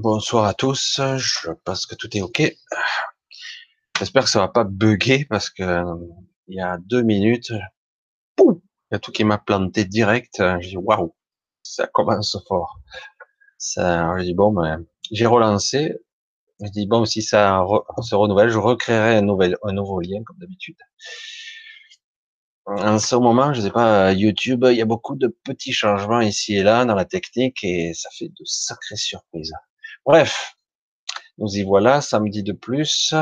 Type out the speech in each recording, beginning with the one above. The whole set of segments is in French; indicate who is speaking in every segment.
Speaker 1: Bonsoir à tous, je pense que tout est ok. J'espère que ça va pas bugger parce que il y a deux minutes, poum, il y a tout qui m'a planté direct. J'ai dit waouh, ça commence fort. Ça, j'ai dit bon, ben, j'ai relancé. J'ai dit bon, si ça se renouvelle, je recréerai un nouvel, un nouveau lien comme d'habitude. En ce moment, je sais pas, YouTube, il y a beaucoup de petits changements ici et là dans la technique et ça fait de sacrées surprises. Bref, nous y voilà, samedi de plus.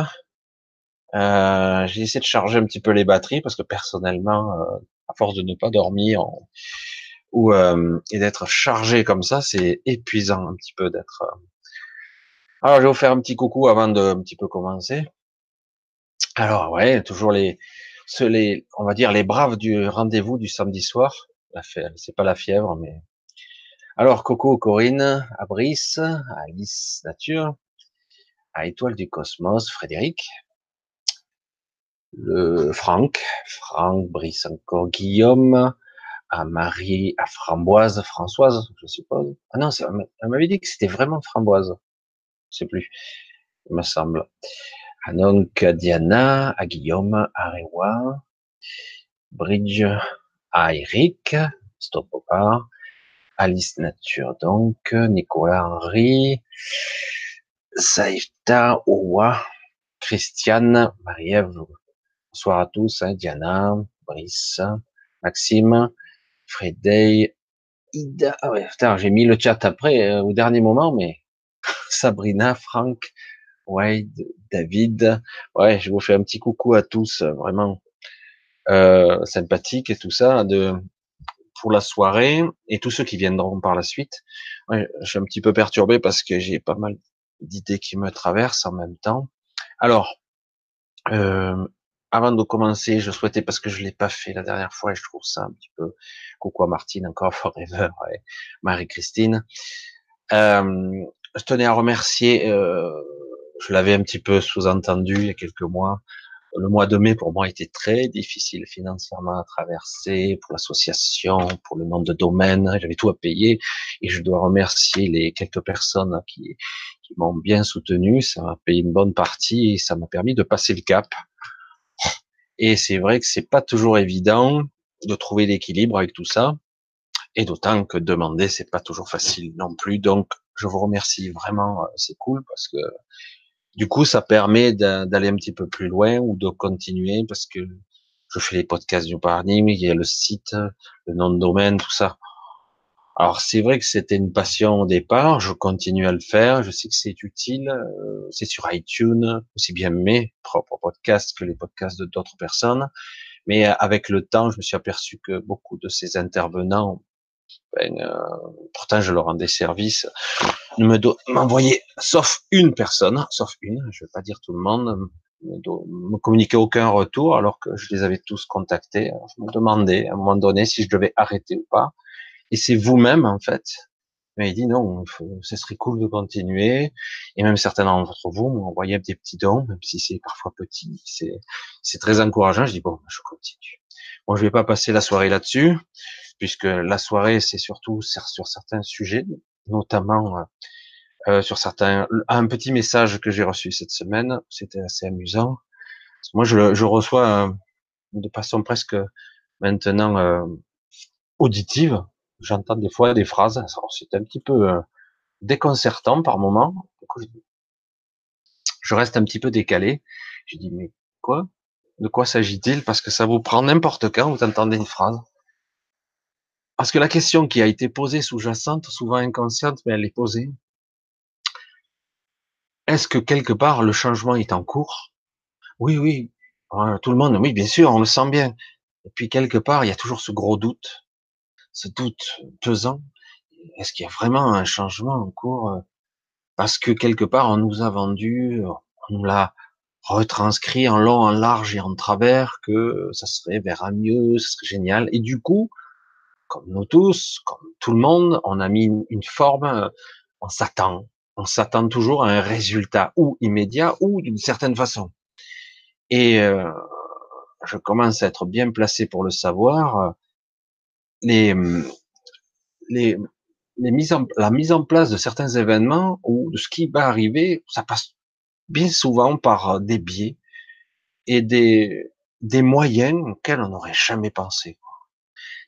Speaker 1: Euh, j'ai essayé de charger un petit peu les batteries parce que personnellement, euh, à force de ne pas dormir ou euh, et d'être chargé comme ça, c'est épuisant un petit peu d'être. Alors, je vais vous faire un petit coucou avant de un petit peu commencer. Alors, ouais, toujours les, les, on va dire les braves du rendez-vous du samedi soir. C'est pas la fièvre, mais alors, Coco, Corinne, à Brice, à Alice Nature, à Étoile du Cosmos, Frédéric, le Franck, Franck, Brice encore, Guillaume, à Marie, à Framboise, Françoise, je suppose. Ah non, elle m'avait dit que c'était vraiment Framboise. Je sais plus, il me semble. À Diana, à Guillaume, à Rewa, Bridge, à Eric, stop au Alice Nature, donc, Nicolas Henry, Saïfta Owa, Christiane, Marie-Ève, bonsoir à tous, hein, Diana, Brice, Maxime, Frédéric, Ida, ah ouais, j'ai mis le chat après, euh, au dernier moment, mais Sabrina, Franck, Wade, David, ouais, je vous fais un petit coucou à tous, vraiment, euh, sympathique et tout ça, de, pour la soirée et tous ceux qui viendront par la suite. je suis un petit peu perturbé parce que j'ai pas mal d'idées qui me traversent en même temps. Alors, euh, avant de commencer, je souhaitais parce que je l'ai pas fait la dernière fois et je trouve ça un petit peu coucou à Martine encore forever et Marie-Christine. Euh, je tenais à remercier, euh, je l'avais un petit peu sous-entendu il y a quelques mois, le mois de mai pour moi était très difficile financièrement à traverser pour l'association, pour le nombre de domaines, j'avais tout à payer et je dois remercier les quelques personnes qui, qui m'ont bien soutenu, ça m'a payé une bonne partie et ça m'a permis de passer le cap. Et c'est vrai que c'est pas toujours évident de trouver l'équilibre avec tout ça et d'autant que demander c'est pas toujours facile non plus. Donc je vous remercie vraiment, c'est cool parce que du coup, ça permet d'aller un petit peu plus loin ou de continuer parce que je fais les podcasts du paradigme, il y a le site, le nom de domaine, tout ça. Alors c'est vrai que c'était une passion au départ, je continue à le faire, je sais que c'est utile, euh, c'est sur iTunes, aussi bien mes propres podcasts que les podcasts de d'autres personnes, mais avec le temps, je me suis aperçu que beaucoup de ces intervenants ben, euh, pourtant je leur rendais service, ne me m'envoyer, sauf une personne, sauf une, je vais pas dire tout le monde, me, me communiquer aucun retour alors que je les avais tous contactés. je me demandais à un moment donné si je devais arrêter ou pas. Et c'est vous-même en fait. Mais il dit non, ce serait cool de continuer. Et même certains d'entre vous m'ont envoyé des petits dons, même si c'est parfois petit. C'est, très encourageant. Je dis bon, je continue. Bon, je vais pas passer la soirée là-dessus puisque la soirée, c'est surtout sur certains sujets, notamment euh, euh, sur certains. Un petit message que j'ai reçu cette semaine, c'était assez amusant. Moi, je, je reçois euh, de façon presque maintenant auditive. J'entends des fois des phrases. C'est un petit peu déconcertant par moment. Je reste un petit peu décalé. Je dis mais quoi? De quoi s'agit-il? Parce que ça vous prend n'importe quand vous entendez une phrase. Parce que la question qui a été posée sous-jacente, souvent inconsciente, mais elle est posée. Est-ce que quelque part le changement est en cours? Oui, oui. Tout le monde, oui, bien sûr, on le sent bien. Et puis quelque part, il y a toujours ce gros doute, ce doute pesant. Est-ce qu'il y a vraiment un changement en cours? Parce que quelque part, on nous a vendu, on l'a retranscrit en long, en large et en travers que ça serait vers un mieux, ce serait génial. Et du coup, comme nous tous, comme tout le monde, on a mis une, forme, euh, on s'attend, on s'attend toujours à un résultat ou immédiat ou d'une certaine façon. Et euh, je commence à être bien placé pour le savoir. Les, les, les mises en, la mise en place de certains événements ou de ce qui va arriver, ça passe bien souvent par des biais et des, des moyens auxquels on n'aurait jamais pensé.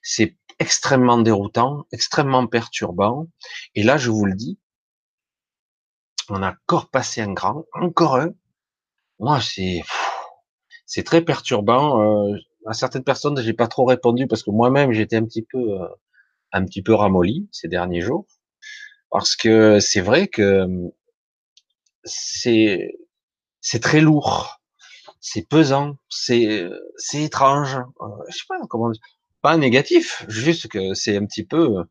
Speaker 1: C'est extrêmement déroutant, extrêmement perturbant. Et là, je vous le dis, on a encore passé un grand, encore un. Moi, c'est, c'est très perturbant. Euh, à certaines personnes, j'ai pas trop répondu parce que moi-même, j'étais un petit peu, euh, un petit peu ramolli ces derniers jours, parce que c'est vrai que c'est, c'est très lourd, c'est pesant, c'est, c'est étrange. Euh, je sais pas comment, pas négatif, juste que c'est un petit peu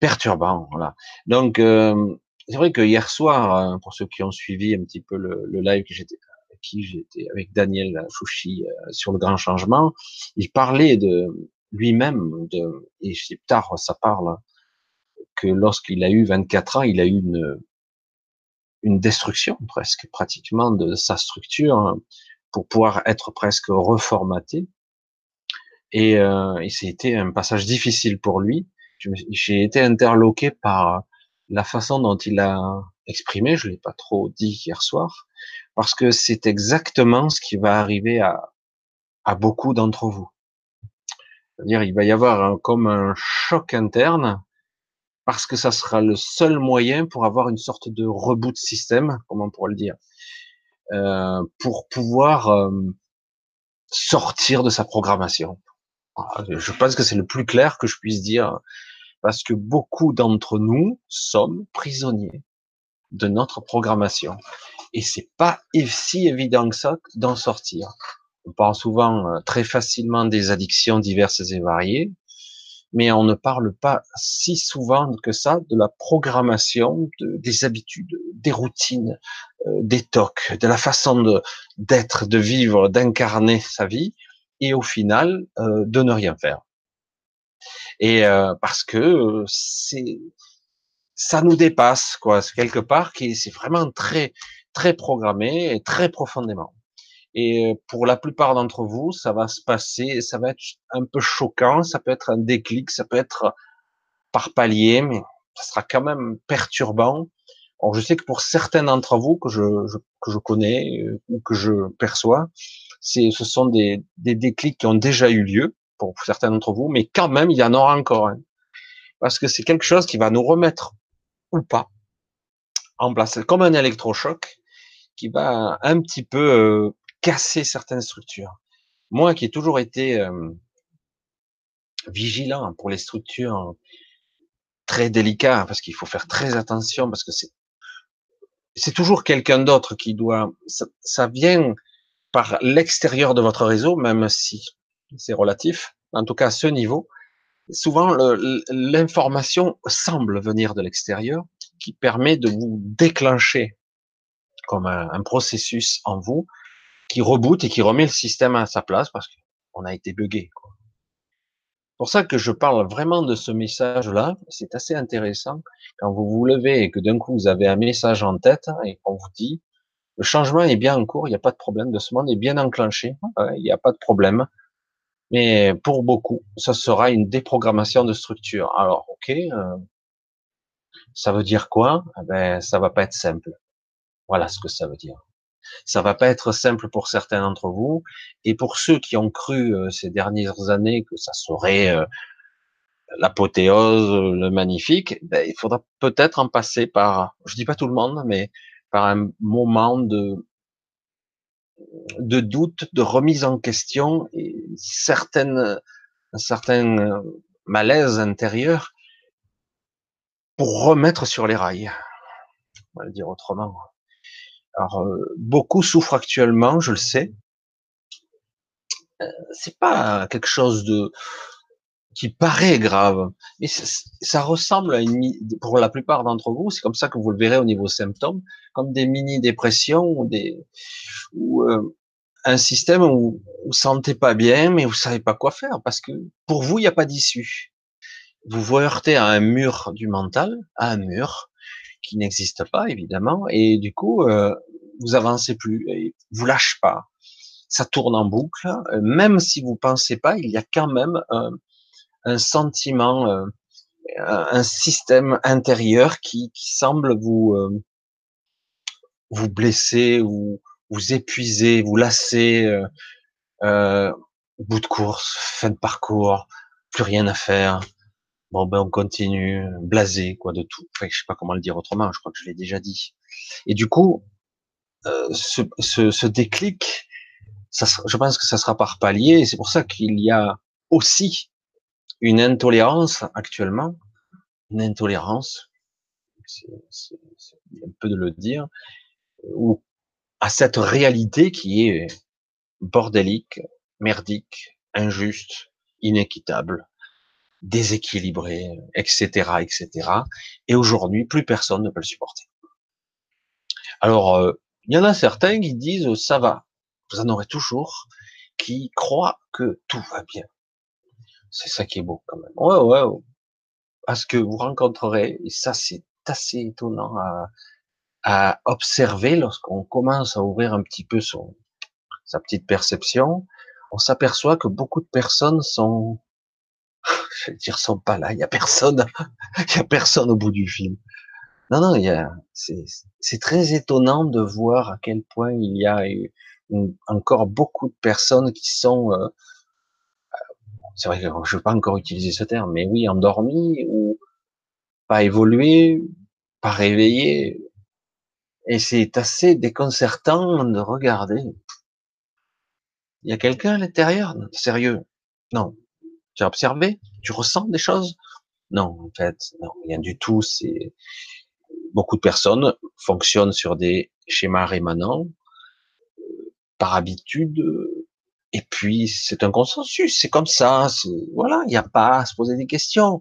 Speaker 1: perturbant. Voilà. Donc, euh, c'est vrai que hier soir, hein, pour ceux qui ont suivi un petit peu le, live que j'étais qui j'étais avec Daniel Chouchi euh, sur le grand changement, il parlait de lui-même de et plus tard ça parle que lorsqu'il a eu 24 ans, il a eu une une destruction presque pratiquement de sa structure hein, pour pouvoir être presque reformaté. Et, euh, et c'était un passage difficile pour lui. J'ai été interloqué par la façon dont il a exprimé, je l'ai pas trop dit hier soir, parce que c'est exactement ce qui va arriver à, à beaucoup d'entre vous. C'est-à-dire, il va y avoir comme un choc interne, parce que ça sera le seul moyen pour avoir une sorte de reboot système, comment on pourrait le dire, euh, pour pouvoir euh, sortir de sa programmation. Je pense que c'est le plus clair que je puisse dire, parce que beaucoup d'entre nous sommes prisonniers de notre programmation. Et c'est pas si évident que ça d'en sortir. On parle souvent euh, très facilement des addictions diverses et variées, mais on ne parle pas si souvent que ça de la programmation, des habitudes, des routines, euh, des tocs, de la façon d'être, de vivre, d'incarner sa vie, et au final euh, de ne rien faire. Et parce que c'est ça nous dépasse, quoi. C'est quelque part qui c'est vraiment très, très programmé et très profondément. Et euh, pour la plupart d'entre vous, ça va se passer, ça va être un peu choquant, ça peut être un déclic, ça peut être par palier, mais ça sera quand même perturbant. Alors, je sais que pour certains d'entre vous que je, que je connais euh, ou que je perçois, c'est, ce sont des, des déclics qui ont déjà eu lieu pour certains d'entre vous, mais quand même, il y en aura encore. Parce que c'est quelque chose qui va nous remettre ou pas en place, comme un électrochoc qui va un petit peu euh, casser certaines structures. Moi qui ai toujours été euh, vigilant pour les structures très délicates, parce qu'il faut faire très attention, parce que c'est c'est toujours quelqu'un d'autre qui doit, ça vient par l'extérieur de votre réseau, même si c'est relatif, en tout cas à ce niveau, souvent l'information semble venir de l'extérieur qui permet de vous déclencher comme un, processus en vous qui reboot et qui remet le système à sa place parce qu'on a été buggé. C'est pour ça que je parle vraiment de ce message-là. C'est assez intéressant quand vous vous levez et que d'un coup vous avez un message en tête et qu'on vous dit le changement est bien en cours, il n'y a pas de problème, de ce monde est bien enclenché, il n'y a pas de problème. Mais pour beaucoup, ça sera une déprogrammation de structure. Alors, ok, euh, ça veut dire quoi? Eh Ben, ça va pas être simple. Voilà ce que ça veut dire. Ça va pas être simple pour certains d'entre vous, et pour ceux qui ont cru euh, ces dernières années que ça serait euh, l'apothéose, le magnifique, ben, il faudra peut-être en passer par, je dis pas tout le monde, mais par un moment de de doute, de remise en question et certaines, un certain euh, malaise intérieur pour remettre sur les rails. On va le dire autrement. Alors, euh, beaucoup souffrent actuellement, je le sais. Euh, c'est pas quelque chose de qui paraît grave, mais ça ressemble à une, pour la plupart d'entre vous, c'est comme ça que vous le verrez au niveau symptômes, comme des mini dépressions ou des ou euh, un système où vous sentez pas bien, mais vous savez pas quoi faire parce que pour vous il n'y a pas d'issue. Vous vous heurtez à un mur du mental, à un mur qui n'existe pas évidemment, et du coup euh, vous avancez plus, et vous lâchez pas. Ça tourne en boucle, même si vous pensez pas, il y a quand même un, un sentiment euh, un système intérieur qui, qui semble vous euh, vous blesser, vous vous épuiser, vous lasser, euh, euh, bout de course, fin de parcours, plus rien à faire. Bon ben on continue, blasé quoi de tout. Enfin, je sais pas comment le dire autrement. Je crois que je l'ai déjà dit. Et du coup, euh, ce, ce, ce, déclic, ça, je pense que ça sera par palier. C'est pour ça qu'il y a aussi une intolérance actuellement, une intolérance, c'est un peu de le dire, ou à cette réalité qui est bordélique, merdique, injuste, inéquitable, déséquilibrée, etc., etc. Et aujourd'hui, plus personne ne peut le supporter. Alors, euh, il y en a certains qui disent ça va, vous en aurez toujours, qui croient que tout va bien. C'est ça qui est beau quand même. Ouais, ouais. Parce que vous rencontrerez, et ça c'est assez étonnant à, à observer lorsqu'on commence à ouvrir un petit peu son, sa petite perception, on s'aperçoit que beaucoup de personnes sont, je vais dire, sont pas là. Il y a personne, il y a personne au bout du film. Non, non, il y a, c'est très étonnant de voir à quel point il y a encore beaucoup de personnes qui sont, euh, c'est vrai que je ne veux pas encore utiliser ce terme, mais oui, endormies ou pas évoluées, pas réveillées, et c'est assez déconcertant de regarder. Il y a quelqu'un à l'intérieur Sérieux? Non. Tu as observé? Tu ressens des choses? Non, en fait, non, rien du tout. C'est beaucoup de personnes fonctionnent sur des schémas rémanents par habitude. Et puis c'est un consensus. C'est comme ça. Voilà, il n'y a pas à se poser des questions.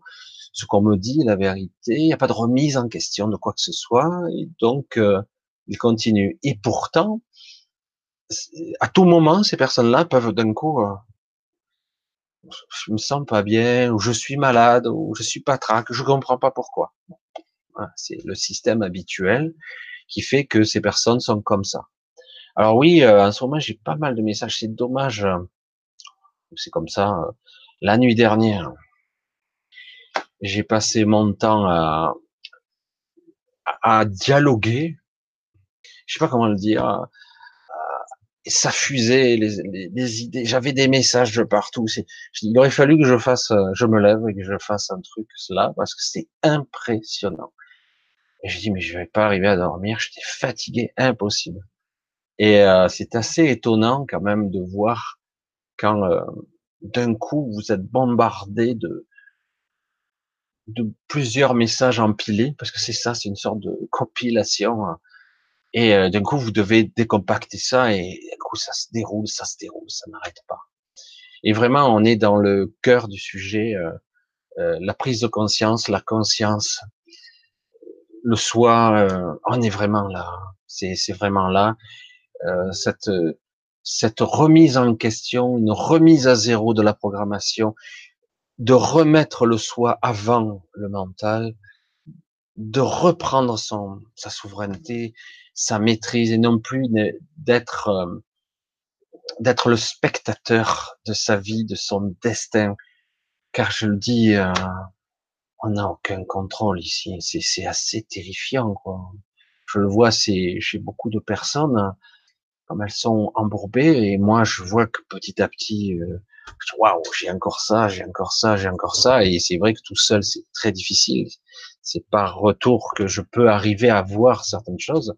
Speaker 1: Ce qu'on me dit, la vérité. Il n'y a pas de remise en question de quoi que ce soit. Et donc euh, il continue. Et pourtant, à tout moment, ces personnes-là peuvent d'un coup, euh, je me sens pas bien, ou je suis malade, ou je suis pas traque, je comprends pas pourquoi. c'est le système habituel qui fait que ces personnes sont comme ça. Alors oui, euh, en ce moment, j'ai pas mal de messages. C'est dommage. Euh, c'est comme ça. la nuit dernière, j'ai passé mon temps à, dialoguer je sais pas comment le dire, euh, ça les, idées. J'avais des messages de partout. Il aurait fallu que je fasse, euh, je me lève et que je fasse un truc cela parce que c'était impressionnant. Et je dis mais je vais pas arriver à dormir. J'étais fatigué, impossible. Et euh, c'est assez étonnant quand même de voir quand euh, d'un coup vous êtes bombardé de de plusieurs messages empilés parce que c'est ça, c'est une sorte de compilation. Hein. Et euh, d'un coup, vous devez décompacter ça et d'un coup, ça se déroule, ça se déroule, ça n'arrête pas. Et vraiment, on est dans le cœur du sujet, euh, euh, la prise de conscience, la conscience, le soi, on est vraiment là. C'est vraiment là. Cette, cette remise en question, une remise à zéro de la programmation, de remettre le soi avant le mental, de reprendre son, sa souveraineté, sa maîtrise et non plus d'être euh, d'être le spectateur de sa vie, de son destin. Car je le dis, euh, on n'a aucun contrôle ici. C'est assez terrifiant. Quoi. Je le vois, c'est chez beaucoup de personnes, comme elles sont embourbées, et moi je vois que petit à petit, euh, waouh, j'ai encore ça, j'ai encore ça, j'ai encore ça, et c'est vrai que tout seul c'est très difficile. C'est par retour que je peux arriver à voir certaines choses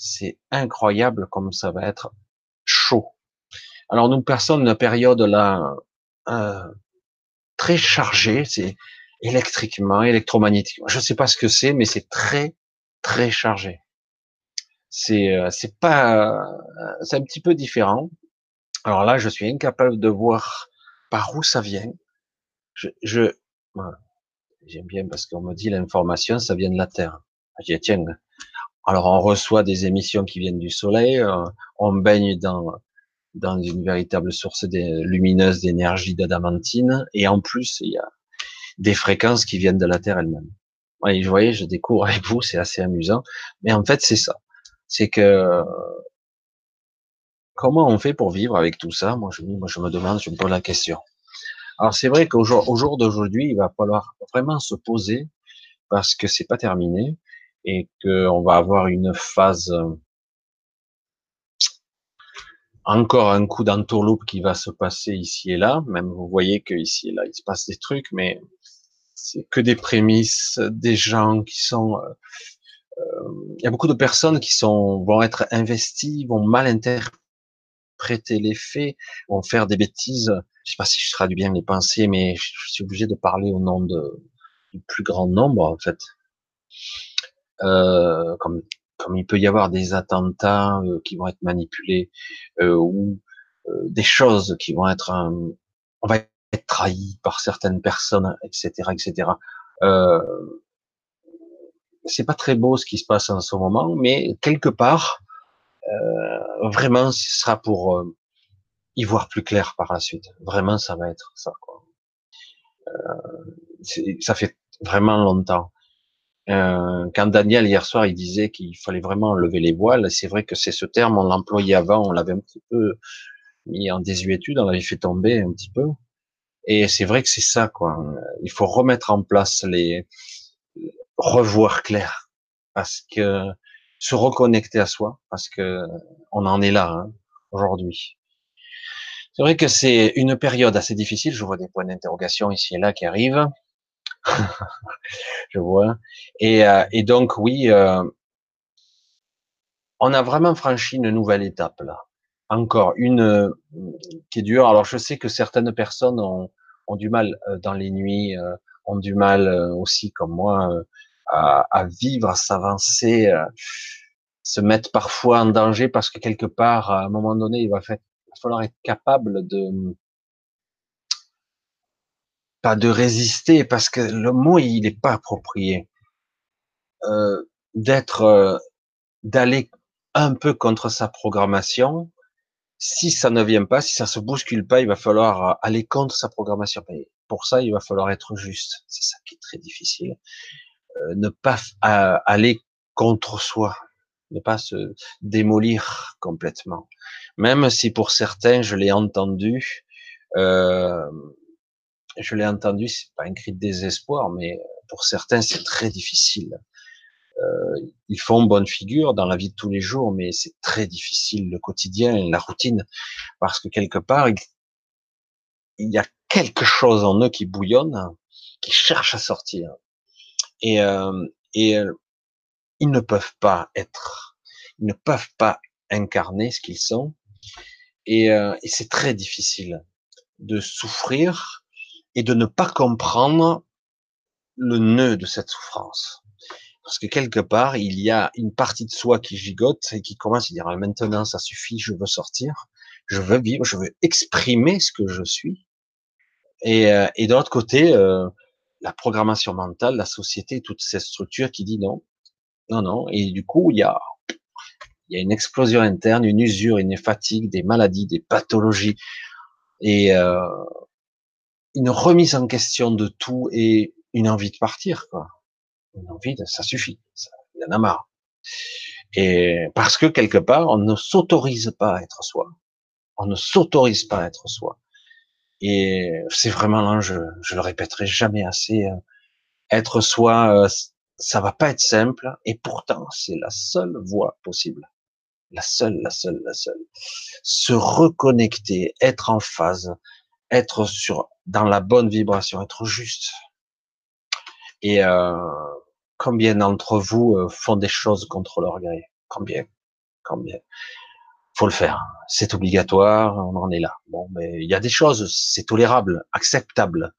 Speaker 1: c'est incroyable comme ça va être chaud. Alors nous personne une période là euh, très chargée, c'est électriquement, électromagnétiquement. Je ne sais pas ce que c'est, mais c'est très très chargé. C'est euh, c'est pas euh, c'est un petit peu différent. Alors là, je suis incapable de voir par où ça vient. Je, je j'aime bien parce qu'on me dit l'information, ça vient de la Terre. Je dis, tiens, alors on reçoit des émissions qui viennent du soleil, euh, on baigne dans dans une véritable source lumineuse d'énergie d'adamantine, et en plus il y a des fréquences qui viennent de la Terre elle-même. Vous voyez, je découvre avec vous, c'est assez amusant, mais en fait c'est ça, c'est que comment on fait pour vivre avec tout ça? Moi je, me demande, je me pose la question. Alors c'est vrai qu'au jour, au jour d'aujourd'hui, il va falloir vraiment se poser parce que c'est pas terminé et qu'on va avoir une phase encore un coup d'entourloupe qui va se passer ici et là. Même vous voyez que ici et là, il se passe des trucs, mais c'est que des prémices, des gens qui sont. Euh, euh, il y a beaucoup de personnes qui sont vont être investies, vont mal interpréter les faits, vont faire des bêtises. Je sais pas si je traduis bien les pensées, mais je, suis obligé de parler au nom de, du plus grand nombre en fait. Euh, comme comme il peut y avoir des attentats euh, qui vont être manipulés euh, ou euh, des choses qui vont être, on va être trahi par certaines personnes, etc., etc. Euh, c'est pas très beau ce qui se passe en ce moment, mais quelque part, euh, vraiment, ce sera pour y voir plus clair par la suite. Vraiment, ça va être ça. Quoi. ça fait vraiment longtemps. Euh, quand Daniel hier soir il disait qu'il fallait vraiment lever les voiles, c'est vrai que c'est ce terme, on l'employait avant, on l'avait un petit peu mis en désuétude, on l'avait fait tomber un petit peu. Et c'est vrai que c'est ça, quoi. Il faut remettre en place les revoir clair, parce que se reconnecter à soi, parce que on en est là hein, aujourd'hui. C'est vrai que c'est une période assez difficile. Je vois des points d'interrogation ici et là qui arrivent. je vois. Et, euh, et donc oui, euh, on a vraiment franchi une nouvelle étape là. Encore une euh, qui est dure. Alors je sais que certaines personnes ont, ont du mal dans les nuits, ont du mal aussi comme moi à, vivre, à s'avancer, se mettre parfois en danger parce que quelque part, à un moment donné, il va, falloir être capable de pas de résister, parce que le mot il n'est pas approprié, euh, d'être, euh, d'aller un peu contre sa programmation. Si ça ne vient pas, si ça se bouscule pas, il va falloir aller contre sa programmation. Et pour ça, il va falloir être juste. C'est ça qui est très difficile. Euh, ne pas aller contre soi, ne pas se démolir complètement. Même si pour certains, je l'ai entendu, euh, je l'ai entendu, c'est pas un cri de désespoir, mais pour certains, c'est très difficile. Euh, ils font bonne figure dans la vie de tous les jours, mais c'est très difficile le quotidien, la routine, parce que quelque part, il, y a quelque chose en eux qui bouillonne, qui cherche à sortir, et, euh, et euh, ils ne peuvent pas être, ils ne peuvent pas incarner ce qu'ils sont, et, euh, et c'est très difficile de souffrir et de ne pas comprendre le nœud de cette souffrance. Parce que quelque part, il y a une partie de soi qui gigote et qui commence à dire, ah, maintenant, ça suffit, je veux sortir, je veux vivre, je veux exprimer ce que je suis. Et, euh, et de l'autre côté, euh, la programmation mentale, la société, toute cette structure qui dit non, non, non. Et du coup, il y a, il y a une explosion interne, une usure, une fatigue, des maladies, des pathologies. Et, euh, une remise en question de tout et une envie de partir, quoi. Une envie de, ça suffit. il y en a marre. Et parce que quelque part, on ne s'autorise pas à être soi. On ne s'autorise pas à être soi. Et c'est vraiment l'enjeu. Je le répéterai jamais assez. Euh, être soi, euh, ça va pas être simple. Et pourtant, c'est la seule voie possible. La seule, la seule, la seule. Se reconnecter, être en phase, être sur dans la bonne vibration, être juste. Et euh, combien d'entre vous euh, font des choses contre leur gré? Combien? Combien? Faut le faire. C'est obligatoire. On en est là. Bon, mais il y a des choses, c'est tolérable, acceptable.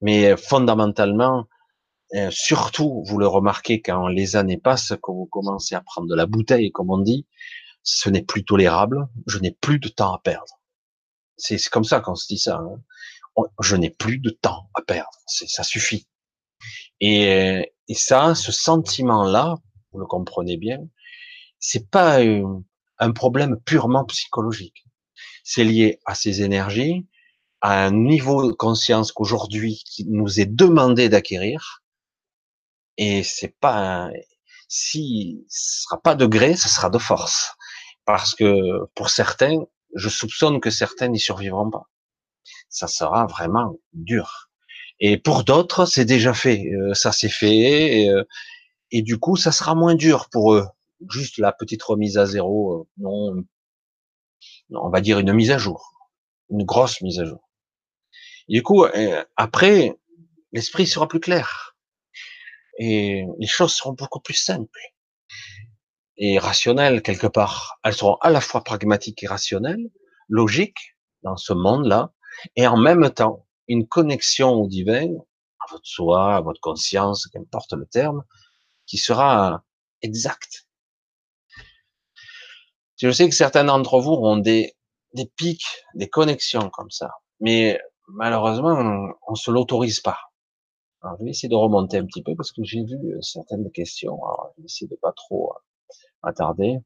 Speaker 1: Mais fondamentalement, euh, surtout, vous le remarquez quand les années passent, quand vous commencez à prendre de la bouteille, comme on dit, ce n'est plus tolérable. Je n'ai plus de temps à perdre. C'est comme ça qu'on se dit ça. Hein. Je n'ai plus de temps à perdre. Ça suffit. Et, et ça, ce sentiment-là, vous le comprenez bien, c'est pas un problème purement psychologique. C'est lié à ces énergies, à un niveau de conscience qu'aujourd'hui qui nous est demandé d'acquérir. Et c'est pas si ce sera pas de gré, ce sera de force. Parce que pour certains, je soupçonne que certains n'y survivront pas. ça sera vraiment dur. Et pour d'autres, c'est déjà fait. Euh, ça s'est fait. Et, euh, et, du coup, ça sera moins dur pour eux. Juste la petite remise à zéro. Euh, non, on va dire une mise à jour. Une grosse mise à jour. Du coup, après, l'esprit sera plus clair. Et les choses seront beaucoup plus simples. Et rationnelles, quelque part. Elles seront à la fois pragmatiques et rationnelles, logiques, dans ce monde-là, et en même temps, une connexion au divin, à votre soi, à votre conscience, qu'importe le terme, qui sera exact. Je sais que certains d'entre vous ont des, des pics, des connexions comme ça, mais malheureusement, on, ne se l'autorise pas. Alors, je vais essayer de remonter un petit peu parce que j'ai vu euh, certaines questions. Alors, je vais essayer de pas trop euh, attarder.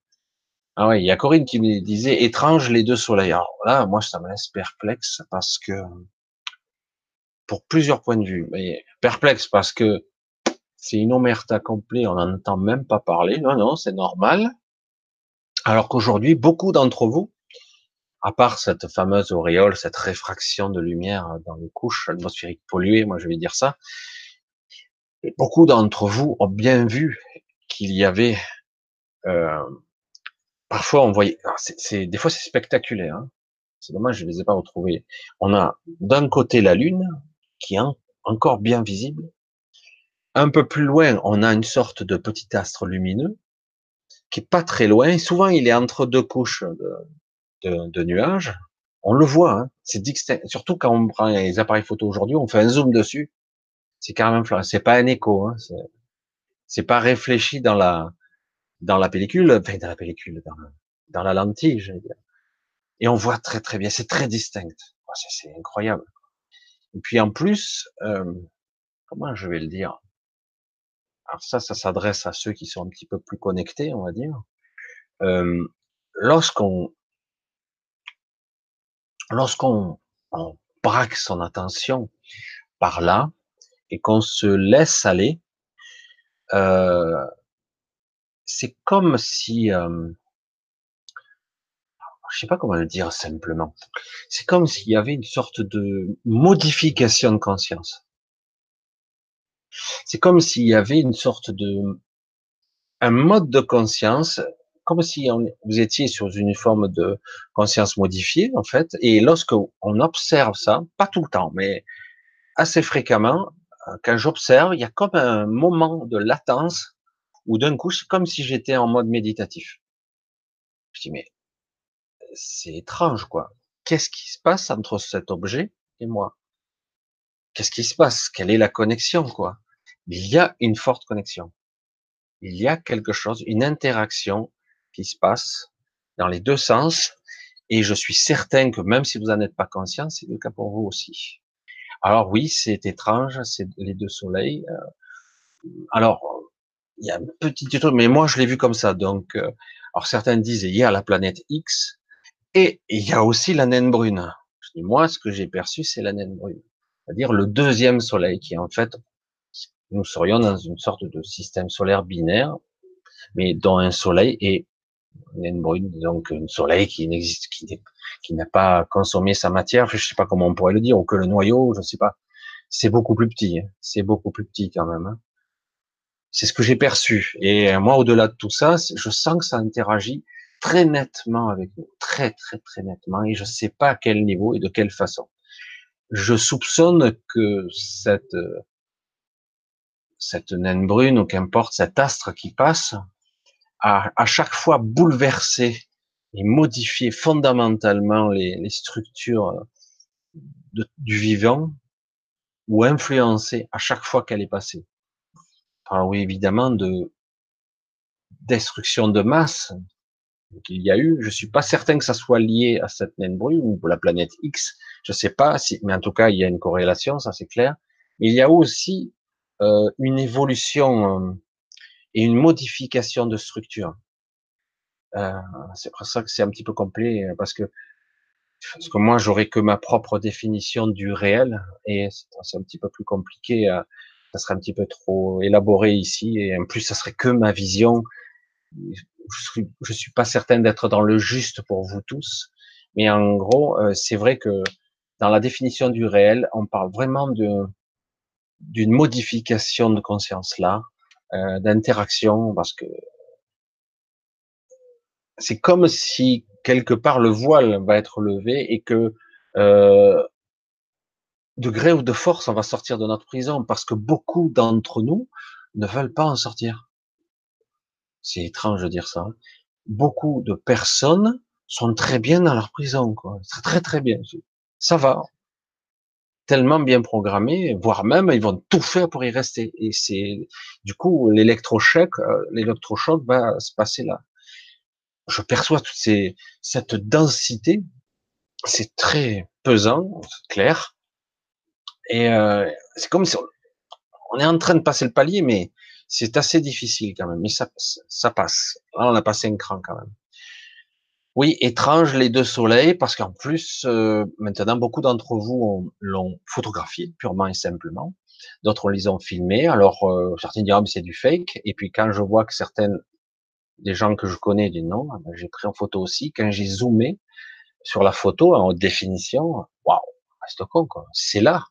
Speaker 1: Ah ouais, il y a Corinne qui me disait étrange les deux soleils. Alors là, moi, ça me laisse perplexe parce que pour plusieurs points de vue. Mais perplexe parce que c'est une omerta complète, on n'en entend même pas parler. Non, non, c'est normal. Alors qu'aujourd'hui, beaucoup d'entre vous, à part cette fameuse auréole, cette réfraction de lumière dans les couches atmosphériques polluées, moi je vais dire ça, beaucoup d'entre vous ont bien vu qu'il y avait euh, parfois on voyait, c'est des fois c'est spectaculaire. Hein. C'est dommage, je les ai pas retrouvés. On a d'un côté la lune qui est encore bien visible. Un peu plus loin, on a une sorte de petit astre lumineux qui est pas très loin. souvent, il est entre deux couches de, de, nuages. On le voit, hein. c'est distinct. Surtout quand on prend les appareils photo aujourd'hui, on fait un zoom dessus. C'est carrément C'est pas un écho. Hein. C'est pas réfléchi dans la dans la pellicule, enfin dans la pellicule, dans, dans la lentille, je veux dire. Et on voit très très bien, c'est très distinct. Oh, c'est incroyable. Et puis en plus, euh, comment je vais le dire? Alors ça, ça s'adresse à ceux qui sont un petit peu plus connectés, on va dire. Euh, lorsqu'on lorsqu'on braque son attention par là et qu'on se laisse aller, euh, c'est comme si, euh, je sais pas comment le dire simplement. C'est comme s'il y avait une sorte de modification de conscience. C'est comme s'il y avait une sorte de un mode de conscience, comme si vous étiez sur une forme de conscience modifiée en fait. Et lorsque on observe ça, pas tout le temps, mais assez fréquemment, euh, quand j'observe, il y a comme un moment de latence ou d'un coup, c'est comme si j'étais en mode méditatif. Je dis, mais c'est étrange, quoi. Qu'est-ce qui se passe entre cet objet et moi? Qu'est-ce qui se passe? Quelle est la connexion, quoi? Il y a une forte connexion. Il y a quelque chose, une interaction qui se passe dans les deux sens, et je suis certain que même si vous n'en êtes pas conscient, c'est le cas pour vous aussi. Alors oui, c'est étrange, c'est les deux soleils. Euh, alors, il y a un petit truc, mais moi je l'ai vu comme ça. Donc, euh, alors certains disent il y a la planète X et il y a aussi la naine brune. Je dis moi ce que j'ai perçu c'est la naine brune, c'est-à-dire le deuxième Soleil qui en fait nous serions dans une sorte de système solaire binaire, mais dont un Soleil est naine brune, donc un Soleil qui n'existe, qui, qui n'a pas consommé sa matière, je sais pas comment on pourrait le dire, ou que le noyau, je sais pas. C'est beaucoup plus petit, hein. c'est beaucoup plus petit quand même. Hein. C'est ce que j'ai perçu. Et euh, moi, au-delà de tout ça, je sens que ça interagit très nettement avec nous, très très très nettement, et je ne sais pas à quel niveau et de quelle façon. Je soupçonne que cette euh, cette naine brune ou qu'importe cet astre qui passe a à chaque fois bouleversé et modifié fondamentalement les, structures du vivant ou influencé à chaque fois qu'elle est passée oui, évidemment de destruction de masse qu'il y a eu. Je suis pas certain que ça soit lié à cette naine brune ou la planète X. Je sais pas si, mais en tout cas, il y a une corrélation, ça c'est clair. Il y a aussi euh, une évolution euh, et une modification de structure. Euh, c'est pour ça que c'est un petit peu complet parce que parce que moi j'aurais que ma propre définition du réel et c'est un petit peu plus compliqué à, ça serait un petit peu trop élaboré ici, et en plus, ça serait que ma vision. Je suis, je suis pas certain d'être dans le juste pour vous tous, mais en gros, euh, c'est vrai que dans la définition du réel, on parle vraiment de d'une modification de conscience là, euh, d'interaction, parce que c'est comme si quelque part le voile va être levé et que euh, de gré ou de force, on va sortir de notre prison, parce que beaucoup d'entre nous ne veulent pas en sortir. C'est étrange de dire ça. Hein. Beaucoup de personnes sont très bien dans leur prison, quoi. Très très très bien. Ça va. Tellement bien programmé, voire même ils vont tout faire pour y rester. Et c'est du coup l'électrochoc, euh, l'électrochoc va se passer là. Je perçois toute ces, cette densité, c'est très pesant, clair. Et euh, c'est comme si on, on, est en train de passer le palier, mais c'est assez difficile quand même. Mais ça, ça passe. Là, on a passé un cran quand même. Oui, étrange les deux soleils, parce qu'en plus, euh, maintenant, beaucoup d'entre vous l'ont photographié purement et simplement. D'autres les ont filmés. Alors, euh, certains diront, mais c'est du fake. Et puis, quand je vois que certaines, des gens que je connais disent non, ah ben, j'ai pris en photo aussi. Quand j'ai zoomé sur la photo en définition, waouh, reste con, quoi. C'est là,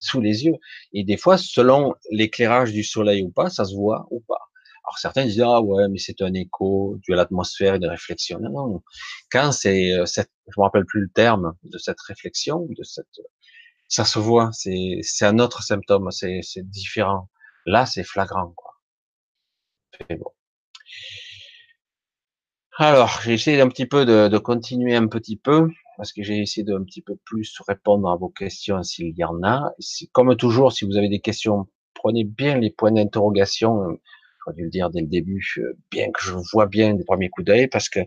Speaker 1: sous les yeux. Et des fois, selon l'éclairage du soleil ou pas, ça se voit ou pas. Alors certains disent ah ouais mais c'est un écho dû à l'atmosphère et des réflexions. Non, non. Quand c'est euh, cette, je me rappelle plus le terme de cette réflexion, de cette, ça se voit. C'est c'est un autre symptôme. C'est c'est différent. Là c'est flagrant quoi. bon. Alors j'ai essayé un petit peu de, de continuer un petit peu parce que j'ai essayé de un petit peu plus répondre à vos questions s'il y en a. Comme toujours, si vous avez des questions, prenez bien les points d'interrogation j'aurais dû le dire dès le début, bien que je vois bien des premiers coups d'œil, parce que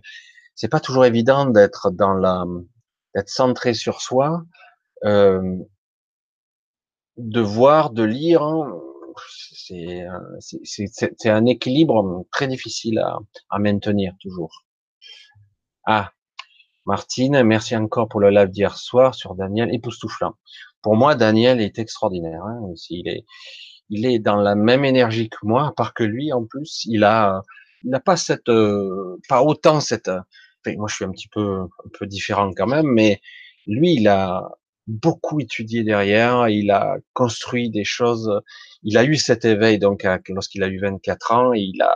Speaker 1: c'est pas toujours évident d'être dans la, d'être centré sur soi, euh, de voir, de lire. Hein, c'est, un équilibre très difficile à, à maintenir toujours. Ah, Martine, merci encore pour le live d'hier soir sur Daniel époustouflant. Pour moi, Daniel est extraordinaire. Hein, il est, il est dans la même énergie que moi, à part que lui, en plus, il a, il n'a pas cette, euh, pas autant cette, enfin, moi je suis un petit peu, un peu différent quand même, mais lui, il a beaucoup étudié derrière, il a construit des choses, il a eu cet éveil, donc, lorsqu'il a eu 24 ans, il a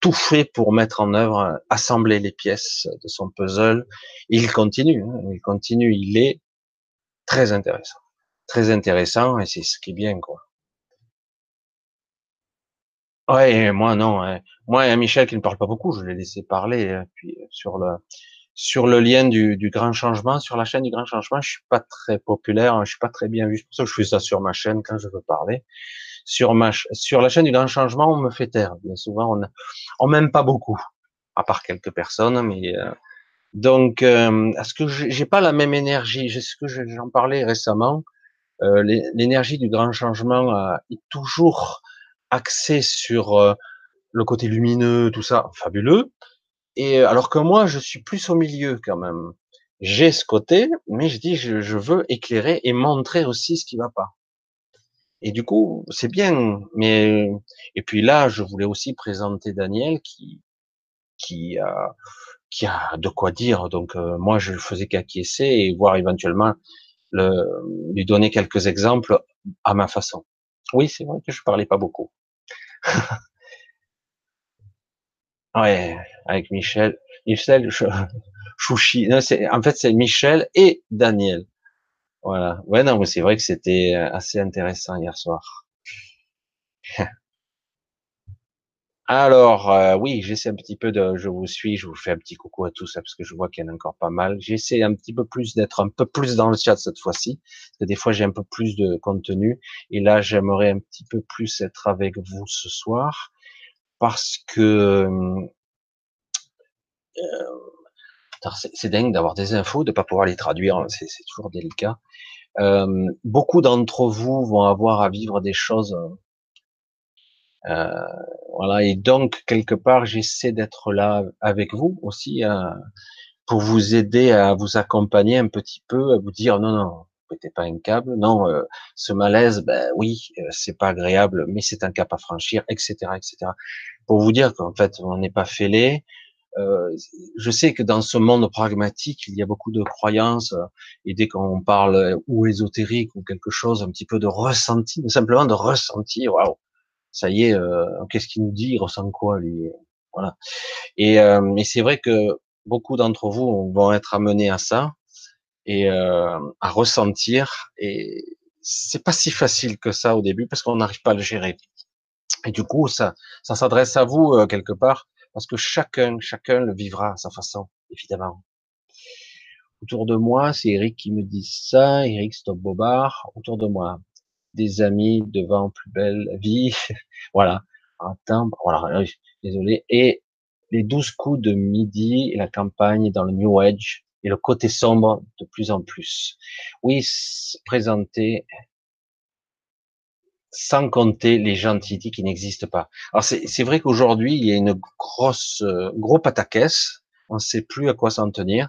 Speaker 1: tout fait pour mettre en œuvre, assembler les pièces de son puzzle. il continue, hein, il continue, il est très intéressant, très intéressant, et c'est ce qui est bien, quoi. Ouais, moi non. Hein. Moi, Michel qui ne parle pas beaucoup, je l'ai laissé parler. Hein, puis euh, sur le sur le lien du, du grand changement, sur la chaîne du grand changement, je suis pas très populaire, hein, je suis pas très bien vu. C'est pour ça que je fais ça sur ma chaîne quand je veux parler. Sur ma sur la chaîne du grand changement, on me fait taire. Bien souvent, on on m'aime pas beaucoup, à part quelques personnes. Mais euh, donc, euh, est-ce que j'ai pas la même énergie? J'ai ce que j'en parlais récemment. Euh, l'énergie du grand changement est toujours axé sur le côté lumineux, tout ça, fabuleux. Et alors que moi, je suis plus au milieu quand même. J'ai ce côté, mais je dis, je, je veux éclairer et montrer aussi ce qui va pas. Et du coup, c'est bien. Mais et puis là, je voulais aussi présenter Daniel qui qui a qui a de quoi dire. Donc euh, moi, je faisais qu'acquiescer et voir éventuellement le, lui donner quelques exemples à ma façon. Oui, c'est vrai que je parlais pas beaucoup. ouais, avec Michel. Michel, Chouchi. Non, en fait, c'est Michel et Daniel. Voilà. Ouais, non, mais c'est vrai que c'était euh, assez intéressant hier soir. Alors, euh, oui, j'essaie un petit peu de, je vous suis, je vous fais un petit coucou à tous, parce que je vois qu'il y en a encore pas mal. J'essaie un petit peu plus d'être un peu plus dans le chat cette fois-ci, que des fois j'ai un peu plus de contenu, et là j'aimerais un petit peu plus être avec vous ce soir, parce que euh, c'est dingue d'avoir des infos, de pas pouvoir les traduire, c'est toujours délicat. Euh, beaucoup d'entre vous vont avoir à vivre des choses euh, voilà, et donc quelque part, j'essaie d'être là avec vous aussi euh, pour vous aider à vous accompagner un petit peu, à vous dire non, non, pétez pas un câble, non, euh, ce malaise, ben oui, c'est pas agréable, mais c'est un cap à franchir, etc., etc. Pour vous dire qu'en fait, on n'est pas fêlé, Euh, je sais que dans ce monde pragmatique, il y a beaucoup de croyances, et dès qu'on parle ou ésotérique ou quelque chose, un petit peu de ressenti, simplement de ressentir, waouh, ça y est, euh, qu'est-ce qu'il nous dit, il ressent quoi lui, voilà. Et, euh, et c'est vrai que beaucoup d'entre vous vont être amenés à ça et euh, à ressentir, et c'est pas si facile que ça au début parce qu'on n'arrive pas à le gérer. Et du coup, ça, ça s'adresse à vous euh, quelque part parce que chacun, chacun le vivra à sa façon, évidemment. Autour de moi, c'est Eric qui me dit ça, Eric Stop Bobard. Autour de moi, des amis devant plus belle vie, voilà. Attends, voilà, désolé. Et les douze coups de midi et la campagne dans le New Age et le côté sombre de plus en plus. Oui, présenter sans compter les gentilités qui n'existent pas. Alors c'est vrai qu'aujourd'hui il y a une grosse euh, gros pataquès, on ne sait plus à quoi s'en tenir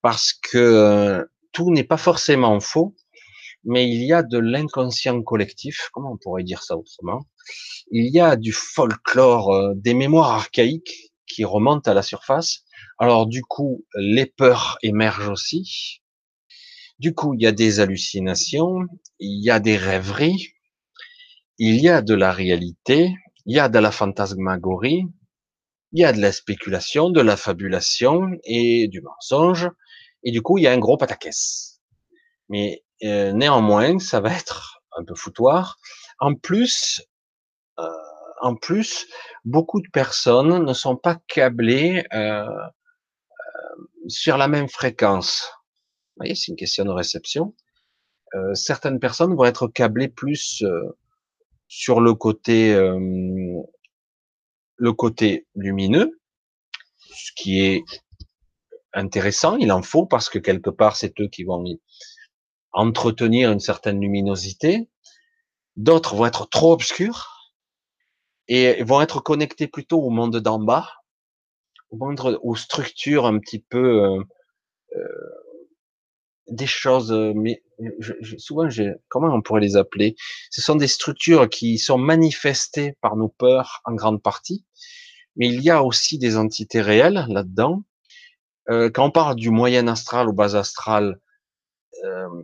Speaker 1: parce que euh, tout n'est pas forcément faux, mais il y a de l'inconscient collectif, comment on pourrait dire ça autrement? Il y a du folklore, euh, des mémoires archaïques qui remontent à la surface. Alors du coup, les peurs émergent aussi. Du coup, il y a des hallucinations, il y a des rêveries, il y a de la réalité, il y a de la fantasmagorie, il y a de la spéculation, de la fabulation et du mensonge. Et du coup, il y a un gros pataquès. Mais euh, néanmoins, ça va être un peu foutoir. En plus, euh, en plus, beaucoup de personnes ne sont pas câblées euh, sur la même fréquence. Vous voyez, c'est une question de réception. certaines personnes vont être câblées plus sur le côté euh, le côté lumineux, ce qui est intéressant, il en faut parce que quelque part c'est eux qui vont entretenir une certaine luminosité. D'autres vont être trop obscurs et vont être connectés plutôt au monde d'en bas, au monde, aux structures un petit peu euh, euh des choses, mais je, je, souvent, j'ai, comment on pourrait les appeler? Ce sont des structures qui sont manifestées par nos peurs en grande partie, mais il y a aussi des entités réelles là-dedans. Euh, quand on parle du moyen astral ou bas astral, euh,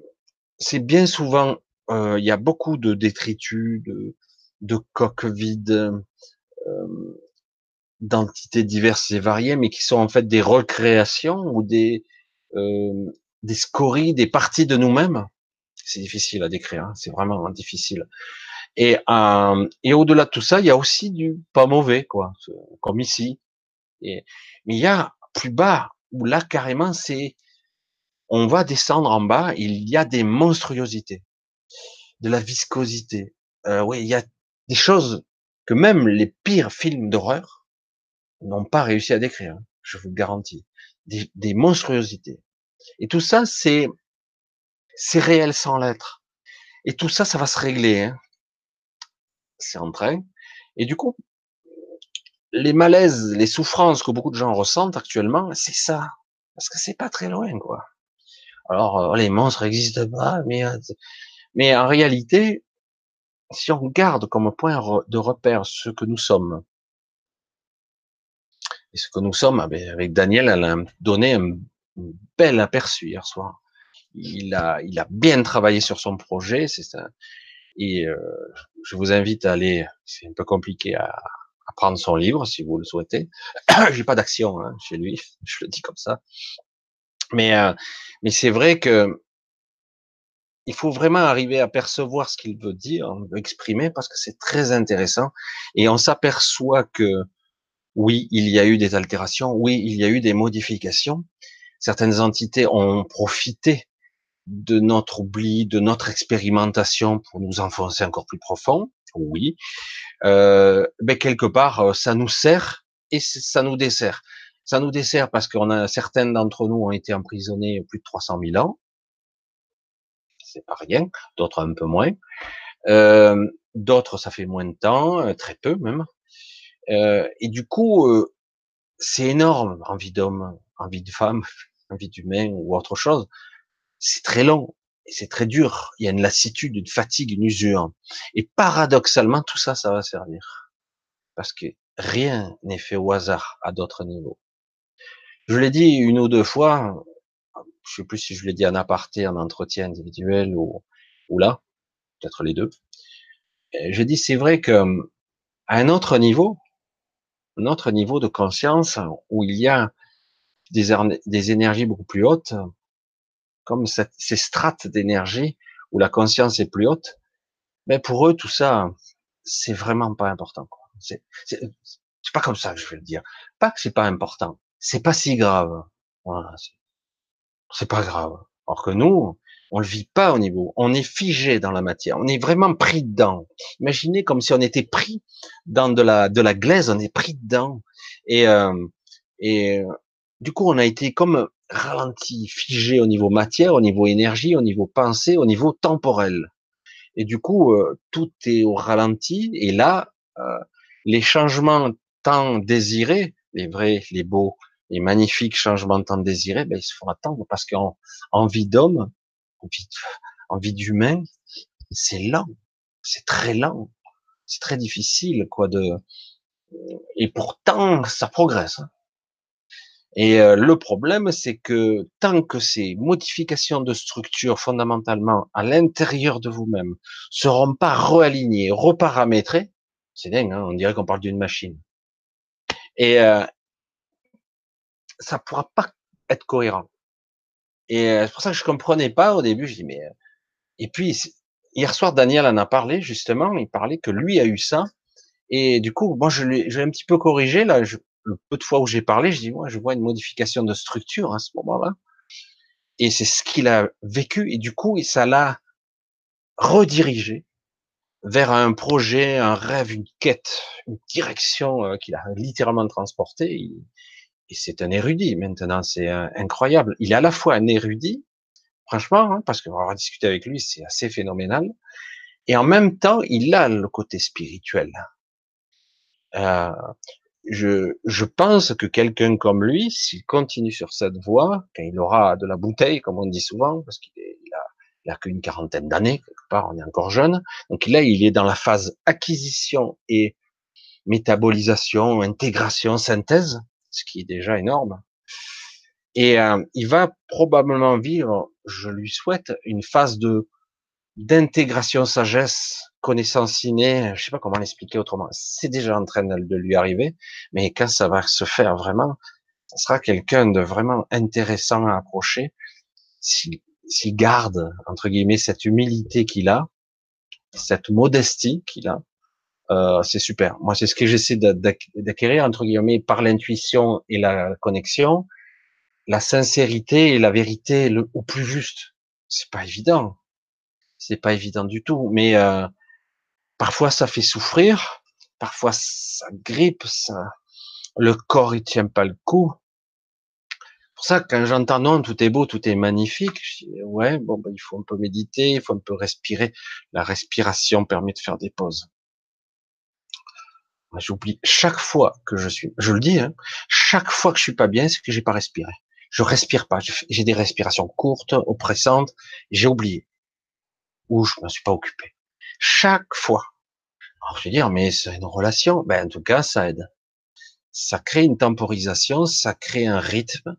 Speaker 1: c'est bien souvent, euh, il y a beaucoup de détritus, de, de coques vides, euh, d'entités diverses et variées, mais qui sont en fait des recréations ou des euh, des scories, des parties de nous-mêmes. C'est difficile à décrire, hein, c'est vraiment difficile. Et, euh, et au-delà de tout ça, il y a aussi du pas mauvais, quoi, comme ici. Et, mais il y a plus bas, où là carrément c'est, on va descendre en bas, il y a des monstruosités, de la viscosité. Euh, oui, il y a des choses que même les pires films d'horreur n'ont pas réussi à décrire. Hein, je vous le garantis, des, des monstruosités. Et tout ça, c'est c'est réel sans l'être. Et tout ça, ça va se régler. Hein. C'est en train. Et du coup, les malaises, les souffrances que beaucoup de gens ressentent actuellement, c'est ça. Parce que c'est pas très loin, quoi. Alors, euh, les monstres existent pas, mais, euh, mais en réalité, si on garde comme point de repère ce que nous sommes, et ce que nous sommes, ah ben, avec Daniel, elle a donné un bel aperçu hier soir. Il a, il a bien travaillé sur son projet, c'est ça. Et euh, je vous invite à aller. C'est un peu compliqué à, à, prendre son livre si vous le souhaitez. J'ai pas d'action hein, chez lui, je le dis comme ça. Mais euh, mais c'est vrai que il faut vraiment arriver à percevoir ce qu'il veut dire, exprimer, parce que c'est très intéressant. Et on s'aperçoit que oui, il y a eu des altérations, oui, il y a eu des modifications, certaines entités ont profité de notre oubli, de notre expérimentation pour nous enfoncer encore plus profond, oui, euh, mais quelque part, euh, ça nous sert et ça nous dessert. Ça nous dessert parce qu'on a certaines d'entre nous ont été emprisonnés plus de 300 000 ans, c'est pas rien, d'autres un peu moins, euh, d'autres ça fait moins de temps, euh, très peu même, euh, et du coup, euh, c'est énorme, envie d'homme, envie de femme, vie d'humain ou autre chose, c'est très long et c'est très dur. Il y a une lassitude, une fatigue, une usure. Et paradoxalement, tout ça, ça va servir. Parce que rien n'est fait au hasard à d'autres niveaux. Je l'ai dit une ou deux fois, je sais plus si je l'ai dit en aparté, en entretien individuel ou, là, peut-être les deux. J'ai dit, c'est vrai que à un autre niveau, un autre niveau de conscience où il y a des, énergies beaucoup plus hautes, comme ces strates d'énergie où la conscience est plus haute, mais pour eux tout ça, c'est vraiment pas important. C'est pas comme ça que je vais le dire. Pas que c'est pas important, c'est pas si grave. C'est pas grave. Alors que nous, on le vit pas au niveau, on est figé dans la matière, on est vraiment pris dedans. Imaginez comme si on était pris dans de la de la glaise, on est pris dedans et euh, et du coup on a été comme ralenti, figé au niveau matière, au niveau énergie, au niveau pensée, au niveau temporel. Et du coup euh, tout est au ralenti et là euh, les changements tant désirés, les vrais, les beaux, les magnifiques changements tant désirés, ben, ils se font attendre parce qu'en en vie d'homme, en vie, en vie d'humain, c'est lent, c'est très lent, c'est très difficile quoi de et pourtant ça progresse. Hein. Et euh, le problème, c'est que tant que ces modifications de structure fondamentalement à l'intérieur de vous-même seront pas réalignées, reparamétrées, c'est dingue, hein, on dirait qu'on parle d'une machine. Et euh, ça pourra pas être cohérent. Et euh, c'est pour ça que je comprenais pas au début. Je dis mais euh, et puis hier soir Daniel en a parlé justement. Il parlait que lui a eu ça. Et du coup, moi je l'ai, un petit peu corrigé là. Le peu de fois où j'ai parlé, je dis moi je vois une modification de structure à ce moment-là. Et c'est ce qu'il a vécu. Et du coup, ça l'a redirigé vers un projet, un rêve, une quête, une direction euh, qu'il a littéralement transporté. C'est un érudit maintenant, c'est incroyable. Il est à la fois un érudit, franchement, hein, parce qu'on va discuter avec lui, c'est assez phénoménal, et en même temps, il a le côté spirituel. Euh, je, je pense que quelqu'un comme lui, s'il continue sur cette voie, quand il aura de la bouteille, comme on dit souvent, parce qu'il a il a qu'une quarantaine d'années, quelque part, on est encore jeune. Donc là, il est dans la phase acquisition et métabolisation, intégration, synthèse, ce qui est déjà énorme. Et euh, il va probablement vivre, je lui souhaite, une phase de d'intégration sagesse, connaissance innée, je sais pas comment l'expliquer autrement. C'est déjà en train de lui arriver, mais quand ça va se faire vraiment, ça sera quelqu'un de vraiment intéressant à approcher s'il garde, entre guillemets, cette humilité qu'il a, cette modestie qu'il a, euh, c'est super. Moi, c'est ce que j'essaie d'acquérir, entre guillemets, par l'intuition et la connexion, la sincérité et la vérité le, au plus juste. C'est pas évident. C'est pas évident du tout. Mais euh, parfois, ça fait souffrir. Parfois, ça grippe. Ça... Le corps, il tient pas le coup pour ça, quand j'entends non, tout est beau, tout est magnifique, je dis, ouais, bon, ben, il faut un peu méditer, il faut un peu respirer. La respiration permet de faire des pauses. J'oublie chaque fois que je suis, je le dis, hein, chaque fois que je suis pas bien, c'est que j'ai pas respiré. Je respire pas. J'ai des respirations courtes, oppressantes. J'ai oublié. Ou je me suis pas occupé. Chaque fois. Alors je vais dire, mais c'est une relation. Ben en tout cas, ça aide. Ça crée une temporisation, ça crée un rythme,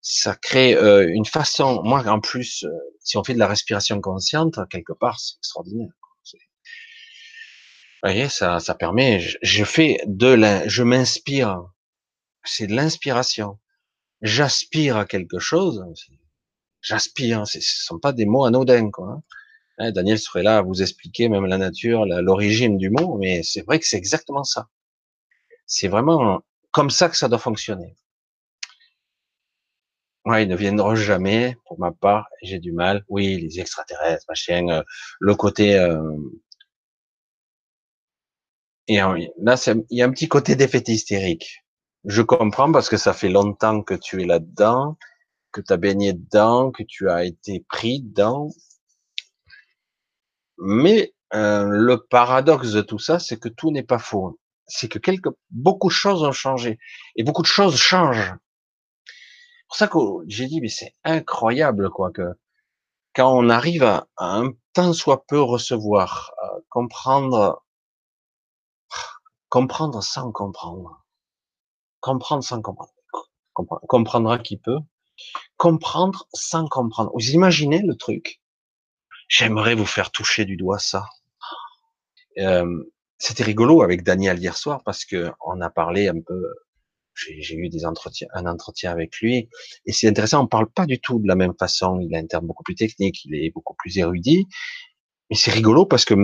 Speaker 1: ça crée euh, une façon. Moi, en plus, euh, si on fait de la respiration consciente, quelque part, c'est extraordinaire. Vous voyez, ça, ça permet. Je, fais de la, je m'inspire. C'est de l'inspiration. J'aspire à quelque chose. J'aspire. Ce sont pas des mots anodins, quoi. Hein. Hein, Daniel serait là à vous expliquer même la nature, l'origine du mot, mais c'est vrai que c'est exactement ça. C'est vraiment comme ça que ça doit fonctionner. Ils ne viendront jamais, pour ma part, j'ai du mal. Oui, les extraterrestres, machin, euh, le côté... Euh... Et là, il y a un petit côté d'effet hystérique. Je comprends parce que ça fait longtemps que tu es là-dedans, que tu as baigné dedans, que tu as été pris dedans. Mais euh, le paradoxe de tout ça, c'est que tout n'est pas faux. C'est que beaucoup de choses ont changé. Et beaucoup de choses changent pour ça que j'ai dit, mais c'est incroyable, quoi, que quand on arrive à, un tant soit peu recevoir, comprendre, comprendre sans comprendre, comprendre sans comprendre, comprendra qui peut. Comprendre sans comprendre. Vous imaginez le truc? J'aimerais vous faire toucher du doigt ça. C'était rigolo avec Daniel hier soir parce que on a parlé un peu. J'ai eu des entretiens, un entretien avec lui, et c'est intéressant. On parle pas du tout de la même façon. Il a un terme beaucoup plus technique, il est beaucoup plus érudit, mais c'est rigolo parce que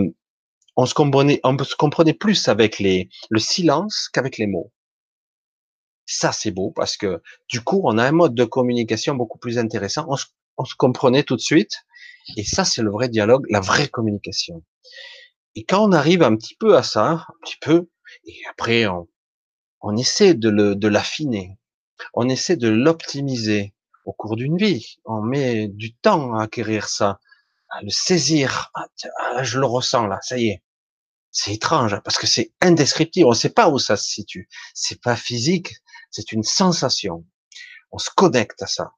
Speaker 1: on se comprenait, on se comprenait plus avec les, le silence qu'avec les mots. Ça, c'est beau parce que du coup, on a un mode de communication beaucoup plus intéressant. On se, on se comprenait tout de suite. Et ça, c'est le vrai dialogue, la vraie communication. Et quand on arrive un petit peu à ça, un petit peu, et après, on, on essaie de, le, de l'affiner. On essaie de l'optimiser au cours d'une vie. On met du temps à acquérir ça, à le saisir. Ah, ah je le ressens là, ça y est. C'est étrange parce que c'est indescriptible. On ne sait pas où ça se situe. C'est pas physique, c'est une sensation. On se connecte à ça.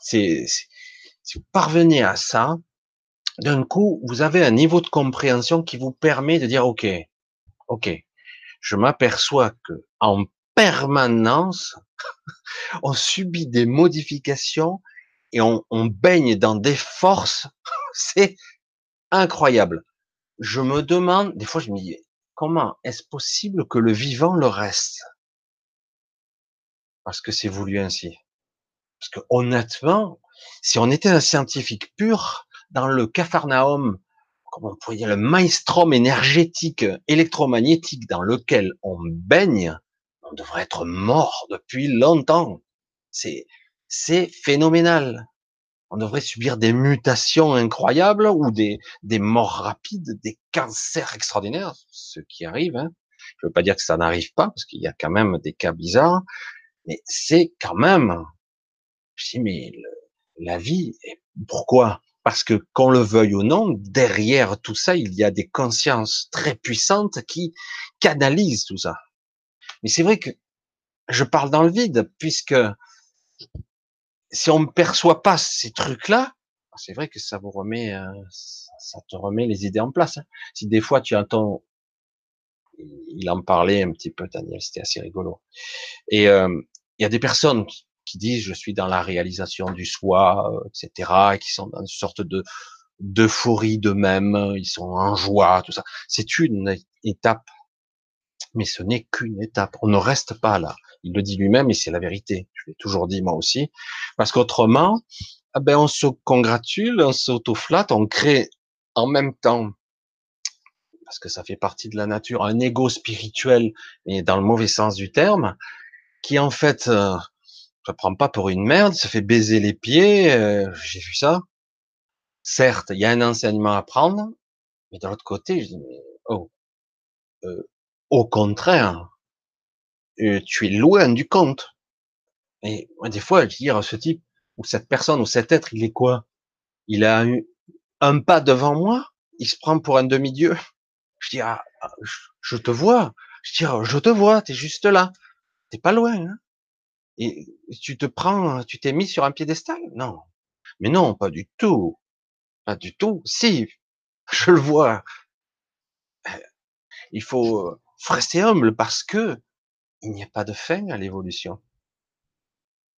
Speaker 1: C'est, si vous parvenez à ça, d'un coup, vous avez un niveau de compréhension qui vous permet de dire, OK, OK, je m'aperçois que en permanence, on subit des modifications et on baigne dans des forces. C'est incroyable. Je me demande, des fois, je me dis, comment est-ce possible que le vivant le reste? parce que c'est voulu ainsi. Parce que honnêtement, si on était un scientifique pur, dans le Capharnaüm, comme on pourrait dire, le maelstrom énergétique électromagnétique dans lequel on baigne, on devrait être mort depuis longtemps. C'est, c'est phénoménal. On devrait subir des mutations incroyables ou des, des morts rapides, des cancers extraordinaires, ce qui arrive. Hein. Je veux pas dire que ça n'arrive pas, parce qu'il y a quand même des cas bizarres, mais c'est quand même, je dis, mais la vie, pourquoi? Parce que qu'on le veuille ou non, derrière tout ça, il y a des consciences très puissantes qui canalisent tout ça. Mais c'est vrai que je parle dans le vide, puisque si on ne perçoit pas ces trucs-là, c'est vrai que ça vous remet, euh, ça te remet les idées en place. Hein. Si des fois tu entends, il en parlait un petit peu, Daniel, c'était assez rigolo. Et il y a des personnes qui, disent je suis dans la réalisation du soi, euh, etc., et qui sont dans une sorte de d'euphorie d'eux-mêmes, ils sont en joie, tout ça. C'est une étape, mais ce n'est qu'une étape. On ne reste pas là. Il le dit lui-même et c'est la vérité. Je l'ai toujours dit moi aussi, parce qu'autrement, ah ben on se congratule, on s'autoflatte, on crée en même temps parce que ça fait partie de la nature, un ego spirituel, mais dans le mauvais sens du terme, qui en fait euh, ça prend pas pour une merde, ça fait baiser les pieds, euh, j'ai vu ça. Certes, il y a un enseignement à prendre, mais de l'autre côté, je dis mais oh, euh, au contraire, euh, tu es loin du compte. Et des fois, je dis ce type ou cette personne ou cet être, il est quoi? Il a eu un pas devant moi, il se prend pour un demi-dieu. Je dis ah, je, te vois. Je dis je te vois, t'es juste là. T'es pas loin, hein Et tu te prends, tu t'es mis sur un piédestal? Non. Mais non, pas du tout. Pas du tout. Si, je le vois. Il faut euh, rester humble parce que il n'y a pas de fin à l'évolution.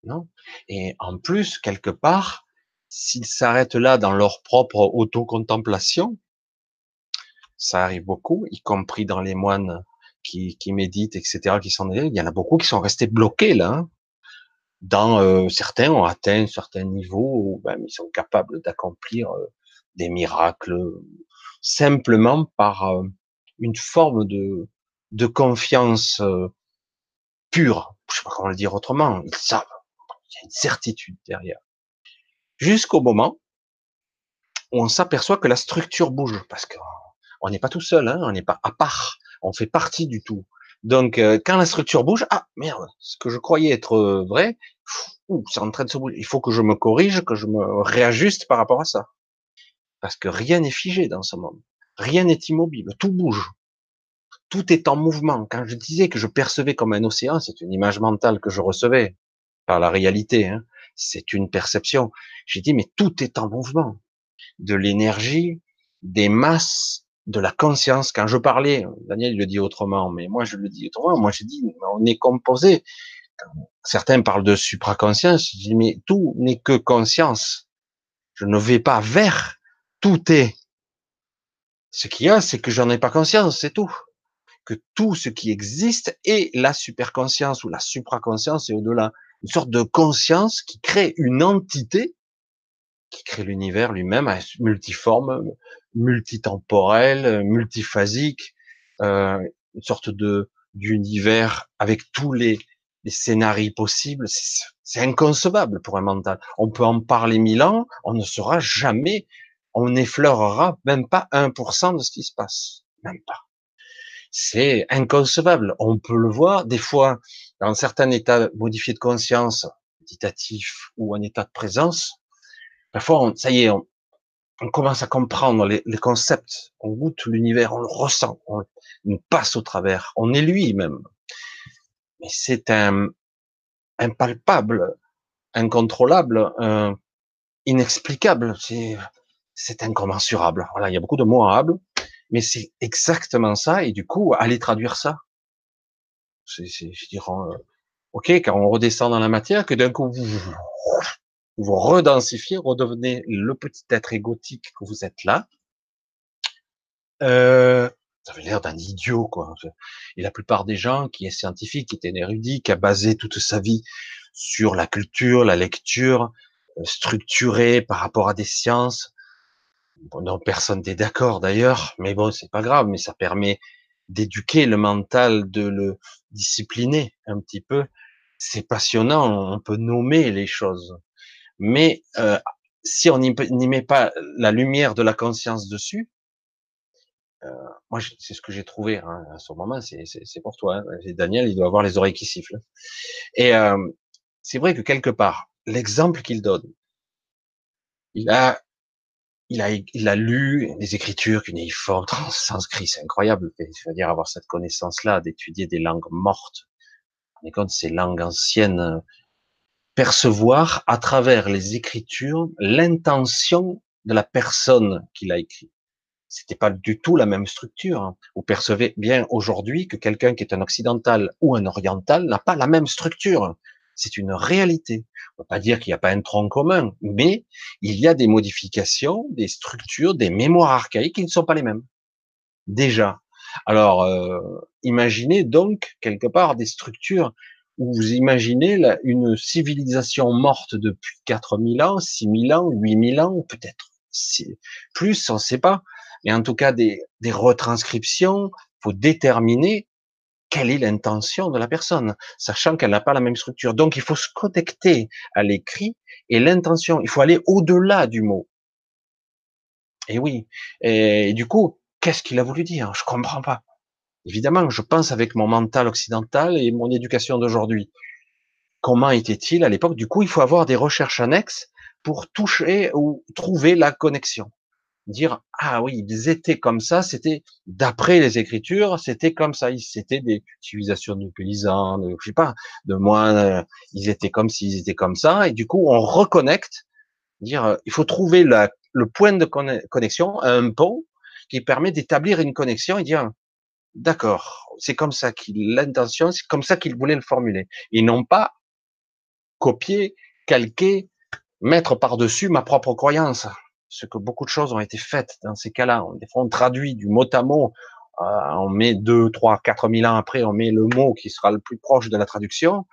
Speaker 1: Non? Et en plus, quelque part, s'ils s'arrêtent là dans leur propre autocontemplation, ça arrive beaucoup, y compris dans les moines qui, qui méditent, etc., qui sont il y en a beaucoup qui sont restés bloqués là. Hein. Dans euh, certains ont atteint un certain niveau où ben, ils sont capables d'accomplir euh, des miracles simplement par euh, une forme de de confiance pure. Je sais pas comment le dire autrement. Ils savent. Il y a une certitude derrière. Jusqu'au moment où on s'aperçoit que la structure bouge, parce qu'on n'est pas tout seul, hein, on n'est pas à part on fait partie du tout. Donc, euh, quand la structure bouge, ah merde, ce que je croyais être euh, vrai, c'est en train de se bouger. Il faut que je me corrige, que je me réajuste par rapport à ça. Parce que rien n'est figé dans ce monde. Rien n'est immobile. Tout bouge. Tout est en mouvement. Quand je disais que je percevais comme un océan, c'est une image mentale que je recevais par la réalité. Hein. C'est une perception. J'ai dit, mais tout est en mouvement. De l'énergie, des masses, de la conscience. Quand je parlais, Daniel le dit autrement, mais moi je le dis autrement. Moi je dis, on est composé certains parlent de supraconscience, je dis mais tout n'est que conscience. Je ne vais pas vers, tout est. Ce qu'il y a, c'est que j'en ai pas conscience, c'est tout. Que tout ce qui existe est la superconscience ou la supraconscience et au-delà. Une sorte de conscience qui crée une entité, qui crée l'univers lui-même, multiforme, multitemporel, multiphasique, euh, une sorte de d'univers avec tous les, les scénarios possibles. C'est inconcevable pour un mental. On peut en parler mille ans, on ne saura jamais, on n'effleurera même pas 1% de ce qui se passe. Même pas. C'est inconcevable. On peut le voir des fois dans certains états modifiés de conscience, méditatif ou en état de présence. Parfois, ça y est, on, commence à comprendre les, concepts, on goûte l'univers, on le ressent, on, passe au travers, on est lui-même. Mais c'est un impalpable, incontrôlable, euh, inexplicable, c'est incommensurable. Voilà, il y a beaucoup de mots arabes, mais c'est exactement ça. Et du coup, aller traduire ça, c'est, je dirais, euh, ok, quand on redescend dans la matière, que d'un coup vous vous redensifiez, redevenez le petit être égotique que vous êtes là. Euh, ça avait l'air d'un idiot, quoi. Et la plupart des gens qui est scientifique, qui est érudit, qui a basé toute sa vie sur la culture, la lecture, euh, structurée par rapport à des sciences. Non, personne n'est d'accord d'ailleurs, mais bon, c'est pas grave, mais ça permet d'éduquer le mental, de le discipliner un petit peu. C'est passionnant, on peut nommer les choses. Mais euh, si on n'y met pas la lumière de la conscience dessus, euh, moi c'est ce que j'ai trouvé hein, à ce moment, c'est pour toi. Hein. Daniel, il doit avoir les oreilles qui sifflent. Et euh, c'est vrai que quelque part, l'exemple qu'il donne, il a, il a, il a lu des écritures cunéiformes, sanskrit, c'est incroyable. C'est-à-dire avoir cette connaissance-là, d'étudier des langues mortes. Est compte ces langues anciennes percevoir à travers les écritures l'intention de la personne qui l'a écrit. C'était pas du tout la même structure. Hein. Vous percevez bien aujourd'hui que quelqu'un qui est un occidental ou un oriental n'a pas la même structure. C'est une réalité. On ne peut pas dire qu'il n'y a pas un tronc commun, mais il y a des modifications, des structures, des mémoires archaïques qui ne sont pas les mêmes. Déjà. Alors, euh, imaginez donc quelque part des structures où vous imaginez une civilisation morte depuis 4000 ans, 6000 ans, 8000 ans, peut-être plus, on ne sait pas. Mais en tout cas, des, des retranscriptions, faut déterminer quelle est l'intention de la personne, sachant qu'elle n'a pas la même structure. Donc, il faut se connecter à l'écrit et l'intention. Il faut aller au-delà du mot. Et oui. Et, du coup, qu'est-ce qu'il a voulu dire? Je comprends pas. Évidemment, je pense avec mon mental occidental et mon éducation d'aujourd'hui. Comment était-il à l'époque? Du coup, il faut avoir des recherches annexes pour toucher ou trouver la connexion. Dire ah oui, ils étaient comme ça, c'était d'après les écritures, c'était comme ça, c'était des civilisations de paysans, de, je sais pas, de moines, ils étaient comme s'ils étaient comme ça, et du coup on reconnecte. Dire il faut trouver le point de connexion, un pont qui permet d'établir une connexion et dire D'accord, c'est comme ça qu'il l'intention, c'est comme ça qu'il voulait le formuler. Ils n'ont pas copié, calqué, mettre par-dessus ma propre croyance. Ce que beaucoup de choses ont été faites dans ces cas-là. Des fois, on traduit du mot à mot. Euh, on met deux, trois, quatre mille ans après, on met le mot qui sera le plus proche de la traduction.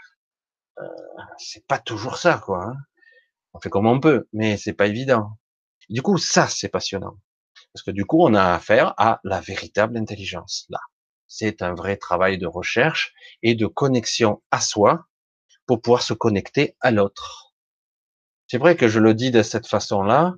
Speaker 1: Euh, c'est pas toujours ça, quoi. Hein. On fait comme on peut, mais c'est pas évident. Du coup, ça, c'est passionnant. Parce que du coup, on a affaire à la véritable intelligence, là c'est un vrai travail de recherche et de connexion à soi pour pouvoir se connecter à l'autre. C'est vrai que je le dis de cette façon-là.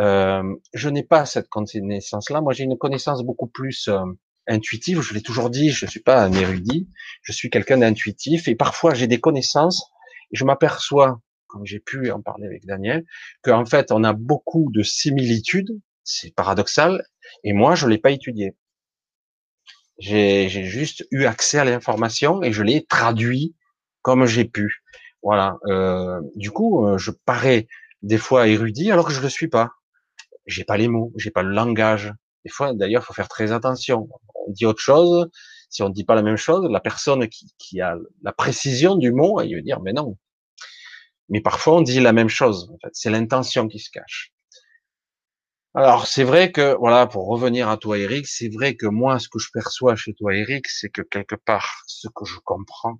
Speaker 1: Euh, je n'ai pas cette connaissance-là. Moi, j'ai une connaissance beaucoup plus euh, intuitive. Je l'ai toujours dit. Je ne suis pas un érudit. Je suis quelqu'un d'intuitif. Et parfois, j'ai des connaissances. Et je m'aperçois, comme j'ai pu en parler avec Daniel, qu'en fait, on a beaucoup de similitudes. C'est paradoxal. Et moi, je l'ai pas étudié. J'ai juste eu accès à l'information et je l'ai traduit comme j'ai pu. Voilà. Euh, du coup, euh, je parais des fois érudit alors que je le suis pas. J'ai pas les mots, j'ai pas le langage. Des fois, d'ailleurs, faut faire très attention. On dit autre chose, Si on ne dit pas la même chose, la personne qui, qui a la précision du mot, il veut dire, mais non. Mais parfois, on dit la même chose. En fait, c'est l'intention qui se cache. Alors, c'est vrai que, voilà, pour revenir à toi, Eric, c'est vrai que moi, ce que je perçois chez toi, Eric, c'est que quelque part, ce que je comprends,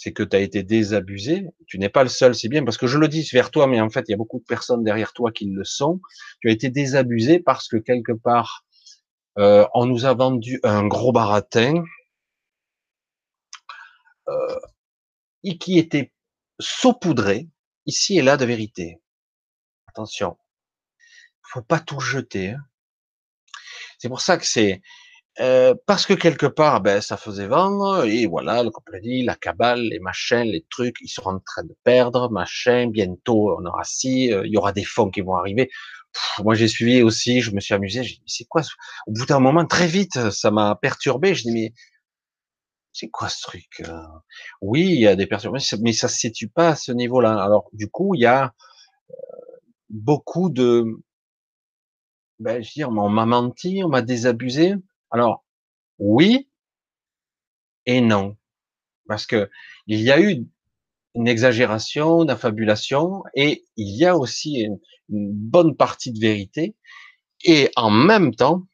Speaker 1: c'est que tu as été désabusé. Tu n'es pas le seul, c'est bien, parce que je le dis vers toi, mais en fait, il y a beaucoup de personnes derrière toi qui le sont. Tu as été désabusé parce que quelque part, euh, on nous a vendu un gros baratin euh, qui était saupoudré ici et là de vérité. Attention, faut pas tout jeter. Hein. C'est pour ça que c'est euh, parce que quelque part, ben, ça faisait vendre, et voilà, le dit, la cabale, les machins, les trucs, ils sont en train de perdre, machin, bientôt on aura ci, euh, il y aura des fonds qui vont arriver. moi j'ai suivi aussi, je me suis amusé, j'ai dit, c'est quoi Au bout d'un moment, très vite, ça m'a perturbé, je dis, mais c'est quoi ce truc euh? Oui, il y a des perturbations, mais ça se situe pas à ce niveau-là. Alors, du coup, il y a beaucoup de, ben, je veux dire, on m'a menti, on m'a désabusé. Alors, oui et non. Parce que il y a eu une exagération, une affabulation, et il y a aussi une, bonne partie de vérité. Et en même temps,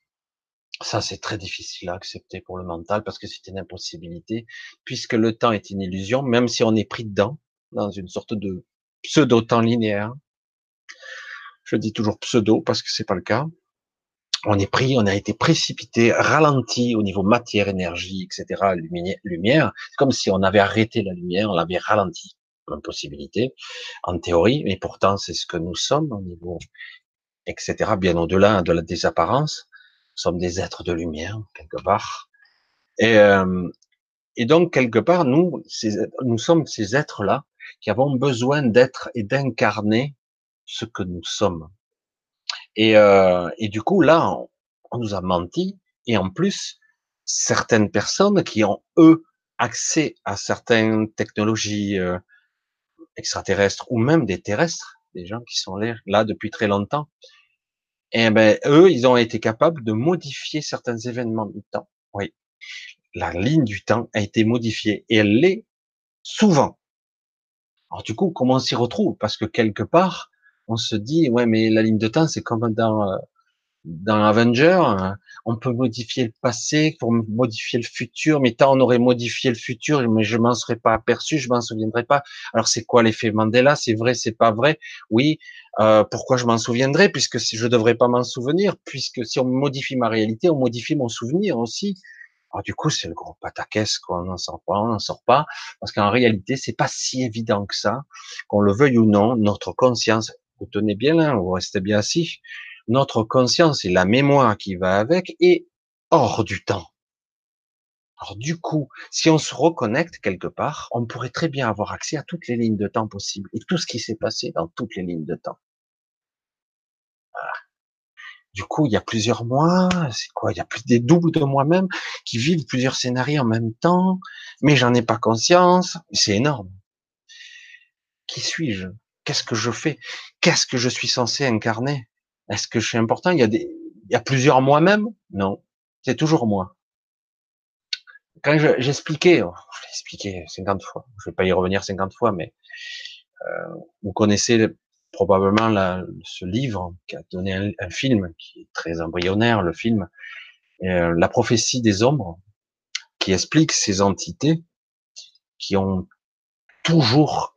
Speaker 1: ça c'est très difficile à accepter pour le mental parce que c'est une impossibilité, puisque le temps est une illusion, même si on est pris dedans, dans une sorte de pseudo-temps linéaire. Je dis toujours pseudo parce que c'est pas le cas on est pris, on a été précipité, ralenti au niveau matière, énergie, etc., lumière, comme si on avait arrêté la lumière, on l'avait ralenti. Impossibilité, en théorie, mais pourtant c'est ce que nous sommes au niveau, etc., bien au-delà de la désapparence. Nous sommes des êtres de lumière, quelque part. Et, euh, et donc, quelque part, nous, nous sommes ces êtres-là qui avons besoin d'être et d'incarner ce que nous sommes. Et, euh, et du coup, là, on, nous a menti. Et en plus, certaines personnes qui ont, eux, accès à certaines technologies euh, extraterrestres ou même des terrestres, des gens qui sont là, depuis très longtemps, et eh ben eux, ils ont été capables de modifier certains événements du temps. Oui, la ligne du temps a été modifiée et elle l'est souvent. Alors du coup, comment on s'y retrouve? Parce que quelque part, on se dit ouais mais la ligne de temps c'est comme dans euh, dans Avenger, hein. on peut modifier le passé pour modifier le futur, mais tant on aurait modifié le futur, mais je m'en serais pas aperçu, je m'en souviendrai pas. Alors c'est quoi l'effet Mandela? C'est vrai, c'est pas vrai? Oui. Euh, pourquoi je m'en souviendrai? Puisque si je devrais pas m'en souvenir, puisque si on modifie ma réalité, on modifie mon souvenir aussi. Alors du coup, c'est le gros pataquès, quoi. On n'en sort pas, on n'en sort pas, parce qu'en réalité, c'est pas si évident que ça, qu'on le veuille ou non. Notre conscience, vous tenez bien là, vous restez bien assis. Notre conscience et la mémoire qui va avec est hors du temps. Alors du coup, si on se reconnecte quelque part, on pourrait très bien avoir accès à toutes les lignes de temps possibles et tout ce qui s'est passé dans toutes les lignes de temps. Du coup, il y a plusieurs mois, c'est quoi Il y a plus des doubles de moi-même qui vivent plusieurs scénarios en même temps, mais j'en ai pas conscience. C'est énorme. Qui suis-je? Qu'est-ce que je fais? Qu'est-ce que je suis censé incarner? Est-ce que je suis important? Il y a des, il y a plusieurs moi-même? Non, c'est toujours moi. Quand j'expliquais, oh, je l'ai expliqué 50 fois, je vais pas y revenir 50 fois, mais euh, vous connaissez probablement la, ce livre qui a donné un, film qui est très embryonnaire, le film, euh, La prophétie des ombres, qui explique ces entités qui ont toujours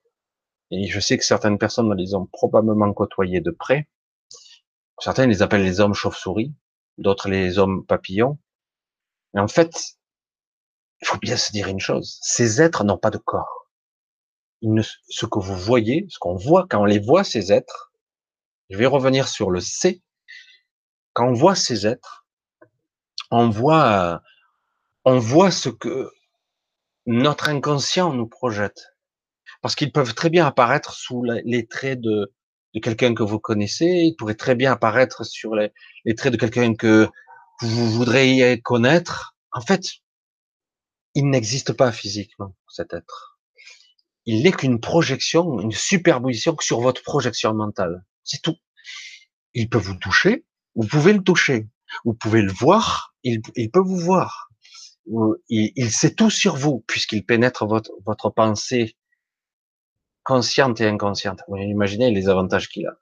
Speaker 1: et je sais que certaines personnes les ont probablement côtoyés de près. Certains les appellent les hommes chauves-souris, d'autres les hommes papillons. Mais en fait, il faut bien se dire une chose, ces êtres n'ont pas de corps. ce que vous voyez, ce qu'on voit quand on les voit, ces êtres, je vais revenir sur le C, quand on voit ces êtres, on voit, on voit ce que notre inconscient nous projette parce qu'ils peuvent très bien apparaître sous les traits de, quelqu'un que vous connaissez, ils pourraient très bien apparaître sur les, traits de quelqu'un que vous voudriez connaître. En fait, il n'existe pas physiquement, cet être. Il n'est qu'une projection, une superposition sur votre projection mentale. C'est tout. Il peut vous toucher, vous pouvez le toucher. Vous pouvez le voir, il, peut vous voir. il, sait tout sur vous, puisqu'il pénètre votre pensée consciente et inconsciente. Vous imaginez les avantages qu'il a.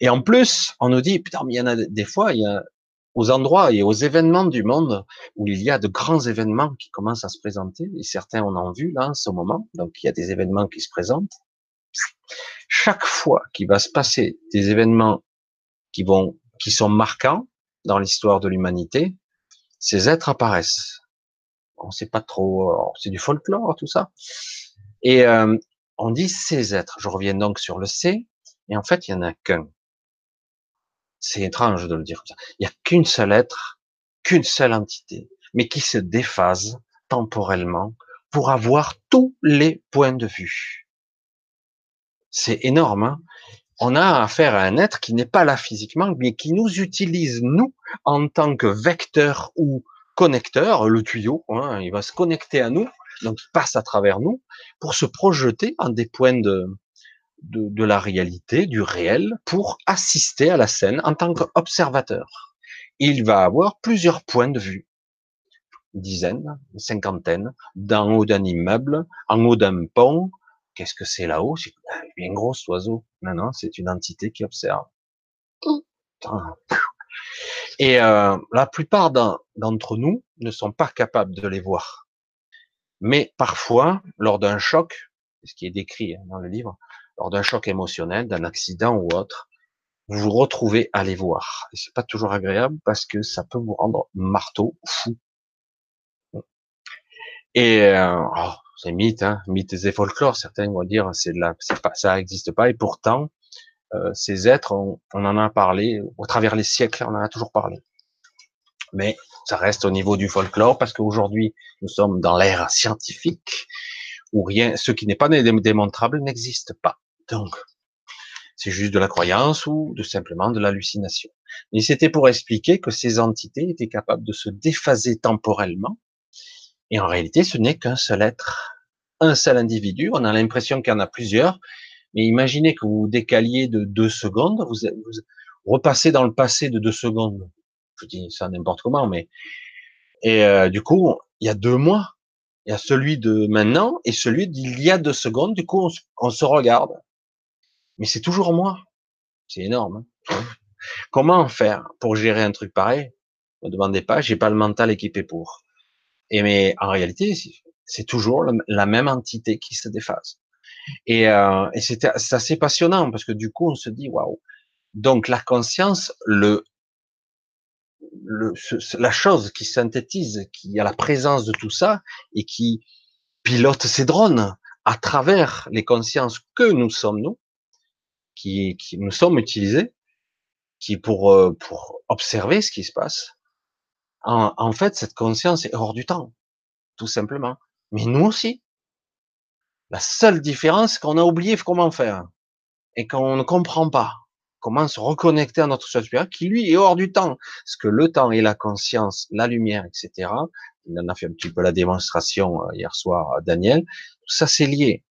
Speaker 1: Et en plus, on nous dit, putain, mais il y en a des fois, il y a aux endroits et aux événements du monde où il y a de grands événements qui commencent à se présenter, et certains on en vu là en ce moment, donc il y a des événements qui se présentent. Chaque fois qu'il va se passer des événements qui vont, qui sont marquants dans l'histoire de l'humanité, ces êtres apparaissent. On sait pas trop, c'est du folklore tout ça. Et euh, on dit ces êtres. Je reviens donc sur le C, et en fait il y en a qu'un. C'est étrange de le dire comme ça. Il n'y a qu'une seule être, qu'une seule entité, mais qui se déphase temporellement pour avoir tous les points de vue. C'est énorme. Hein on a affaire à un être qui n'est pas là physiquement, mais qui nous utilise, nous, en tant que vecteur ou connecteur, le tuyau, hein, il va se connecter à nous, donc passe à travers nous, pour se projeter en des points de, de, de la réalité, du réel, pour assister à la scène en tant qu'observateur. Il va avoir plusieurs points de vue, une dizaine, une cinquantaine, d'en haut d'un immeuble, en haut d'un pont, Qu'est-ce que c'est là-haut? C'est bien gros oiseau. Non, non, c'est une entité qui observe. Et euh, la plupart d'entre nous ne sont pas capables de les voir. Mais parfois, lors d'un choc, ce qui est décrit hein, dans le livre, lors d'un choc émotionnel, d'un accident ou autre, vous vous retrouvez à les voir. Et c'est pas toujours agréable parce que ça peut vous rendre marteau, fou. Et euh, oh, c'est mythe, hein, mythes et folklore. Certains vont dire c'est de la, pas, ça n'existe pas. Et pourtant, euh, ces êtres, on, en a parlé au travers les siècles, on en a toujours parlé. Mais ça reste au niveau du folklore parce qu'aujourd'hui, nous sommes dans l'ère scientifique où rien, ce qui n'est pas démontrable n'existe pas. Donc, c'est juste de la croyance ou de simplement de l'hallucination. Mais c'était pour expliquer que ces entités étaient capables de se déphaser temporellement et en réalité, ce n'est qu'un seul être, un seul individu. On a l'impression qu'il y en a plusieurs. Mais imaginez que vous décaliez de deux secondes, vous, vous repassez dans le passé de deux secondes. Je dis ça n'importe comment, mais et euh, du coup, il y a deux mois. Il y a celui de maintenant et celui d'il y a deux secondes. Du coup, on, se regarde. Mais c'est toujours moi. C'est énorme. Hein. Comment faire pour gérer un truc pareil? Ne me demandez pas, j'ai pas le mental équipé pour. Et mais en réalité, c'est toujours la même entité qui se déphase. Et, euh, et c'est assez passionnant parce que du coup, on se dit waouh. Donc la conscience, le, le la chose qui synthétise, qui a la présence de tout ça et qui pilote ces drones à travers les consciences que nous sommes nous, qui, qui nous sommes utilisés, qui pour euh, pour observer ce qui se passe, en, fait, cette conscience est hors du temps, tout simplement. Mais nous aussi. La seule différence, c'est qu'on a oublié comment faire et qu'on ne comprend pas comment se reconnecter à notre soi supérieur qui lui est hors du temps. Parce que le temps et la conscience, la lumière, etc. Il en a fait un petit peu la démonstration euh, hier soir, Daniel. Tout ça, c'est lié.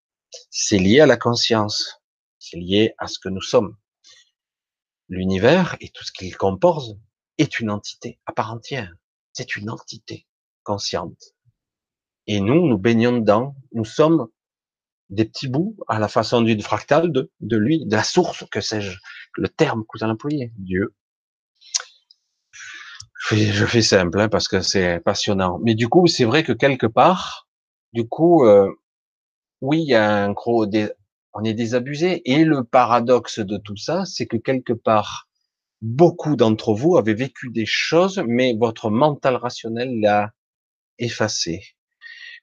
Speaker 1: C'est lié à la conscience. C'est lié à ce que nous sommes. L'univers et tout ce qu'il compose est une entité à part entière c'est une entité consciente. Et nous, nous baignons dedans. Nous sommes des petits bouts à la façon d'une fractale de, de lui, de la source, que sais-je, le terme que vous allez employer, Dieu. Je fais, simple hein, parce que c'est passionnant. Mais du coup, c'est vrai que quelque part, du coup, euh, oui, il y a un gros, on est désabusé. Et le paradoxe de tout ça, c'est que quelque part, beaucoup d'entre vous avez vécu des choses, mais votre mental rationnel l'a effacé.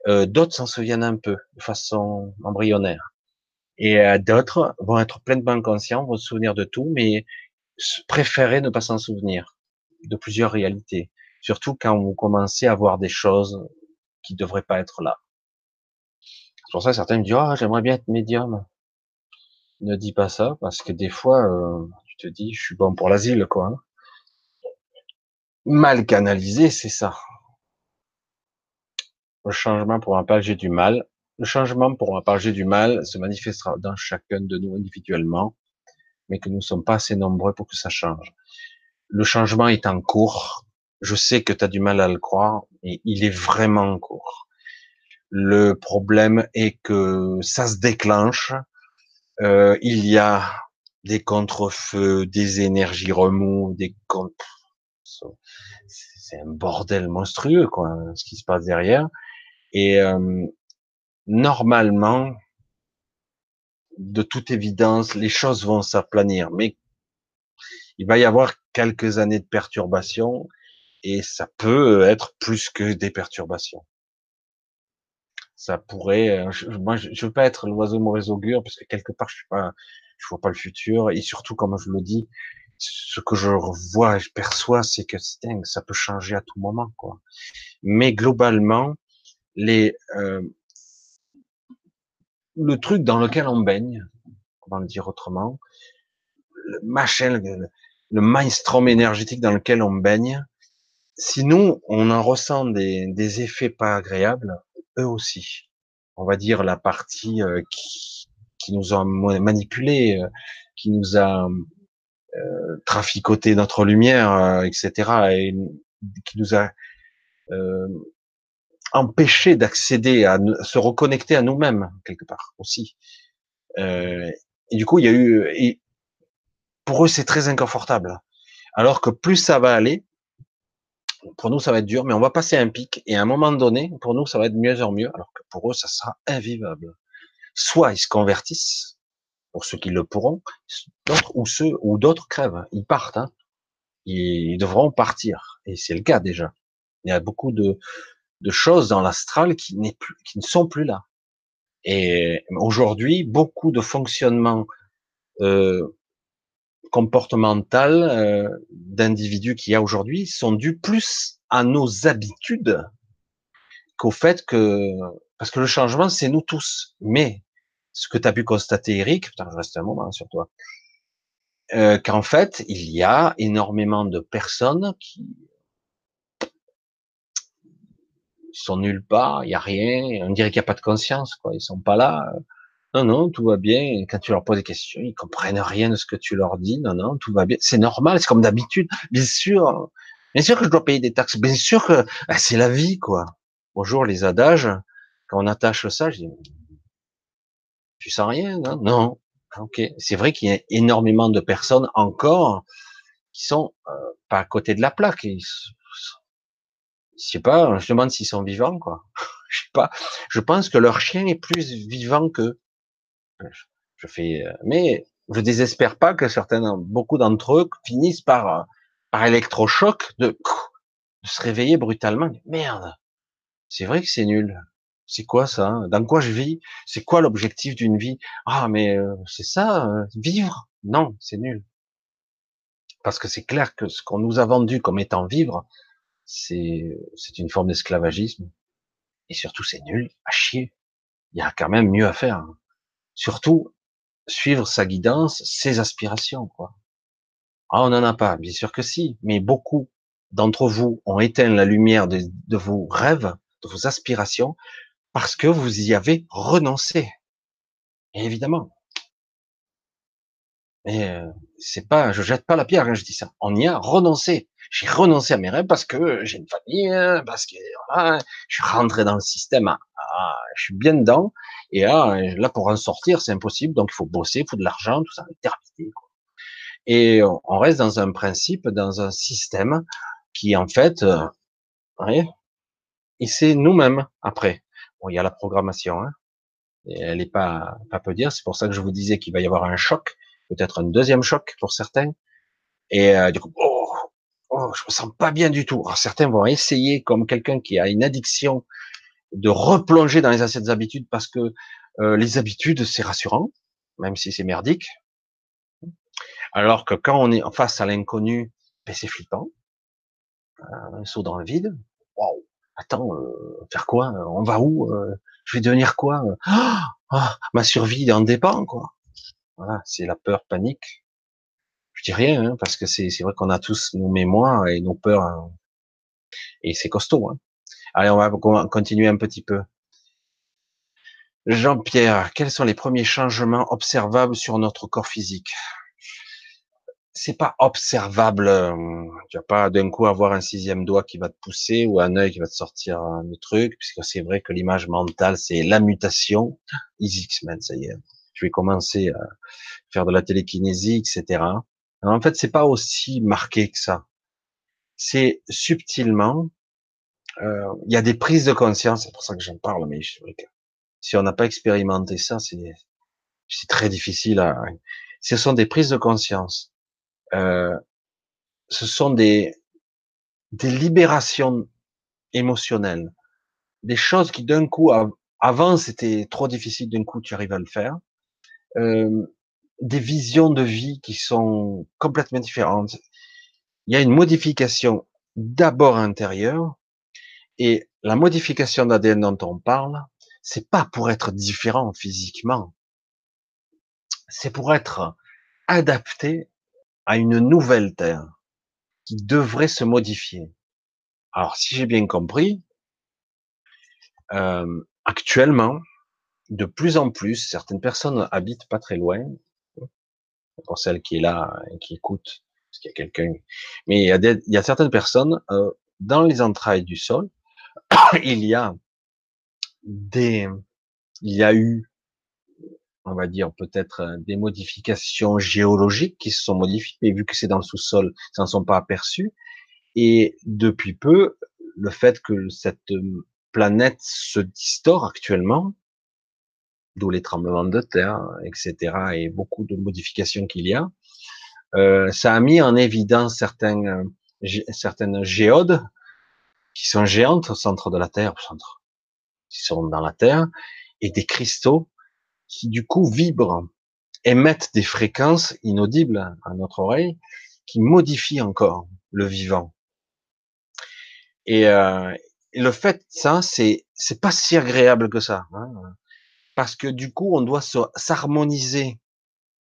Speaker 1: Euh, d'autres s'en souviennent un peu, de façon embryonnaire. Et euh, d'autres vont être pleinement conscients, vont se souvenir de tout, mais préférer ne pas s'en souvenir de plusieurs réalités. Surtout quand vous commencez à voir des choses qui devraient pas être là. C'est pour ça que certains me disent, oh, j'aimerais bien être médium. Ne dis pas ça, parce que des fois, euh, te dis, je suis bon pour l'asile, quoi. Hein. Mal canalisé, c'est ça. Le changement pour j'ai du mal. Le changement pour j'ai du mal se manifestera dans chacun de nous individuellement, mais que nous ne sommes pas assez nombreux pour que ça change. Le changement est en cours. Je sais que tu as du mal à le croire. Et il est vraiment en cours. Le problème est que ça se déclenche. Euh, il y a des contre-feux, des énergies remous, des contre... C'est un bordel monstrueux, quoi, ce qui se passe derrière. Et euh, normalement, de toute évidence, les choses vont s'aplanir. Mais il va y avoir quelques années de perturbations et ça peut être plus que des perturbations. Ça pourrait, euh, moi, je, veux pas être l'oiseau mauvais augure parce que quelque part, je suis pas, je vois pas le futur et surtout, comme je le dis, ce que je vois, je perçois, c'est que ça peut changer à tout moment, quoi. Mais globalement, les, euh, le truc dans lequel on baigne, comment le dire autrement, le machin, le, mainstream énergétique dans lequel on baigne, si nous, on en ressent des, des effets pas agréables, eux aussi. On va dire la partie euh, qui, qui, nous a manipulé, euh, qui nous a euh, traficoté notre lumière, euh, etc., et qui nous a empêché d'accéder à se reconnecter à nous-mêmes quelque part aussi. Euh, et du coup, il y a eu, et pour eux, c'est très inconfortable. Alors que plus ça va aller, pour nous, ça va être dur, mais on va passer un pic, et à un moment donné, pour nous, ça va être mieux en mieux, alors que pour eux, ça sera invivable. Soit ils se convertissent, pour ceux qui le pourront, d'autres ou ceux ou d'autres crèvent, ils partent, hein. ils devront partir, et c'est le cas déjà. Il y a beaucoup de, de choses dans l'astral qui, plus, qui ne sont plus là. Et aujourd'hui, beaucoup de fonctionnements euh, comportemental euh, d'individus qu'il y a aujourd'hui sont dus plus à nos habitudes qu'au fait que parce que le changement c'est nous tous mais ce que tu as pu constater Eric je reste un moment sur toi euh, qu'en fait il y a énormément de personnes qui sont nulle part il y a rien on dirait qu'il n'y a pas de conscience quoi ils sont pas là non, non, tout va bien. quand tu leur poses des questions, ils comprennent rien de ce que tu leur dis. Non, non, tout va bien. C'est normal, c'est comme d'habitude. Bien sûr, bien sûr que je dois payer des taxes. Bien sûr que bah, c'est la vie, quoi. Bonjour les adages. Quand on attache ça, je dis, tu sens rien, non Non. Ok. C'est vrai qu'il y a énormément de personnes encore qui sont euh, pas à côté de la plaque. Je sais pas. Je demande s'ils sont vivants, quoi. je sais pas. Je pense que leur chien est plus vivant que je fais, euh, mais je désespère pas que certains, beaucoup d'entre eux finissent par, euh, par électrochoc de, de se réveiller brutalement. Merde, c'est vrai que c'est nul. C'est quoi ça hein? Dans quoi je vis? C'est quoi l'objectif d'une vie? Ah, mais euh, c'est ça, vivre? Non, c'est nul. Parce que c'est clair que ce qu'on nous a vendu comme étant vivre, c'est une forme d'esclavagisme. Et surtout, c'est nul, à chier. Il y a quand même mieux à faire. Hein. Surtout, suivre sa guidance, ses aspirations, quoi. Ah, on n'en a pas, bien sûr que si, mais beaucoup d'entre vous ont éteint la lumière de, vos rêves, de vos aspirations, parce que vous y avez renoncé. évidemment. Mais euh, c'est pas, je jette pas la pierre quand je dis ça. On y a renoncé. J'ai renoncé à mes rêves parce que j'ai une famille, parce que voilà, je suis rentré dans le système. Ah, je suis bien dedans. Et là, là pour en sortir, c'est impossible. Donc il faut bosser, il faut de l'argent, tout ça, terminé. Quoi. Et on reste dans un principe, dans un système qui en fait, euh, et c'est nous-mêmes après. Bon, il y a la programmation, hein, elle est pas pas peu dire. C'est pour ça que je vous disais qu'il va y avoir un choc, peut-être un deuxième choc pour certains. Et euh, du coup, oh, oh, je me sens pas bien du tout. Alors, certains vont essayer, comme quelqu'un qui a une addiction, de replonger dans les anciennes habitudes parce que euh, les habitudes, c'est rassurant, même si c'est merdique. Alors que quand on est face à l'inconnu, ben, c'est flippant. Euh, un saut dans le vide. Waouh Attends, euh, faire quoi? On va où? Je vais devenir quoi? Ah, Ma survie en dépend, quoi. Voilà, c'est la peur, panique je dis rien, hein, parce que c'est vrai qu'on a tous nos mémoires et nos peurs, hein. et c'est costaud. Hein. Allez, on va continuer un petit peu. Jean-Pierre, quels sont les premiers changements observables sur notre corps physique? C'est pas observable. Euh, tu vas pas d'un coup avoir un sixième doigt qui va te pousser ou un œil qui va te sortir un truc, puisque c'est vrai que l'image mentale, c'est la mutation. X-Men, ça y est. Je vais commencer à faire de la télékinésie, etc. en fait, c'est pas aussi marqué que ça. C'est subtilement. Euh, il y a des prises de conscience, c'est pour ça que j'en parle, mais je, si on n'a pas expérimenté ça, c'est c'est très difficile à. Ce sont des prises de conscience. Euh, ce sont des des libérations émotionnelles, des choses qui d'un coup, avant c'était trop difficile, d'un coup tu arrives à le faire. Euh, des visions de vie qui sont complètement différentes. Il y a une modification d'abord intérieure et la modification d'ADN dont on parle, c'est pas pour être différent physiquement, c'est pour être adapté à une nouvelle Terre qui devrait se modifier. Alors, si j'ai bien compris, euh, actuellement, de plus en plus, certaines personnes habitent pas très loin. Pour celle qui est là et qui écoute, parce qu'il y a quelqu'un. Mais il y a, il y a certaines personnes euh, dans les entrailles du sol. il y a des, il y a eu on va dire peut-être euh, des modifications géologiques qui se sont modifiées, et vu que c'est dans le sous-sol, ils s'en sont pas aperçus. Et depuis peu, le fait que cette euh, planète se distord actuellement, d'où les tremblements de terre, etc., et beaucoup de modifications qu'il y a, euh, ça a mis en évidence certains, certaines géodes qui sont géantes au centre de la Terre, au centre, qui sont dans la Terre, et des cristaux qui du coup vibrent, émettent des fréquences inaudibles à notre oreille, qui modifient encore le vivant. Et, euh, le fait ça, c'est c'est pas si agréable que ça, hein, parce que du coup, on doit s'harmoniser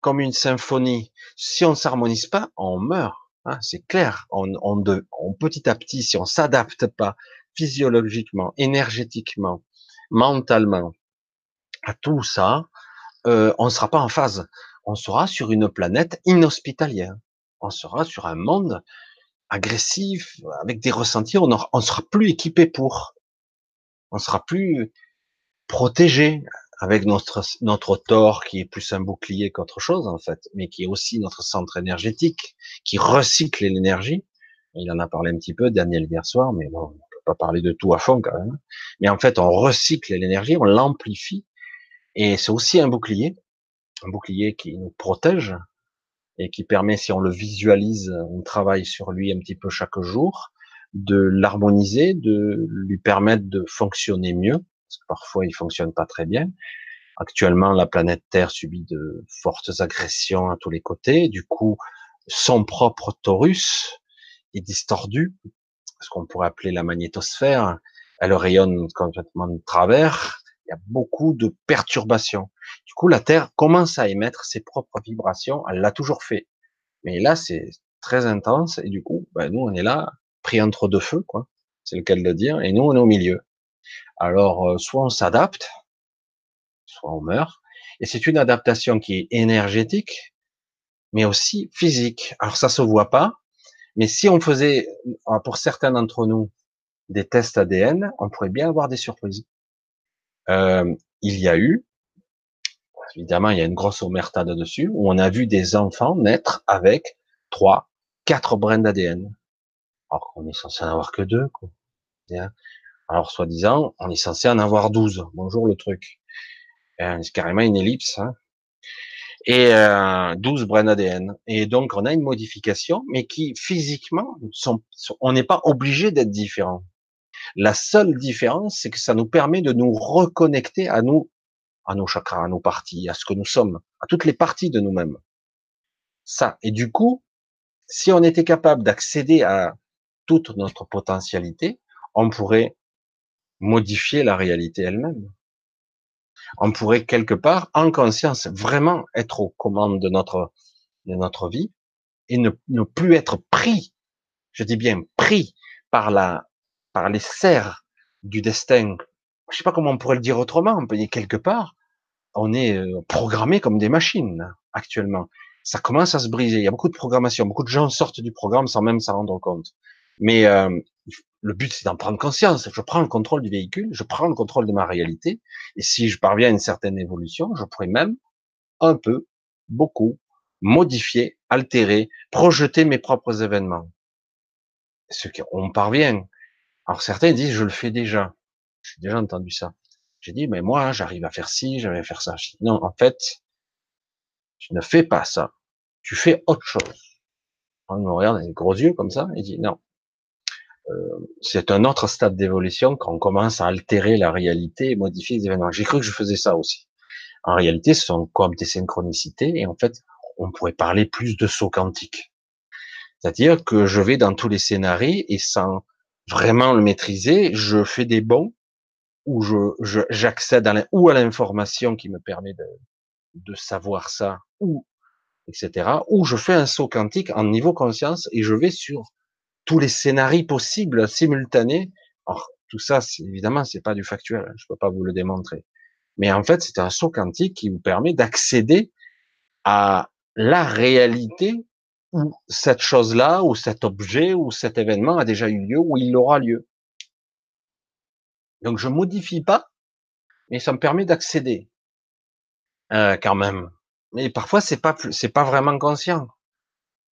Speaker 1: comme une symphonie. Si on s'harmonise pas, on meurt. Hein, c'est clair. On, on, petit à petit, si on s'adapte pas physiologiquement, énergétiquement, mentalement à tout ça, euh, on ne sera pas en phase. On sera sur une planète inhospitalière. On sera sur un monde agressif, avec des ressentis. On ne sera plus équipé pour. On sera plus protégé avec notre notre tort qui est plus un bouclier qu'autre chose en fait, mais qui est aussi notre centre énergétique, qui recycle l'énergie. Il en a parlé un petit peu Daniel hier soir, mais bon, on peut pas parler de tout à fond quand même. Mais en fait, on recycle l'énergie, on l'amplifie et c'est aussi un bouclier, un bouclier qui nous protège et qui permet, si on le visualise, on travaille sur lui un petit peu chaque jour, de l'harmoniser, de lui permettre de fonctionner mieux, parce que parfois il fonctionne pas très bien. Actuellement, la planète Terre subit de fortes agressions à tous les côtés. Du coup, son propre torus est distordu, ce qu'on pourrait appeler la magnétosphère. Elle rayonne complètement de travers il y a beaucoup de perturbations. Du coup, la Terre commence à émettre ses propres vibrations. Elle l'a toujours fait. Mais là, c'est très intense. Et du coup, ben, nous, on est là, pris entre deux feux, quoi. C'est le cas de le dire. Et nous, on est au milieu. Alors, euh, soit on s'adapte, soit on meurt. Et c'est une adaptation qui est énergétique, mais aussi physique. Alors, ça se voit pas. Mais si on faisait, pour certains d'entre nous, des tests ADN, on pourrait bien avoir des surprises. Euh, il y a eu, évidemment, il y a une grosse omerta dessus, où on a vu des enfants naître avec trois, quatre brins d'ADN. Alors qu'on est censé en avoir que deux. Alors, soi-disant, on est censé en avoir douze. Bonjour le truc. Euh, c'est carrément une ellipse. Hein. Et euh, 12 brins d'ADN. Et donc, on a une modification, mais qui physiquement, sont, on n'est pas obligé d'être différent. La seule différence, c'est que ça nous permet de nous reconnecter à nous, à nos chakras, à nos parties, à ce que nous sommes, à toutes les parties de nous-mêmes. Ça. Et du coup, si on était capable d'accéder à toute notre potentialité, on pourrait modifier la réalité elle-même. On pourrait quelque part, en conscience, vraiment être aux commandes de notre, de notre vie et ne, ne plus être pris, je dis bien pris par la, par les serres du destin. Je sais pas comment on pourrait le dire autrement. Dire quelque part, on est euh, programmé comme des machines actuellement. ça commence à se briser. Il y a beaucoup de programmation, beaucoup de gens sortent du programme sans même s'en rendre compte. Mais euh, le but, c'est d'en prendre conscience. Je prends le contrôle du véhicule, je prends le contrôle de ma réalité, et si je parviens à une certaine évolution, je pourrais même un peu, beaucoup, modifier, altérer, projeter mes propres événements. Ce qu'on parvient. Alors certains disent, je le fais déjà. J'ai déjà entendu ça. J'ai dit, mais moi, j'arrive à faire ci, j'arrive à faire ça. non, en fait, tu ne fais pas ça. Tu fais autre chose. On me regarde avec gros yeux comme ça et dit, non. C'est un autre stade d'évolution quand on commence à altérer la réalité et modifier les événements. J'ai cru que je faisais ça aussi. En réalité, ce sont comme des synchronicités et en fait, on pourrait parler plus de saut quantique. C'est-à-dire que je vais dans tous les scénarios et sans vraiment le maîtriser, je fais des bons où j'accède à ou à l'information qui me permet de, de savoir ça, ou etc. Ou je fais un saut quantique en niveau conscience et je vais sur tous les scénarios possibles simultanés. Alors tout ça, évidemment, c'est pas du factuel, hein, je peux pas vous le démontrer. Mais en fait, c'est un saut quantique qui vous permet d'accéder à la réalité où cette chose-là, ou cet objet, ou cet événement a déjà eu lieu, ou il aura lieu. Donc je modifie pas, mais ça me permet d'accéder euh, quand même. Mais parfois c'est pas c'est pas vraiment conscient,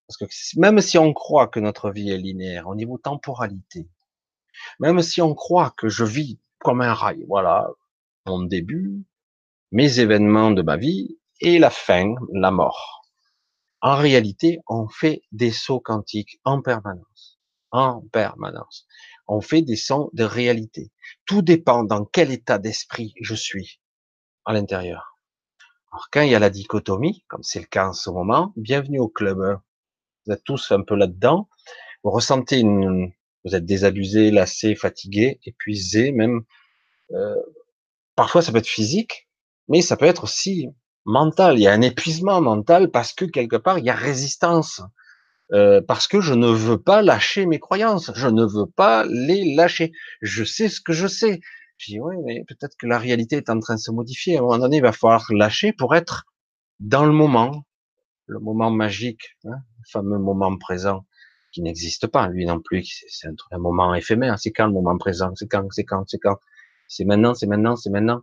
Speaker 1: parce que même si on croit que notre vie est linéaire au niveau temporalité, même si on croit que je vis comme un rail, voilà mon début, mes événements de ma vie et la fin, la mort. En réalité, on fait des sauts quantiques en permanence, en permanence on fait des sons de réalité. Tout dépend dans quel état d'esprit je suis à l'intérieur. Alors quand il y a la dichotomie, comme c'est le cas en ce moment, bienvenue au club. Vous êtes tous un peu là-dedans. Vous ressentez une, vous êtes désabusé, lassé, fatigué, épuisé, même. Euh, parfois ça peut être physique, mais ça peut être aussi mental. Il y a un épuisement mental parce que quelque part il y a résistance. Euh, parce que je ne veux pas lâcher mes croyances, je ne veux pas les lâcher. Je sais ce que je sais. Je dis oui, mais peut-être que la réalité est en train de se modifier. À un moment donné, il va falloir lâcher pour être dans le moment, le moment magique, hein, le fameux moment présent qui n'existe pas, lui non plus. C'est un, un, moment éphémère. C'est quand le moment présent? C'est quand? C'est quand? C'est quand? C'est maintenant? C'est maintenant? C'est maintenant?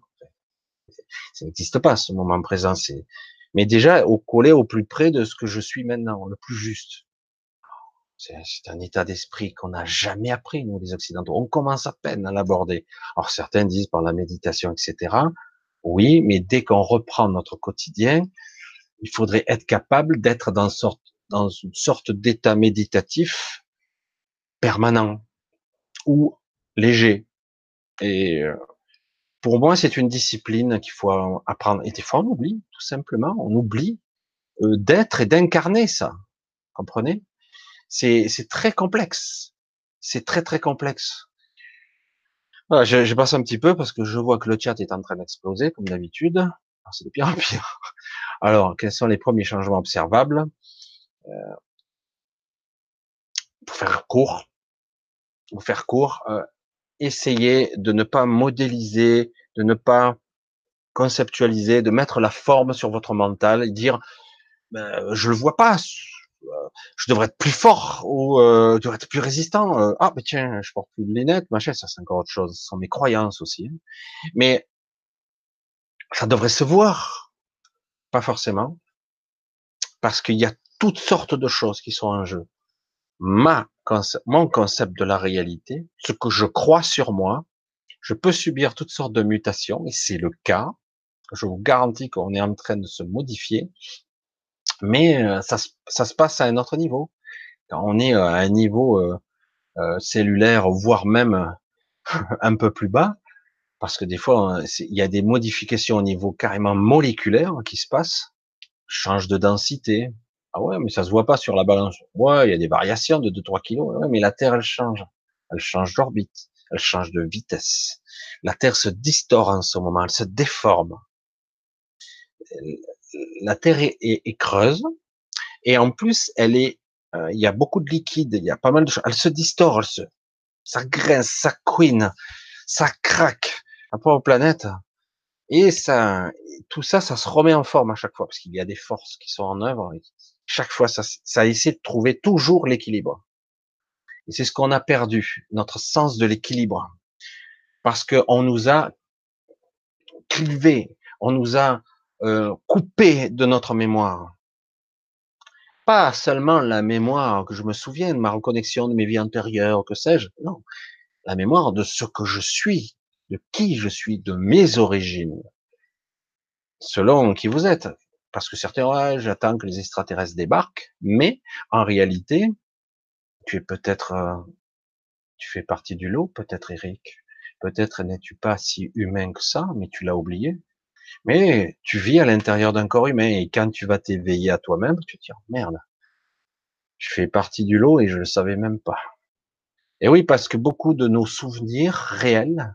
Speaker 1: Ça n'existe pas ce moment présent. C'est mais déjà au coller au plus près de ce que je suis maintenant, le plus juste. C'est un état d'esprit qu'on n'a jamais appris, nous, les Occidentaux. On commence à peine à l'aborder. Alors, certains disent par la méditation, etc. Oui, mais dès qu'on reprend notre quotidien, il faudrait être capable d'être dans, une sorte d'état méditatif permanent ou léger. Et euh, pour moi, c'est une discipline qu'il faut apprendre. Et des fois, on oublie, tout simplement, on oublie euh, d'être et d'incarner ça. Comprenez? C'est très complexe. C'est très très complexe. Voilà, je, je, passe un petit peu parce que je vois que le chat est en train d'exploser comme d'habitude. C'est de pire en pire. Alors, quels sont les premiers changements observables euh, Pour faire court, pour faire court, euh, essayez de ne pas modéliser, de ne pas conceptualiser, de mettre la forme sur votre mental et dire ben, je le vois pas euh, je devrais être plus fort ou euh, je devrais être plus résistant. Euh, ah, mais tiens, je porte plus de lunettes, machin, ça c'est encore autre chose. Ce sont mes croyances aussi. Hein. Mais ça devrait se voir, pas forcément, parce qu'il y a toutes sortes de choses qui sont en jeu. Ma, mon concept de la réalité, ce que je crois sur moi, je peux subir toutes sortes de mutations, et c'est le cas. Je vous garantis qu'on est en train de se modifier mais euh, ça, ça, se passe à un autre niveau. Quand on est euh, à un niveau euh, cellulaire, voire même un peu plus bas, parce que des fois, il y a des modifications au niveau carrément moléculaire qui se passent, change de densité. Ah ouais, mais ça se voit pas sur la balance. Ouais, il y a des variations de 2-3 kilos, ouais, mais la Terre, elle change. Elle change d'orbite, elle change de vitesse. La Terre se distord en ce moment, elle se déforme la Terre est, creuse et en plus elle est, euh, il y a beaucoup de liquide, il y a pas mal de choses. Elle se distord, elle se, ça grince, ça couine, ça craque. Rapport aux planètes, Et ça, tout ça, ça se remet en forme à chaque fois, parce qu'il y a des forces qui sont en œuvre. Chaque fois, ça, essaie de trouver toujours l'équilibre. Et c'est ce qu'on a perdu, notre sens de l'équilibre. Parce qu'on nous a clivé, on nous a euh, coupé de notre mémoire. Pas seulement la mémoire que je me souviens ma reconnexion de mes vies antérieures, que sais-je, non. La mémoire de ce que je suis, de qui je suis, de mes origines, selon qui vous êtes. Parce que certains, ouais, j'attends que les extraterrestres débarquent, mais en réalité, tu es peut-être, euh, tu fais partie du lot, peut-être Eric, peut-être n'es-tu pas si humain que ça, mais tu l'as oublié. Mais tu vis à l'intérieur d'un corps humain et quand tu vas t'éveiller à toi-même, tu te dis merde, je fais partie du lot et je le savais même pas. Et oui, parce que beaucoup de nos souvenirs réels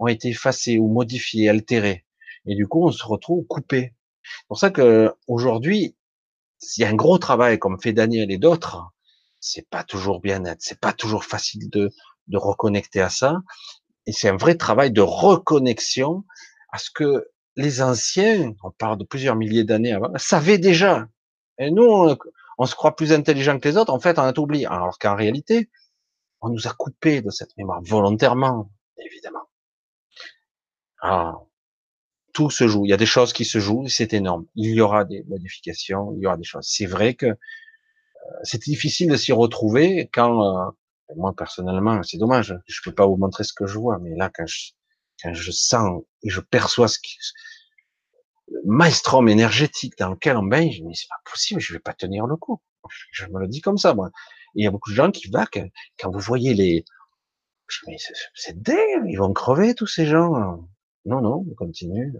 Speaker 1: ont été effacés ou modifiés, altérés. Et du coup, on se retrouve coupé. C'est pour ça que aujourd'hui, s'il y a un gros travail comme fait Daniel et d'autres, c'est pas toujours bien net, c'est pas toujours facile de, de reconnecter à ça. Et c'est un vrai travail de reconnexion à ce que les anciens, on parle de plusieurs milliers d'années avant, savaient déjà. Et nous, on, on se croit plus intelligent que les autres. En fait, on a tout oublié. Alors qu'en réalité, on nous a coupé de cette mémoire volontairement, évidemment. Alors, tout se joue. Il y a des choses qui se jouent, c'est énorme. Il y aura des modifications, il y aura des choses. C'est vrai que euh, c'est difficile de s'y retrouver quand, euh, moi personnellement, c'est dommage. Je peux pas vous montrer ce que je vois, mais là, quand je, quand je sens et je perçois ce qui, énergétique dans lequel on baigne, je me dis, c'est pas possible, je vais pas tenir le coup. Je me le dis comme ça, moi. Il y a beaucoup de gens qui vaquent, quand vous voyez les, je me dis, c'est dingue, ils vont crever, tous ces gens. Non, non, on continue.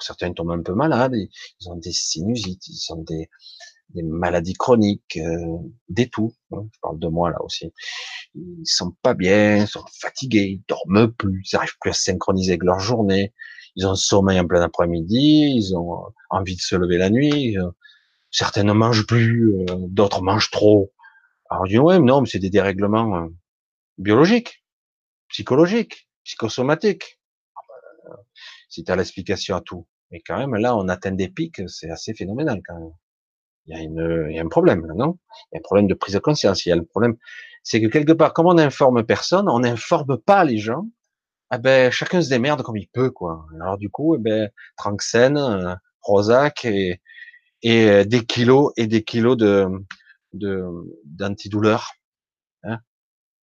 Speaker 1: Certains tombent un peu malades, ils ont des sinusites, ils ont des, des maladies chroniques, euh, des tout. Hein, je parle de moi là aussi. Ils sont pas bien, ils sont fatigués, ils dorment plus, ils n'arrivent plus à synchroniser avec leur journée. Ils ont sommeil en plein après-midi, ils ont envie de se lever la nuit. Euh, certains ne mangent plus, euh, d'autres mangent trop. Alors je dis ouais, non, mais c'est des dérèglements biologiques, psychologiques, psychosomatiques. Si tu as l'explication à tout. Mais quand même, là, on atteint des pics, c'est assez phénoménal quand même il y a, une, il y a un problème, non? Il y a un problème de prise de conscience. Il y a le problème, c'est que quelque part, comme on n'informe personne, on n'informe pas les gens. Eh ben, chacun se démerde comme il peut, quoi. Alors du coup, eh ben, Tranxène, euh, Prozac et, et euh, des kilos et des kilos de d'antidouleurs, hein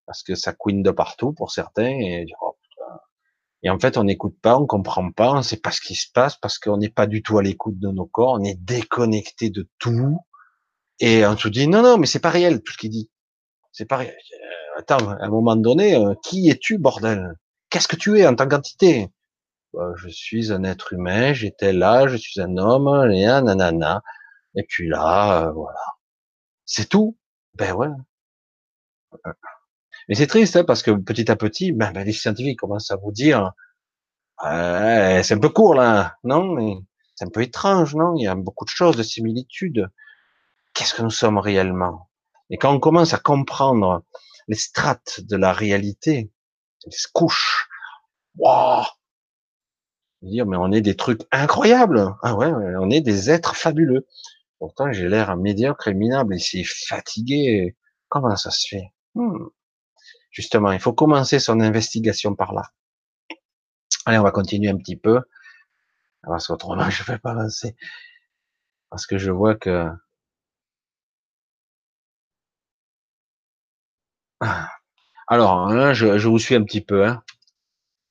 Speaker 1: parce que ça couine de partout pour certains et oh, et en fait, on n'écoute pas, on comprend pas, on sait pas ce qui se passe parce qu'on n'est pas du tout à l'écoute de nos corps, on est déconnecté de tout. Et on se dit, non, non, mais c'est pas réel, tout ce qu'il dit. C'est pas réel. Euh, attends, à un moment donné, euh, qui es-tu, bordel? Qu'est-ce que tu es en tant qu'entité? Bah, je suis un être humain, j'étais là, je suis un homme, et un nanana. Et puis là, euh, voilà. C'est tout. Ben ouais. Mais c'est triste hein, parce que petit à petit, ben, ben, les scientifiques commencent à vous dire, c'est un peu court là, non c'est un peu étrange, non? Il y a beaucoup de choses, de similitudes. Qu'est-ce que nous sommes réellement? Et quand on commence à comprendre les strates de la réalité, les couches, waouh dire mais on est des trucs incroyables. Ah ouais, on est des êtres fabuleux. Pourtant j'ai l'air médiocre et minable c'est fatigué. Comment ça se fait? Hmm. Justement, il faut commencer son investigation par là. Allez, on va continuer un petit peu. Parce qu'autrement, je ne vais pas avancer. Parce que je vois que... Ah. Alors, hein, je, vous suis un petit peu. Hein.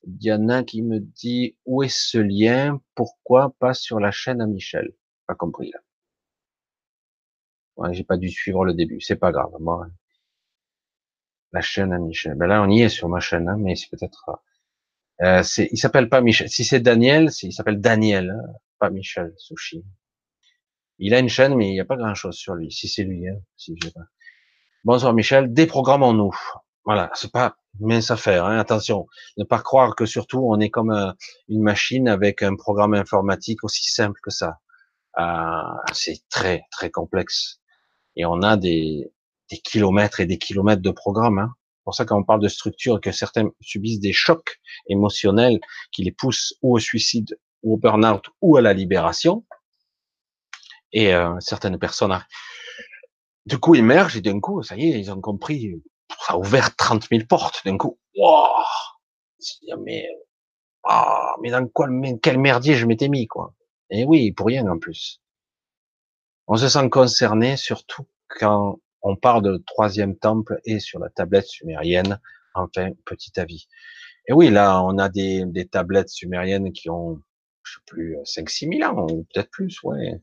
Speaker 1: Diana qui me dit où est ce lien? Pourquoi pas sur la chaîne à Michel? Pas compris là. Ouais, j'ai pas dû suivre le début. C'est pas grave. Moi, la chaîne à Michel. Ben là, on y est sur ma chaîne, hein, mais c'est peut-être. Euh, c'est, il s'appelle pas Michel. Si c'est Daniel, il s'appelle Daniel, hein, pas Michel Sushi. Il a une chaîne, mais il n'y a pas grand-chose sur lui. Si c'est lui, hein, si pas. Bonsoir Michel, déprogrammons-nous. Voilà, c'est pas mince affaire. Hein, attention, ne pas croire que surtout on est comme euh, une machine avec un programme informatique aussi simple que ça. Euh, c'est très très complexe. Et on a des, des kilomètres et des kilomètres de programmes. Hein. C'est pour ça quand on parle de structure, que certains subissent des chocs émotionnels qui les poussent ou au suicide ou au burn-out ou à la libération. Et euh, certaines personnes, du coup, émergent et d'un coup, ça y est, ils ont compris, ça a ouvert 30 000 portes d'un coup. Wow mais, oh, mais dans quoi, quel merdier je m'étais mis, quoi? Et oui, pour rien en plus. On se sent concerné, surtout quand on parle de troisième temple et sur la tablette sumérienne. Enfin, petit avis. Et oui, là, on a des, des tablettes sumériennes qui ont, je sais plus, 5 six mille ans, ou peut-être plus, ouais.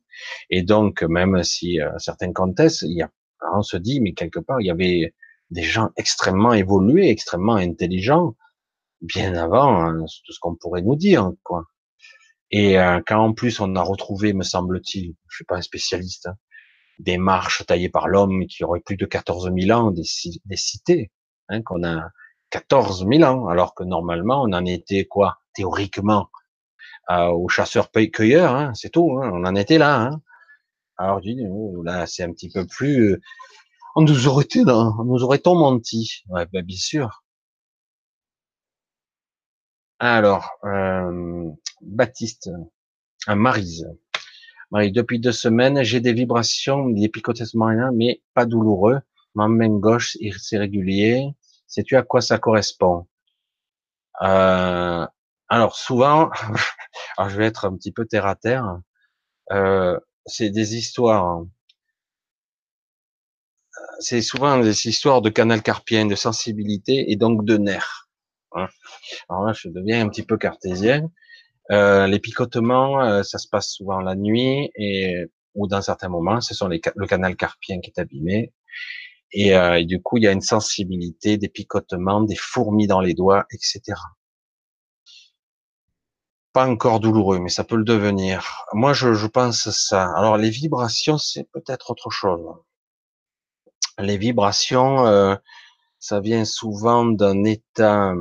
Speaker 1: Et donc, même si euh, certains contestent, il y a, on se dit, mais quelque part, il y avait des gens extrêmement évolués, extrêmement intelligents, bien avant hein, tout ce qu'on pourrait nous dire, quoi. Et euh, quand en plus on a retrouvé, me semble-t-il, je suis pas un spécialiste, hein, des marches taillées par l'homme qui auraient plus de 14 000 ans, des, cités, hein, qu'on a 14 000 ans, alors que normalement on en était quoi, théoriquement, euh, aux chasseurs-cueilleurs, hein, c'est tout, hein, on en était là. Hein. Alors dis, oh, là c'est un petit peu plus, euh, on nous aurait été, on nous aurait-on menti Ouais, ben, bien sûr. Alors, euh, Baptiste, un Marise. Marie, depuis deux semaines, j'ai des vibrations, des picotements, mais pas douloureux. Ma main gauche, c'est régulier. Sais-tu à quoi ça correspond? Euh, Alors, souvent, alors je vais être un petit peu terre à terre. Euh, c'est des histoires. C'est souvent des histoires de canal carpien, de sensibilité et donc de nerfs. Hein. Alors là, je deviens un petit peu cartésien. Euh, les picotements, euh, ça se passe souvent la nuit et ou dans certains moments, ce sont le canal carpien qui est abîmé. Et, euh, et, du coup, il y a une sensibilité, des picotements, des fourmis dans les doigts, etc. Pas encore douloureux, mais ça peut le devenir. Moi, je, je pense ça. Alors, les vibrations, c'est peut-être autre chose. Les vibrations, ça vient souvent d'un état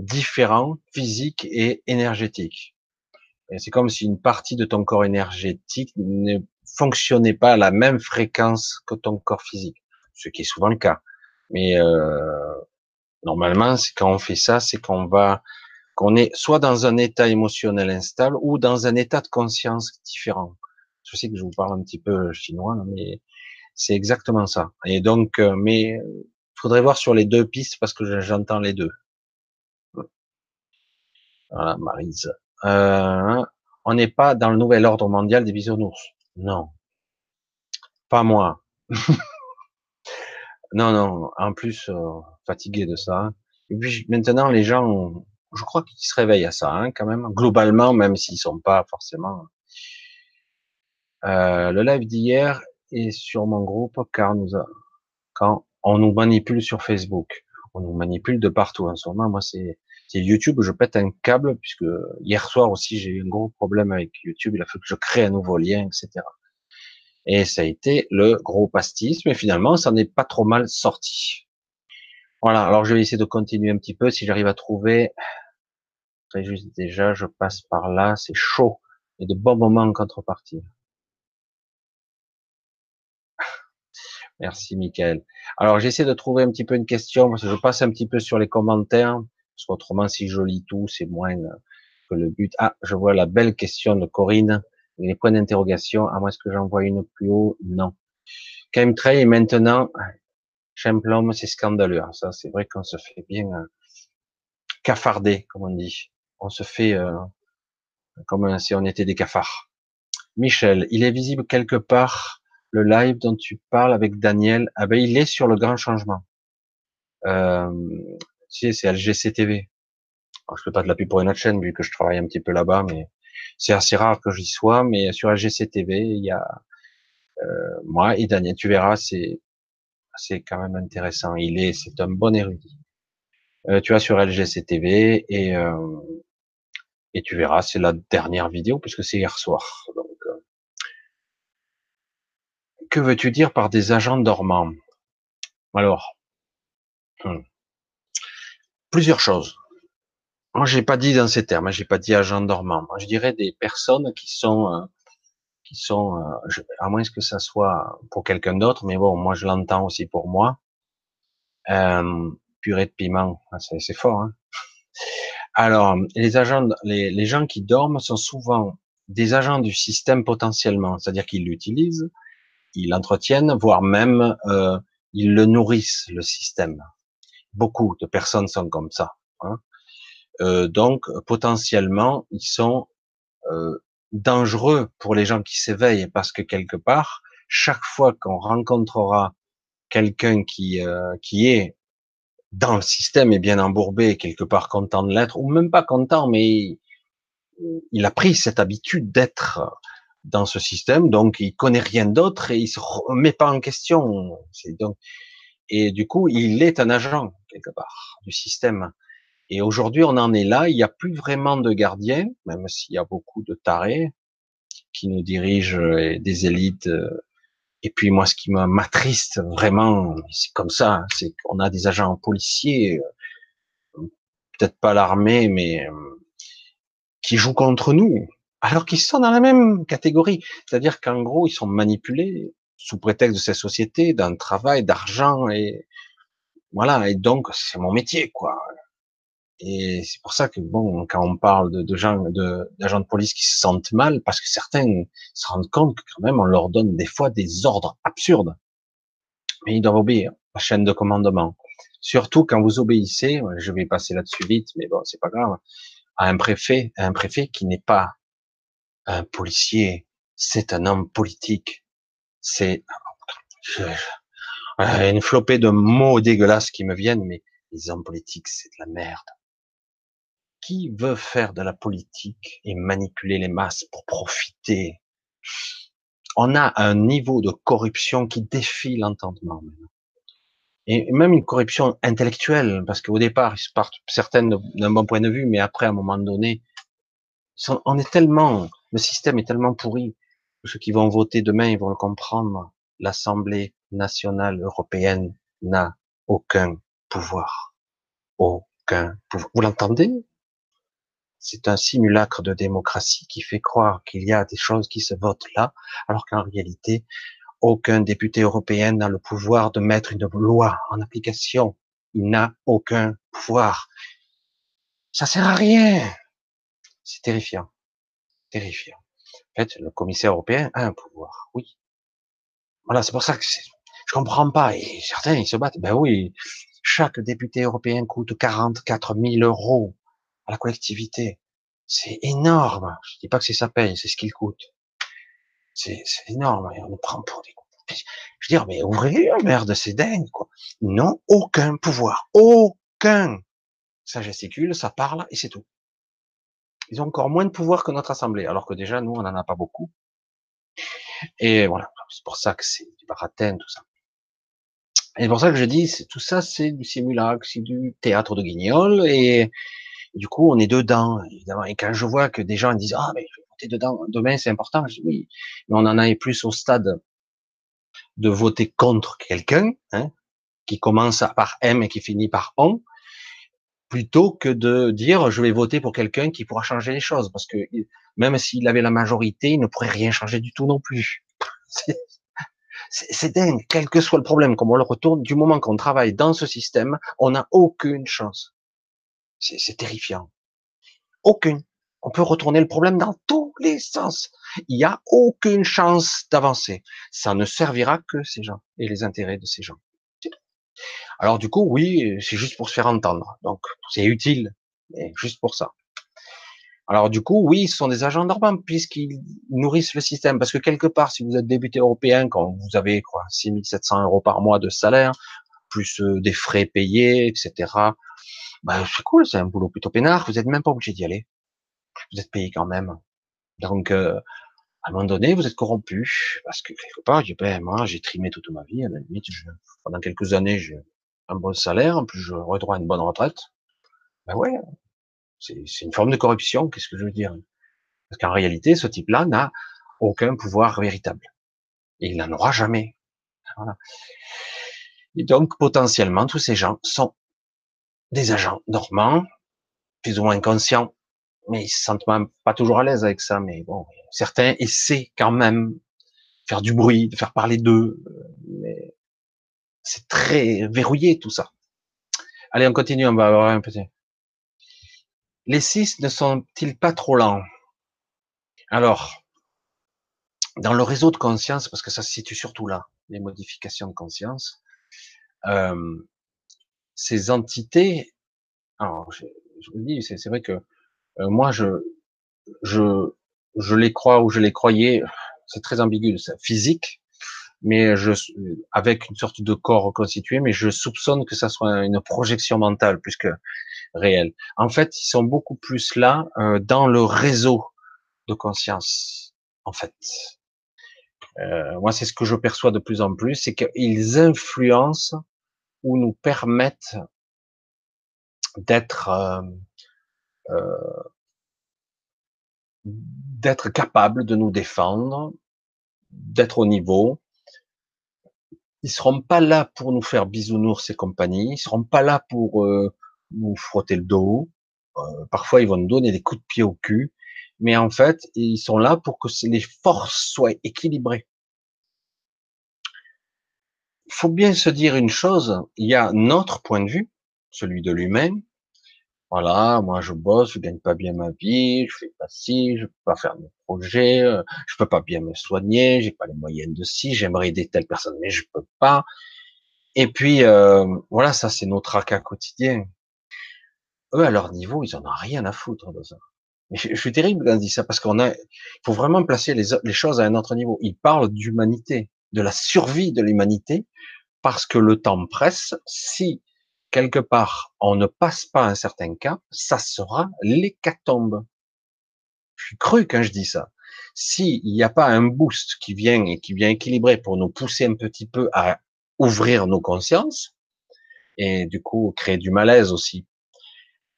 Speaker 1: différent, physique et énergétique. C'est comme si une partie de ton corps énergétique ne fonctionnait pas à la même fréquence que ton corps physique, ce qui est souvent le cas. Mais euh, normalement, c'est quand on fait ça, c'est qu'on va, qu'on est soit dans un état émotionnel instable ou dans un état de conscience différent. Je sais que je vous parle un petit peu chinois, mais c'est exactement ça. Et donc, euh, mais faudrait voir sur les deux pistes parce que j'entends les deux. Voilà, Marise. Euh, on n'est pas dans le nouvel ordre mondial des bisounours. Non. Pas moi. non, non. En plus, euh, fatigué de ça. Et puis maintenant, les gens, je crois qu'ils se réveillent à ça, hein, quand même. Globalement, même s'ils sont pas forcément. Euh, le live d'hier est sur mon groupe car nous quand on nous manipule sur Facebook, on nous manipule de partout en ce moment. Moi, c'est YouTube, je pète un câble, puisque hier soir aussi, j'ai eu un gros problème avec YouTube, il a fallu que je crée un nouveau lien, etc. Et ça a été le gros pastis, mais finalement, ça n'est pas trop mal sorti. Voilà, alors je vais essayer de continuer un petit peu, si j'arrive à trouver, très juste déjà, je passe par là, c'est chaud, et de bons moments en contrepartie. Merci, Michael. Alors, j'essaie de trouver un petit peu une question, parce que je passe un petit peu sur les commentaires. Parce qu'autrement, si je lis tout, c'est moins que le but. Ah, je vois la belle question de Corinne. Les points d'interrogation. À moi, est-ce que j'en vois une plus haut Non. Chemtrail maintenant, Champlom, c'est scandaleux. Ah, ça, c'est vrai qu'on se fait bien euh, cafarder, comme on dit. On se fait euh, comme si on était des cafards. Michel, il est visible quelque part le live dont tu parles avec Daniel. Ah ben, il est sur le grand changement. Euh, c'est LGCTV. Alors, je fais pas de la pour une autre chaîne vu que je travaille un petit peu là-bas, mais c'est assez rare que j'y sois. Mais sur LGCTV, il y a euh, moi et Daniel. Tu verras, c'est c'est quand même intéressant. Il est, c'est un bon érudit. Euh, tu vas sur LGCTV et euh, et tu verras, c'est la dernière vidéo puisque c'est hier soir. Donc, que veux-tu dire par des agents dormants? Alors, hmm plusieurs choses. Moi, j'ai pas dit dans ces termes, hein, j'ai pas dit agent dormant. Je dirais des personnes qui sont, euh, qui sont, euh, à moins que ça soit pour quelqu'un d'autre, mais bon, moi, je l'entends aussi pour moi. Euh, purée de piment, ah, c'est fort. Hein Alors, les agents, les, les gens qui dorment sont souvent des agents du système potentiellement, c'est-à-dire qu'ils l'utilisent, ils l'entretiennent, voire même euh, ils le nourrissent, le système. Beaucoup de personnes sont comme ça. Hein. Euh, donc, potentiellement, ils sont euh, dangereux pour les gens qui s'éveillent parce que quelque part, chaque fois qu'on rencontrera quelqu'un qui euh, qui est dans le système et bien embourbé, quelque part content de l'être, ou même pas content, mais il a pris cette habitude d'être dans ce système, donc il connaît rien d'autre et il se remet pas en question. Donc, et du coup, il est un agent quelque part du système. Et aujourd'hui, on en est là. Il n'y a plus vraiment de gardiens, même s'il y a beaucoup de tarés qui nous dirigent, des élites. Et puis moi, ce qui m'attriste vraiment, c'est comme ça, c'est qu'on a des agents policiers, peut-être pas l'armée, mais qui jouent contre nous, alors qu'ils sont dans la même catégorie. C'est-à-dire qu'en gros, ils sont manipulés sous prétexte de cette société, d'un travail, d'argent, et voilà. Et donc, c'est mon métier, quoi. Et c'est pour ça que bon, quand on parle de, de gens, de, d'agents de police qui se sentent mal, parce que certains se rendent compte que quand même on leur donne des fois des ordres absurdes, mais ils doivent obéir la chaîne de commandement. Surtout quand vous obéissez, je vais passer là-dessus vite, mais bon, c'est pas grave, à un préfet, à un préfet qui n'est pas un policier, c'est un homme politique. C'est une flopée de mots dégueulasses qui me viennent, mais les hommes politiques, c'est de la merde qui veut faire de la politique et manipuler les masses pour profiter? On a un niveau de corruption qui défie l'entendement. Et même une corruption intellectuelle, parce qu'au départ, ils partent certaines d'un bon point de vue, mais après, à un moment donné, on est tellement, le système est tellement pourri, ceux qui vont voter demain, ils vont le comprendre. L'Assemblée nationale européenne n'a aucun pouvoir. Aucun pouvoir. Vous l'entendez? C'est un simulacre de démocratie qui fait croire qu'il y a des choses qui se votent là, alors qu'en réalité, aucun député européen n'a le pouvoir de mettre une loi en application. Il n'a aucun pouvoir. Ça sert à rien. C'est terrifiant. Terrifiant. En fait, le commissaire européen a un pouvoir. Oui. Voilà, c'est pour ça que je comprends pas. Et certains, ils se battent. Ben oui, chaque député européen coûte 44 000 euros la collectivité. C'est énorme. Je dis pas que c'est sa paye, c'est ce qu'il coûte. C'est énorme. Et on nous prend pour des. Je veux dire, mais ouvrez merde, c'est dingue, quoi. Non, aucun pouvoir. Aucun. Ça gesticule, ça parle, et c'est tout. Ils ont encore moins de pouvoir que notre assemblée, alors que déjà, nous, on n'en a pas beaucoup. Et voilà. C'est pour ça que c'est du baratin, tout ça. Et c'est pour ça que je dis, tout ça, c'est du simulacre, c'est du théâtre de guignol, et, du coup, on est dedans, évidemment. Et quand je vois que des gens disent, ah, mais je vais voter dedans, demain, c'est important, je dis oui. Mais on en a plus au stade de voter contre quelqu'un, hein, qui commence par M et qui finit par on, plutôt que de dire, je vais voter pour quelqu'un qui pourra changer les choses. Parce que même s'il avait la majorité, il ne pourrait rien changer du tout non plus. C'est dingue, quel que soit le problème, comme on le retourne, du moment qu'on travaille dans ce système, on n'a aucune chance. C'est terrifiant. Aucune. On peut retourner le problème dans tous les sens. Il n'y a aucune chance d'avancer. Ça ne servira que ces gens et les intérêts de ces gens. Alors du coup, oui, c'est juste pour se faire entendre. Donc c'est utile, mais juste pour ça. Alors du coup, oui, ce sont des agents normaux puisqu'ils nourrissent le système. Parce que quelque part, si vous êtes député européen, quand vous avez quoi, 6700 euros par mois de salaire, plus euh, des frais payés, etc., bah, c'est cool, c'est un boulot plutôt peinard, vous n'êtes même pas obligé d'y aller. Vous êtes payé quand même. Donc, euh, à un moment donné, vous êtes corrompu, parce que quelque part, ben, moi, j'ai trimé toute ma vie, à la limite, pendant quelques années, j'ai un bon salaire, en plus, j'aurais droit à une bonne retraite. Ben ouais, c'est une forme de corruption, qu'est-ce que je veux dire? Parce qu'en réalité, ce type-là n'a aucun pouvoir véritable. Et il n'en aura jamais. Et donc, potentiellement, tous ces gens sont des agents normands, plus ou moins conscients, mais ils se sentent même pas toujours à l'aise avec ça. Mais bon, certains essaient quand même de faire du bruit, de faire parler d'eux, mais c'est très verrouillé tout ça. Allez, on continue, on va avoir un petit. Les six ne sont-ils pas trop lents? Alors, dans le réseau de conscience, parce que ça se situe surtout là, les modifications de conscience, euh, ces entités, alors je, vous dis, c'est vrai que euh, moi je, je, je les crois ou je les croyais, c'est très ambigu, c'est physique, mais je, avec une sorte de corps reconstitué, mais je soupçonne que ça soit une projection mentale plus réelle. En fait, ils sont beaucoup plus là euh, dans le réseau de conscience, en fait. Euh, moi, c'est ce que je perçois de plus en plus, c'est qu'ils influencent ou nous permettent d'être euh, euh, d'être capables de nous défendre, d'être au niveau. Ils seront pas là pour nous faire bisounours et compagnie. Ils seront pas là pour euh, nous frotter le dos. Euh, parfois, ils vont nous donner des coups de pied au cul. Mais en fait, ils sont là pour que les forces soient équilibrées. Il faut bien se dire une chose. Il y a notre point de vue, celui de l'humain, voilà, moi je bosse, je gagne pas bien ma vie, je fais pas ci, je peux pas faire mes projets, euh, je peux pas bien me soigner, j'ai pas les moyens de ci, j'aimerais aider telle personne, mais je peux pas. Et puis euh, voilà, ça c'est notre tracas quotidien. Eux à leur niveau, ils en ont rien à foutre de ça. Mais je, suis terrible quand je dis ça parce qu'on a, il faut vraiment placer les, choses à un autre niveau. Ils parlent d'humanité, de la survie de l'humanité, parce que le temps presse. Si quelque part, on ne passe pas un certain cas, ça sera l'hécatombe. Je suis cru quand je dis ça. S'il n'y a pas un boost qui vient et qui vient équilibrer pour nous pousser un petit peu à ouvrir nos consciences, et du coup créer du malaise aussi,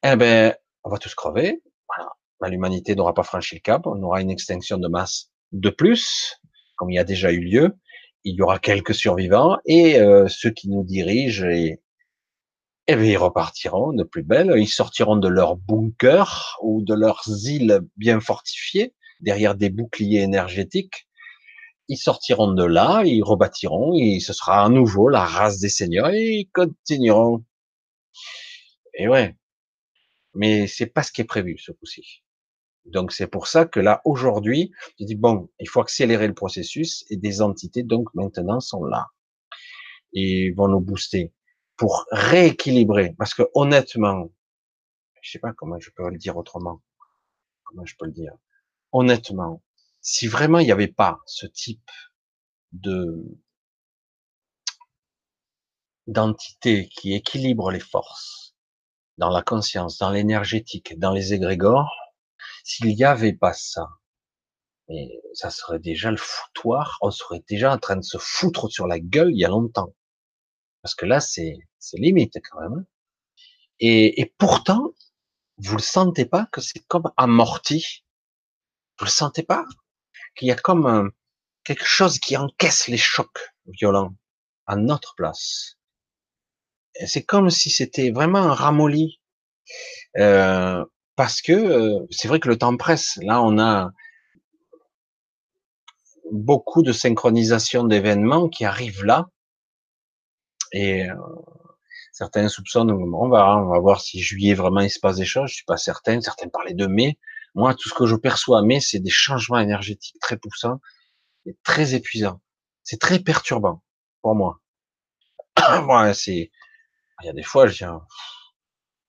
Speaker 1: eh ben, on va tous crever. Voilà. Ben, l'humanité n'aura pas franchi le cap, on aura une extinction de masse de plus, comme il y a déjà eu lieu. Il y aura quelques survivants et euh, ceux qui nous dirigent et, eh bien, ils repartiront de plus belle. Ils sortiront de leur bunker ou de leurs îles bien fortifiées, derrière des boucliers énergétiques. Ils sortiront de là, ils rebâtiront, et ce sera à nouveau la race des seigneurs, et ils continueront. Et ouais. Mais c'est pas ce qui est prévu, ce coup-ci. Donc c'est pour ça que là, aujourd'hui, je dis, bon, il faut accélérer le processus, et des entités, donc, maintenant, sont là. Et vont nous booster pour rééquilibrer. Parce que honnêtement, je sais pas comment je peux le dire autrement. Comment je peux le dire? Honnêtement, si vraiment il n'y avait pas ce type de d'entité qui équilibre les forces dans la conscience, dans l'énergétique, dans les égrégores, s'il n'y avait pas ça, mais ça serait déjà le foutoir, on serait déjà en train de se foutre sur la gueule il y a longtemps. Parce que là, c'est c'est limite quand même. Hein. Et, et pourtant, vous le sentez pas que c'est comme amorti? Vous le sentez pas? Qu'il y a comme quelque chose qui encaisse les chocs violents à notre place. C'est comme si c'était vraiment ramolli. Euh, parce que euh, c'est vrai que le temps presse. Là, on a beaucoup de synchronisation d'événements qui arrivent là. Et euh, Certains soupçonnent, on va, on va voir si juillet vraiment il se passe des choses. Je suis pas certain. Certains parlaient de mai. Moi, tout ce que je perçois mai, c'est des changements énergétiques très poussants et très épuisants. C'est très perturbant pour moi. moi, c'est, il y a des fois, je dis,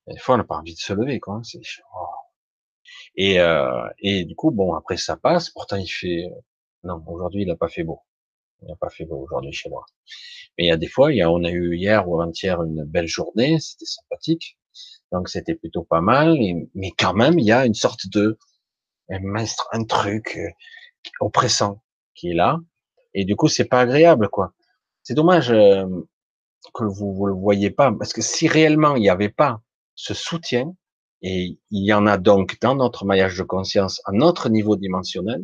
Speaker 1: des fois, on n'a pas envie de se lever, quoi. Oh. et, euh, et du coup, bon, après ça passe. Pourtant, il fait, non, aujourd'hui, il n'a pas fait beau. Il n'a pas fait beau aujourd'hui chez moi. Mais il y a des fois, il y a, on a eu hier ou avant-hier une belle journée, c'était sympathique. Donc c'était plutôt pas mal. mais quand même, il y a une sorte de un, truc euh, oppressant qui est là. Et du coup, c'est pas agréable, quoi. C'est dommage euh, que vous, vous le voyez pas, parce que si réellement il n'y avait pas ce soutien, et il y en a donc dans notre maillage de conscience, à notre niveau dimensionnel,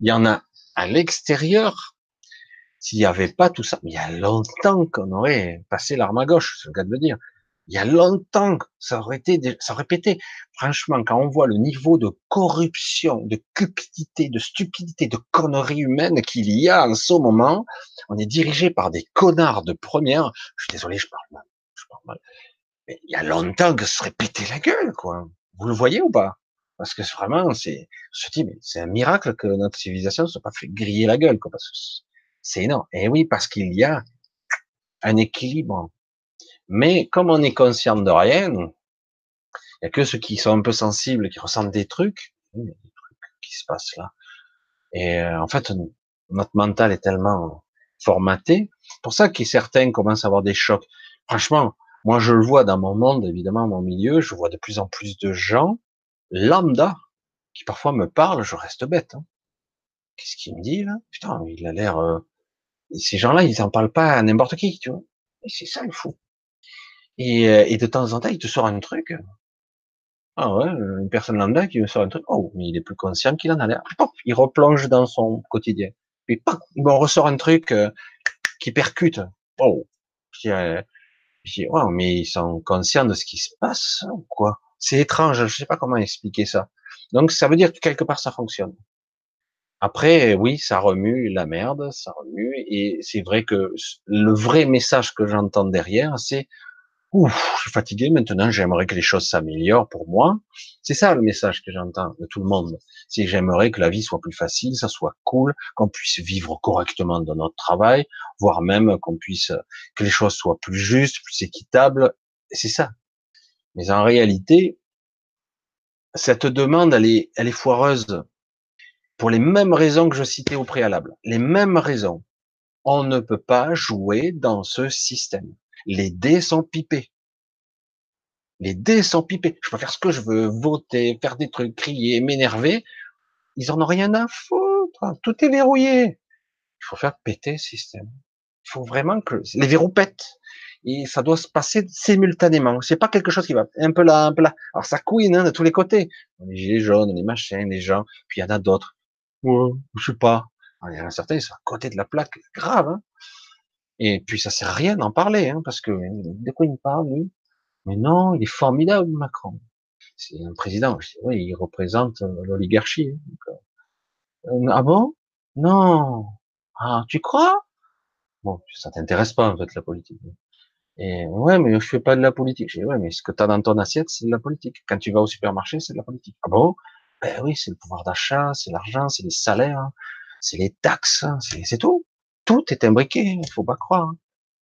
Speaker 1: il y en a à l'extérieur s'il n'y avait pas tout ça, il y a longtemps qu'on aurait passé l'arme à gauche, c'est le cas de le dire. Il y a longtemps, ça aurait été, ça aurait pété. Franchement, quand on voit le niveau de corruption, de cupidité, de stupidité, de conneries humaines qu'il y a en ce moment, on est dirigé par des connards de première. Je suis désolé, je parle mal. Mais il y a longtemps que ça serait pété la gueule, quoi. Vous Vous le voyez ou pas? Parce que vraiment, c'est, je dis, mais c'est un miracle que notre civilisation ne soit pas fait griller la gueule, quoi, parce que c'est énorme. Et oui, parce qu'il y a un équilibre. Mais comme on est conscient de rien, il y a que ceux qui sont un peu sensibles, qui ressentent des trucs, des trucs qui se passent là. Et euh, en fait, notre mental est tellement formaté. Pour ça que certains commencent à avoir des chocs. Franchement, moi je le vois dans mon monde, évidemment, mon milieu, je vois de plus en plus de gens lambda qui parfois me parlent, je reste bête. Hein. Qu'est-ce qu'il me dit là? Putain, il a l'air. Euh, ces gens-là, ils en parlent pas à n'importe qui, tu vois. Et c'est ça le fou. Et, euh, et, de temps en temps, il te sort un truc. Ah ouais, une personne lambda qui me sort un truc. Oh, mais il est plus conscient qu'il en a l'air. Il replonge dans son quotidien. Puis il me ressort un truc euh, qui percute. Oh, je dis, oh, mais ils sont conscients de ce qui se passe ou quoi? C'est étrange. Je sais pas comment expliquer ça. Donc ça veut dire que quelque part ça fonctionne. Après, oui, ça remue la merde, ça remue, et c'est vrai que le vrai message que j'entends derrière, c'est Ouf, je suis fatigué maintenant, j'aimerais que les choses s'améliorent pour moi. C'est ça le message que j'entends de tout le monde. C'est j'aimerais que la vie soit plus facile, ça soit cool, qu'on puisse vivre correctement dans notre travail, voire même qu'on puisse, que les choses soient plus justes, plus équitables. C'est ça. Mais en réalité, cette demande, elle est, elle est foireuse pour les mêmes raisons que je citais au préalable. Les mêmes raisons. On ne peut pas jouer dans ce système. Les dés sont pipés. Les dés sont pipés. Je peux faire ce que je veux, voter, faire des trucs, crier, m'énerver. Ils en ont rien à foutre. Tout est verrouillé. Il faut faire péter le système. Il faut vraiment que les verrous pètent. Et ça doit se passer simultanément. C'est pas quelque chose qui va un peu là, un peu là. Alors ça couine hein, de tous les côtés. Les gilets jaunes, les machins, les gens. Puis il y en a d'autres Ouais, je sais pas. Il y en a certains, ils sont à côté de la plaque, grave. Hein et puis ça sert à rien d'en parler, hein, parce que de quoi il me parle, lui? Mais non, il est formidable, Macron. C'est un président. Je dis, oui, il représente euh, l'oligarchie. Hein, euh, ah bon? Non. Ah, tu crois? Bon, ça t'intéresse pas en fait la politique. Et ouais, mais je fais pas de la politique. Je dis, ouais, mais ce que tu as dans ton assiette, c'est de la politique. Quand tu vas au supermarché, c'est de la politique. Ah bon? Ben oui, c'est le pouvoir d'achat, c'est l'argent, c'est les salaires, c'est les taxes, c'est tout. Tout est imbriqué, il faut pas croire.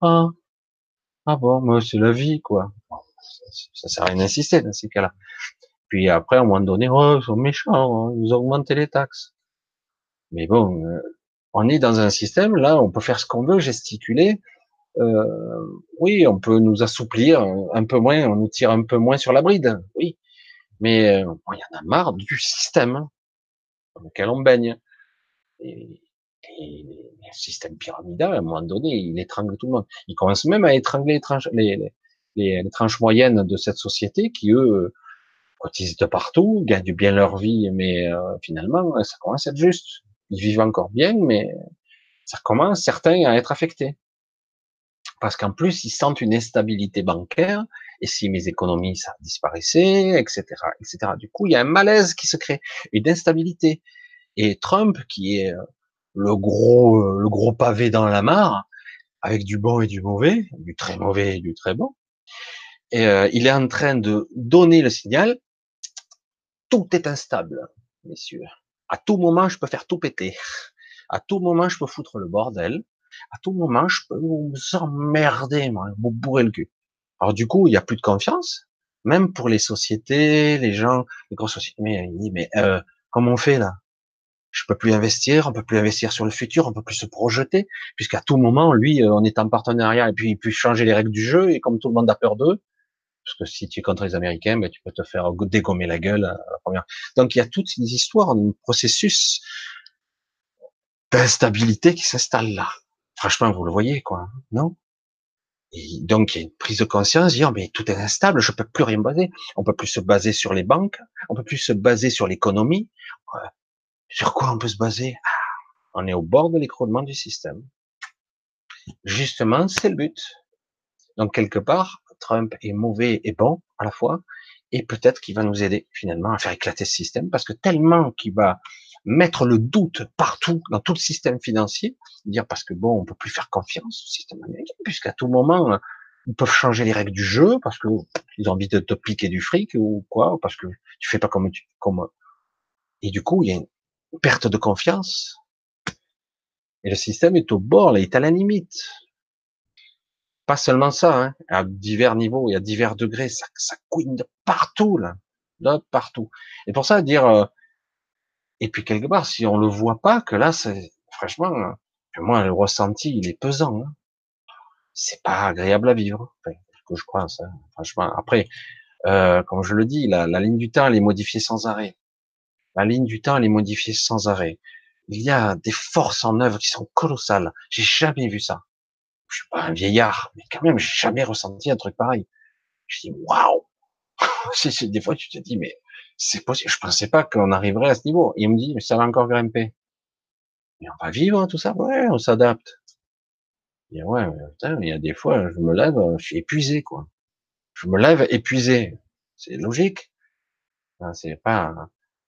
Speaker 1: Ah, ah bon, c'est la vie, quoi. ça, sert à rien d'insister dans ces cas-là. Puis après, à un moment donné, oh, ils sont méchants, hein, ils ont augmenté les taxes. Mais bon, euh, on est dans un système, là, on peut faire ce qu'on veut, gesticuler. Euh, oui, on peut nous assouplir un peu moins, on nous tire un peu moins sur la bride, oui. Mais euh, il y en a marre du système dans lequel on baigne. Et le système pyramidal, à un moment donné, il étrangle tout le monde. Il commence même à étrangler les tranches, les, les, les tranches moyennes de cette société qui, eux, cotisent de partout, gagnent bien leur vie, mais euh, finalement, ça commence à être juste. Ils vivent encore bien, mais ça commence, certains, à être affectés. Parce qu'en plus, ils sentent une instabilité bancaire et si mes économies ça disparaissait, etc., etc. Du coup, il y a un malaise qui se crée, une instabilité. Et Trump, qui est euh, le gros, euh, le gros pavé dans la mare, avec du bon et du mauvais, du très mauvais et du très bon, et euh, il est en train de donner le signal. Tout est instable, messieurs. À tout moment, je peux faire tout péter. À tout moment, je peux foutre le bordel. À tout moment, je peux vous emmerder, moi, vous bourrer le cul. Alors du coup, il n'y a plus de confiance, même pour les sociétés, les gens, les grosses sociétés. Mais mais euh, comment on fait là? Je peux plus investir, on peut plus investir sur le futur, on peut plus se projeter, puisqu'à tout moment, lui, euh, on est en partenariat et puis il peut changer les règles du jeu et comme tout le monde a peur d'eux, parce que si tu es contre les Américains, ben, tu peux te faire dégommer la gueule à la première. Donc il y a toutes ces histoires, un processus d'instabilité qui s'installe là. Franchement, vous le voyez, quoi, non? Et donc, il y a une prise de conscience, dire, mais tout est instable, je peux plus rien baser. On peut plus se baser sur les banques, on peut plus se baser sur l'économie. Sur quoi on peut se baser? Ah, On est au bord de l'écroulement du système. Justement, c'est le but. Donc, quelque part, Trump est mauvais et bon à la fois, et peut-être qu'il va nous aider finalement à faire éclater ce système, parce que tellement qu'il va mettre le doute partout dans tout le système financier, dire parce que bon, on peut plus faire confiance au système américain, puisqu'à tout moment, ils peuvent changer les règles du jeu parce que ils ont envie de te piquer du fric ou quoi, parce que tu fais pas comme tu, comme, et du coup, il y a une perte de confiance. Et le système est au bord, il est à la limite. Pas seulement ça, hein, à divers niveaux et à divers degrés, ça, ça couine de partout, là, de partout. Et pour ça, dire, euh, et puis quelque part, si on le voit pas, que là, c'est, franchement, moi, le ressenti, il est pesant. Hein. C'est pas agréable à vivre, enfin, que je crois, ça. Franchement, après, euh, comme je le dis, la, la ligne du temps, elle est modifiée sans arrêt. La ligne du temps, elle est modifiée sans arrêt. Il y a des forces en œuvre qui sont colossales. J'ai jamais vu ça. Je suis pas un vieillard, mais quand même, j'ai jamais ressenti un truc pareil. Je dis, waouh! des fois, tu te dis, mais c'est possible. Je pensais pas qu'on arriverait à ce niveau. il me dit, mais ça va encore grimper. Mais on va vivre, hein, tout ça? Ouais, on s'adapte. Et ouais, il y a des fois, je me lève, je suis épuisé, quoi. Je me lève épuisé. C'est logique. C'est pas,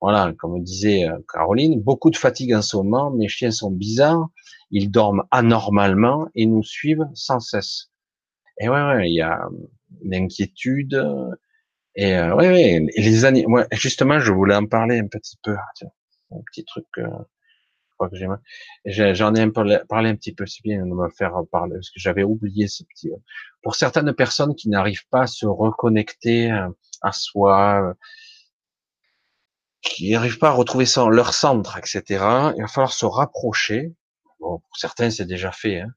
Speaker 1: voilà, comme disait euh, Caroline, beaucoup de fatigue en ce moment, mes chiens sont bizarres, ils dorment anormalement et nous suivent sans cesse. Et ouais, ouais, il y a l'inquiétude, et euh, ouais, ouais, les années, moi, justement, je voulais en parler un petit peu, un petit truc, euh, je crois que j'ai, j'en ai parlé un petit peu, c'est bien de me faire parler, parce que j'avais oublié ce petit, pour certaines personnes qui n'arrivent pas à se reconnecter à soi, qui n'arrivent pas à retrouver leur centre, etc., il va falloir se rapprocher. Bon, pour certains, c'est déjà fait, hein,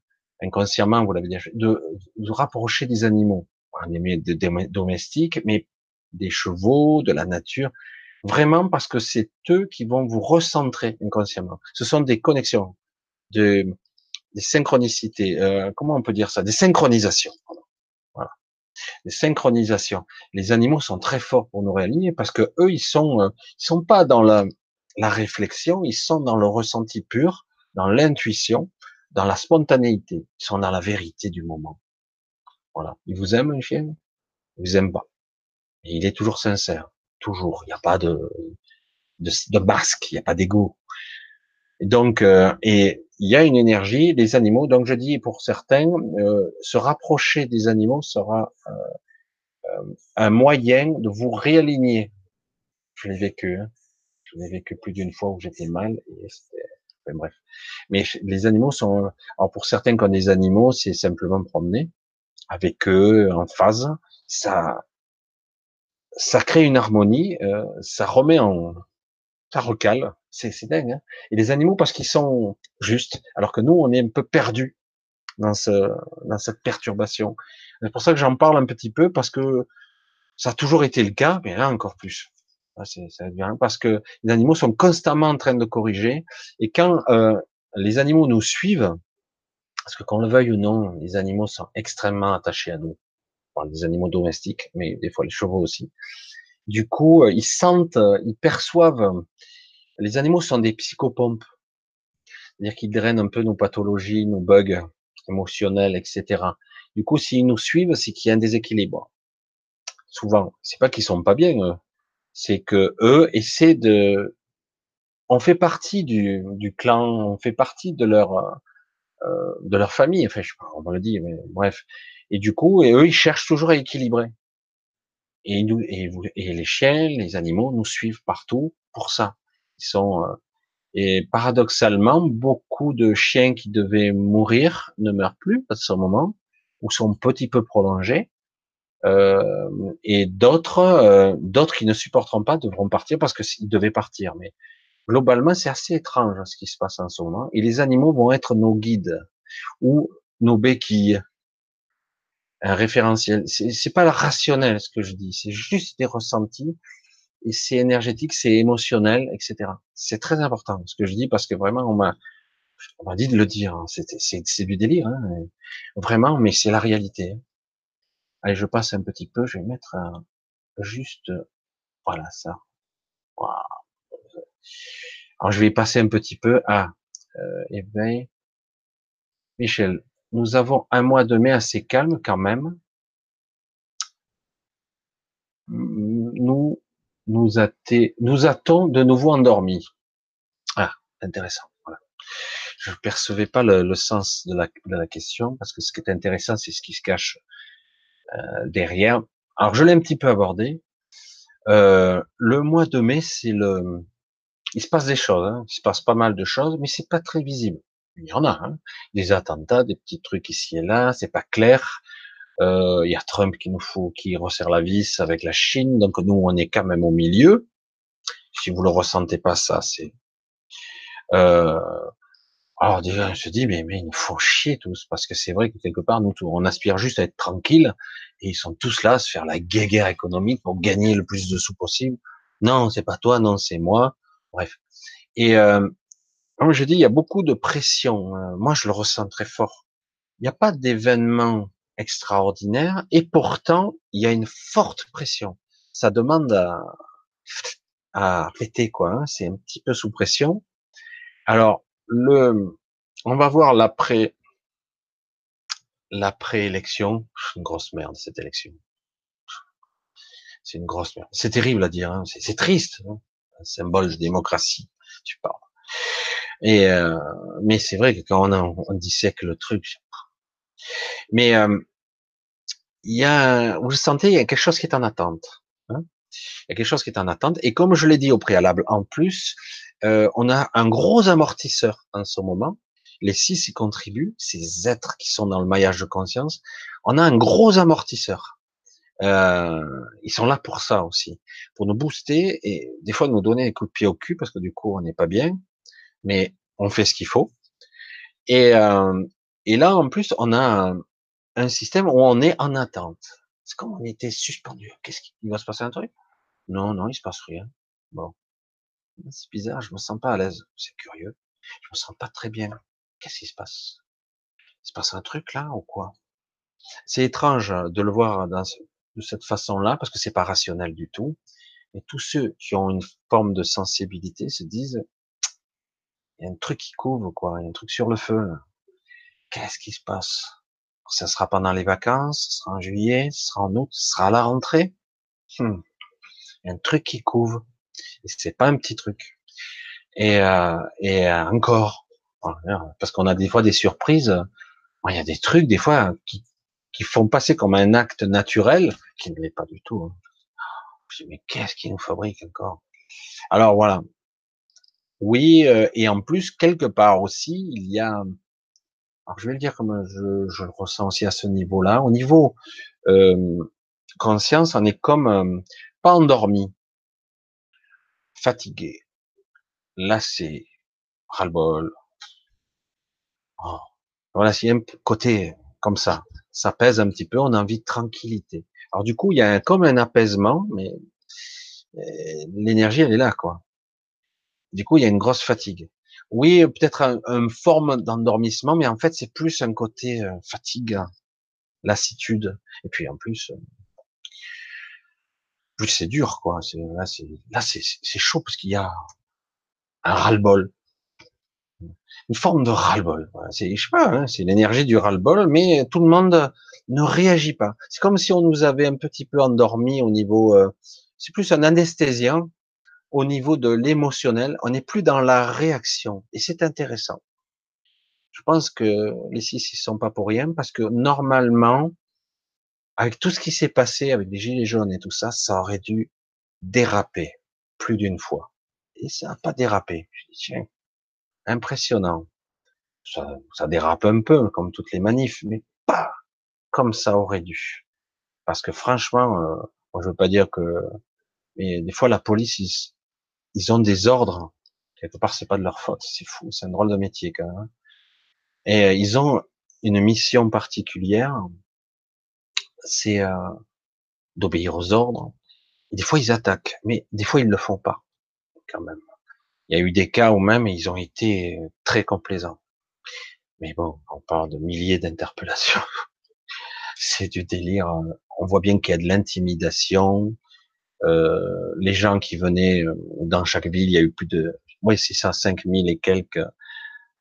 Speaker 1: inconsciemment, vous l'avez déjà fait, de, de, rapprocher des animaux, des, des domestiques, mais des chevaux, de la nature, vraiment parce que c'est eux qui vont vous recentrer inconsciemment. Ce sont des connexions, de, des synchronicités, euh, comment on peut dire ça, des synchronisations. Les synchronisations. Les animaux sont très forts pour nous réaligner parce que eux, ils sont, euh, ils sont pas dans la, la réflexion, ils sont dans le ressenti pur, dans l'intuition, dans la spontanéité. Ils sont dans la vérité du moment. Voilà. Ils vous aiment, un chien? Ils vous aiment pas. Et il est toujours sincère. Toujours. Il n'y a pas de, de, de masque. Il n'y a pas d'ego. Donc, euh, et il y a une énergie des animaux. Donc, je dis pour certains, euh, se rapprocher des animaux sera euh, euh, un moyen de vous réaligner. Je l'ai vécu. Hein. Je l'ai vécu plus d'une fois où j'étais mal. Et enfin, bref. Mais les animaux sont. Alors pour certains, quand des animaux, c'est simplement promener avec eux en phase. Ça, ça crée une harmonie. Euh, ça remet en, ça recale. C'est, dingue. Hein et les animaux, parce qu'ils sont justes, alors que nous, on est un peu perdus dans, ce, dans cette perturbation. C'est pour ça que j'en parle un petit peu, parce que ça a toujours été le cas, mais là encore plus. Ça devient, parce que les animaux sont constamment en train de corriger, et quand euh, les animaux nous suivent, parce que qu'on le veuille ou non, les animaux sont extrêmement attachés à nous. Enfin, les animaux domestiques, mais des fois les chevaux aussi. Du coup, euh, ils sentent, euh, ils perçoivent. Les animaux sont des psychopompes, c'est-à-dire qu'ils drainent un peu nos pathologies, nos bugs émotionnels, etc. Du coup, s'ils nous suivent, c'est qu'il y a un déséquilibre. Souvent, c'est pas qu'ils sont pas bien, c'est que eux essaient de. On fait partie du, clan, on fait partie de leur euh, de leur famille. Enfin, je sais pas, on le dit, mais bref. Et du coup, eux, ils cherchent toujours à équilibrer. Et, nous, et, les chiens, les animaux nous suivent partout pour ça. Euh, et paradoxalement, beaucoup de chiens qui devaient mourir ne meurent plus à ce moment ou sont un petit peu prolongés. Euh, et d'autres, euh, d'autres qui ne supporteront pas devront partir parce qu'ils devaient partir. Mais globalement, c'est assez étrange ce qui se passe en ce moment. Et les animaux vont être nos guides ou nos béquilles un référentiel. C'est pas rationnel ce que je dis, c'est juste des ressentis et c'est énergétique, c'est émotionnel, etc. C'est très important ce que je dis parce que vraiment on m'a on m'a dit de le dire. Hein. C'est du délire, hein. vraiment, mais c'est la réalité. Allez, je passe un petit peu, je vais mettre un, juste voilà ça. Alors je vais passer un petit peu à euh, éveil. Michel, nous avons un mois de mai assez calme quand même. Nous, nous, a-t-on de nouveau endormis Ah, intéressant. Je ne percevais pas le, sens de la, de la, question parce que ce qui est intéressant, c'est ce qui se cache euh, derrière. Alors je l'ai un petit peu abordé. Euh, le mois de mai, c'est le, il se passe des choses, hein. il se passe pas mal de choses, mais c'est pas très visible. Il y en a, hein. des attentats, des petits trucs ici et là, c'est pas clair. Euh, il y a Trump qui nous fout, qui resserre la vis avec la Chine, donc nous on est quand même au milieu. Si vous le ressentez pas ça, c'est. Euh, alors déjà, je se dis, mais, mais ils nous font chier tous, parce que c'est vrai que quelque part, nous, on aspire juste à être tranquille, et ils sont tous là à se faire la guéguerre économique pour gagner le plus de sous possible. Non, c'est pas toi, non, c'est moi. Bref. Et euh, comme je dis, il y a beaucoup de pression. Hein. Moi, je le ressens très fort. Il n'y a pas d'événement extraordinaire, et pourtant, il y a une forte pression. Ça demande à, à péter, quoi. Hein. C'est un petit peu sous pression. Alors, le, on va voir l'après, l'après-élection. Une grosse merde, cette élection. C'est une grosse merde. C'est terrible à dire, hein. c'est triste. Hein. un symbole de démocratie, tu parles. Et euh, mais c'est vrai que quand on, on dissèque le truc, mais euh, il y a, vous sentez, il y a quelque chose qui est en attente. Hein il y a quelque chose qui est en attente. Et comme je l'ai dit au préalable, en plus, euh, on a un gros amortisseur en ce moment. Les six y contribuent, ces êtres qui sont dans le maillage de conscience. On a un gros amortisseur. Euh, ils sont là pour ça aussi, pour nous booster et des fois nous donner un coup de pied au cul parce que du coup on n'est pas bien, mais on fait ce qu'il faut. Et, euh, et là en plus on a un, système où on est en attente. C'est comme on était suspendu? Qu'est-ce qu'il va se passer un truc? Non, non, il se passe rien. Bon, c'est bizarre, je me sens pas à l'aise. C'est curieux. Je me sens pas très bien. Qu'est-ce qui se passe? Il se passe un truc là ou quoi? C'est étrange de le voir dans de cette façon-là parce que c'est pas rationnel du tout. Et tous ceux qui ont une forme de sensibilité se disent il y a un truc qui couvre quoi, il y a un truc sur le feu. Qu'est-ce qui se passe? Ça sera pendant les vacances, ce sera en juillet, ce sera en août, ce sera à la rentrée? Hmm. Un truc qui couvre. Et c'est pas un petit truc. Et, euh, et euh, encore, parce qu'on a des fois des surprises. Il y a des trucs des fois qui, qui font passer comme un acte naturel, qui ne l'est pas du tout. Hein. Dis, mais qu'est-ce qui nous fabrique encore? Alors voilà. Oui, euh, et en plus, quelque part aussi, il y a, alors je vais le dire comme je, je le ressens aussi à ce niveau-là, au niveau euh, conscience, on est comme euh, pas endormi, fatigué, lassé, ras-le-bol. Oh. Voilà, a un côté comme ça, ça pèse un petit peu, on a envie de tranquillité. Alors du coup, il y a comme un apaisement, mais l'énergie, elle est là, quoi. Du coup, il y a une grosse fatigue. Oui, peut-être une forme d'endormissement, mais en fait, c'est plus un côté euh, fatigue, lassitude. Et puis en plus, euh, plus c'est dur, quoi. Là, c'est là, c'est chaud parce qu'il y a un ras-le-bol, une forme de ras-le-bol. C'est, je sais pas, hein, c'est l'énergie du ras-le-bol, mais tout le monde ne réagit pas. C'est comme si on nous avait un petit peu endormi au niveau, euh, c'est plus un anesthésien au niveau de l'émotionnel. On n'est plus dans la réaction, et c'est intéressant. Je pense que les six ils sont pas pour rien parce que normalement, avec tout ce qui s'est passé avec les gilets jaunes et tout ça, ça aurait dû déraper plus d'une fois. Et ça n'a pas dérapé. Tiens, impressionnant. Ça, ça dérape un peu, comme toutes les manifs, mais pas comme ça aurait dû. Parce que franchement, euh, moi je veux pas dire que, mais des fois la police, ils, ils ont des ordres. Quelque part, c'est pas de leur faute. C'est fou. C'est un drôle de métier quand même. Et euh, ils ont une mission particulière c'est euh, d'obéir aux ordres. des fois, ils attaquent, mais des fois, ils le font pas, quand même. Il y a eu des cas où même ils ont été très complaisants. Mais bon, on parle de milliers d'interpellations. c'est du délire. On voit bien qu'il y a de l'intimidation. Euh, les gens qui venaient euh, dans chaque ville, il y a eu plus de, oui, c'est ça, 5000 et quelques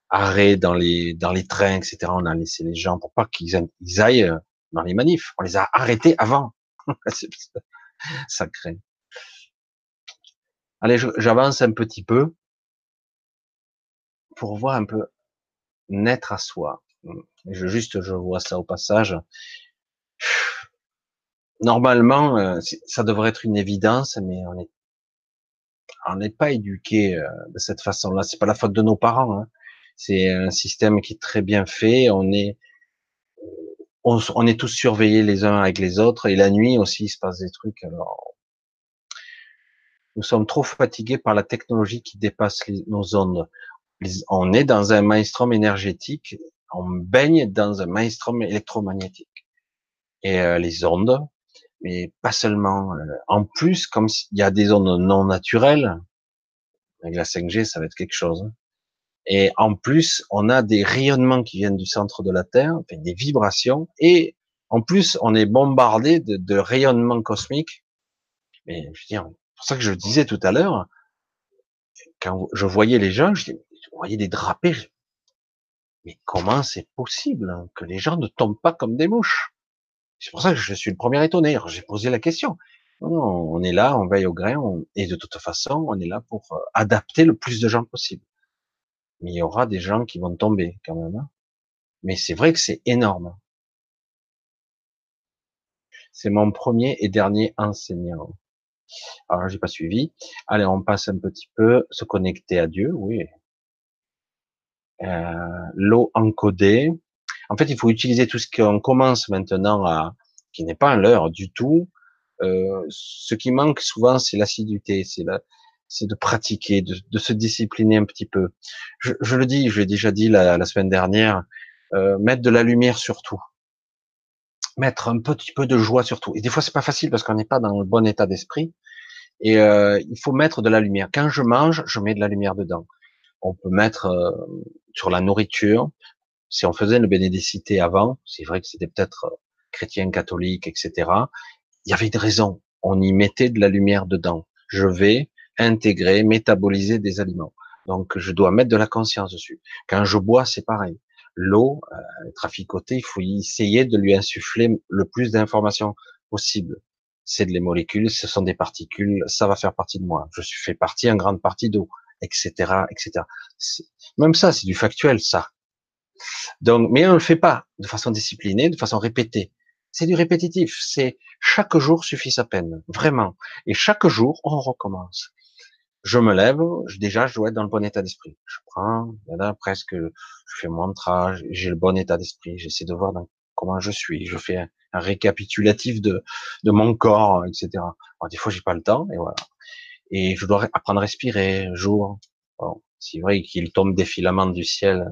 Speaker 1: arrêts dans les dans les trains, etc. On a laissé les gens pour pas qu'ils aillent dans les manifs. On les a arrêtés avant. craint. Allez, j'avance un petit peu pour voir un peu naître à soi. Je juste, je vois ça au passage. Normalement, euh, ça devrait être une évidence, mais on est on n'est pas éduqué euh, de cette façon-là. C'est pas la faute de nos parents. Hein. C'est un système qui est très bien fait. On est on, est tous surveillés les uns avec les autres et la nuit aussi il se passe des trucs. Alors nous sommes trop fatigués par la technologie qui dépasse nos ondes. on est dans un maelstrom énergétique, on baigne dans un maelstrom électromagnétique. Et euh, les ondes, mais pas seulement. Euh, en plus, comme il y a des ondes non naturelles, avec la 5G, ça va être quelque chose. Hein. Et en plus, on a des rayonnements qui viennent du centre de la Terre, des vibrations, et en plus, on est bombardé de, rayonnements cosmiques. Mais je veux dire, pour ça que je disais tout à l'heure, quand je voyais les gens, je, voyais des drapés. Mais comment c'est possible que les gens ne tombent pas comme des mouches? C'est pour ça que je suis le premier étonné. J'ai posé la question. On est là, on veille au grain, et de toute façon, on est là pour euh, adapter le plus de gens possible. Mais il y aura des gens qui vont tomber quand même. Hein. Mais c'est vrai que c'est énorme. C'est mon premier et dernier enseignant. Alors, j'ai pas suivi. Allez, on passe un petit peu. Se connecter à Dieu, oui. Euh, l'eau encodée. En fait, il faut utiliser tout ce qu'on commence maintenant à, qui n'est pas un leurre du tout. Euh, ce qui manque souvent, c'est l'assiduité, c'est la, c'est de pratiquer, de, de, se discipliner un petit peu. Je, je le dis, je l'ai déjà dit la, la semaine dernière, euh, mettre de la lumière sur tout, mettre un petit peu de joie sur tout. Et des fois, c'est pas facile parce qu'on n'est pas dans le bon état d'esprit. Et euh, il faut mettre de la lumière. Quand je mange, je mets de la lumière dedans. On peut mettre euh, sur la nourriture. Si on faisait une bénédicité avant, c'est vrai que c'était peut-être euh, chrétien, catholique, etc. Il y avait une raison. On y mettait de la lumière dedans. Je vais intégrer, métaboliser des aliments. Donc, je dois mettre de la conscience dessus. Quand je bois, c'est pareil. L'eau, euh, traficotée, il faut essayer de lui insuffler le plus d'informations possible. C'est des molécules, ce sont des particules, ça va faire partie de moi. Je suis fait partie, en grande partie d'eau, etc., etc. Même ça, c'est du factuel, ça. Donc, mais on ne le fait pas de façon disciplinée, de façon répétée. C'est du répétitif. C'est chaque jour suffit sa peine, vraiment. Et chaque jour, on recommence je me lève, déjà, je dois être dans le bon état d'esprit. Je prends, là, presque, je fais mon mantra, j'ai le bon état d'esprit, j'essaie de voir comment je suis, je fais un, récapitulatif de, de mon corps, etc. Alors, des fois, j'ai pas le temps, et voilà. Et je dois apprendre à respirer, jour. Bon, c'est vrai qu'il tombe des filaments du ciel.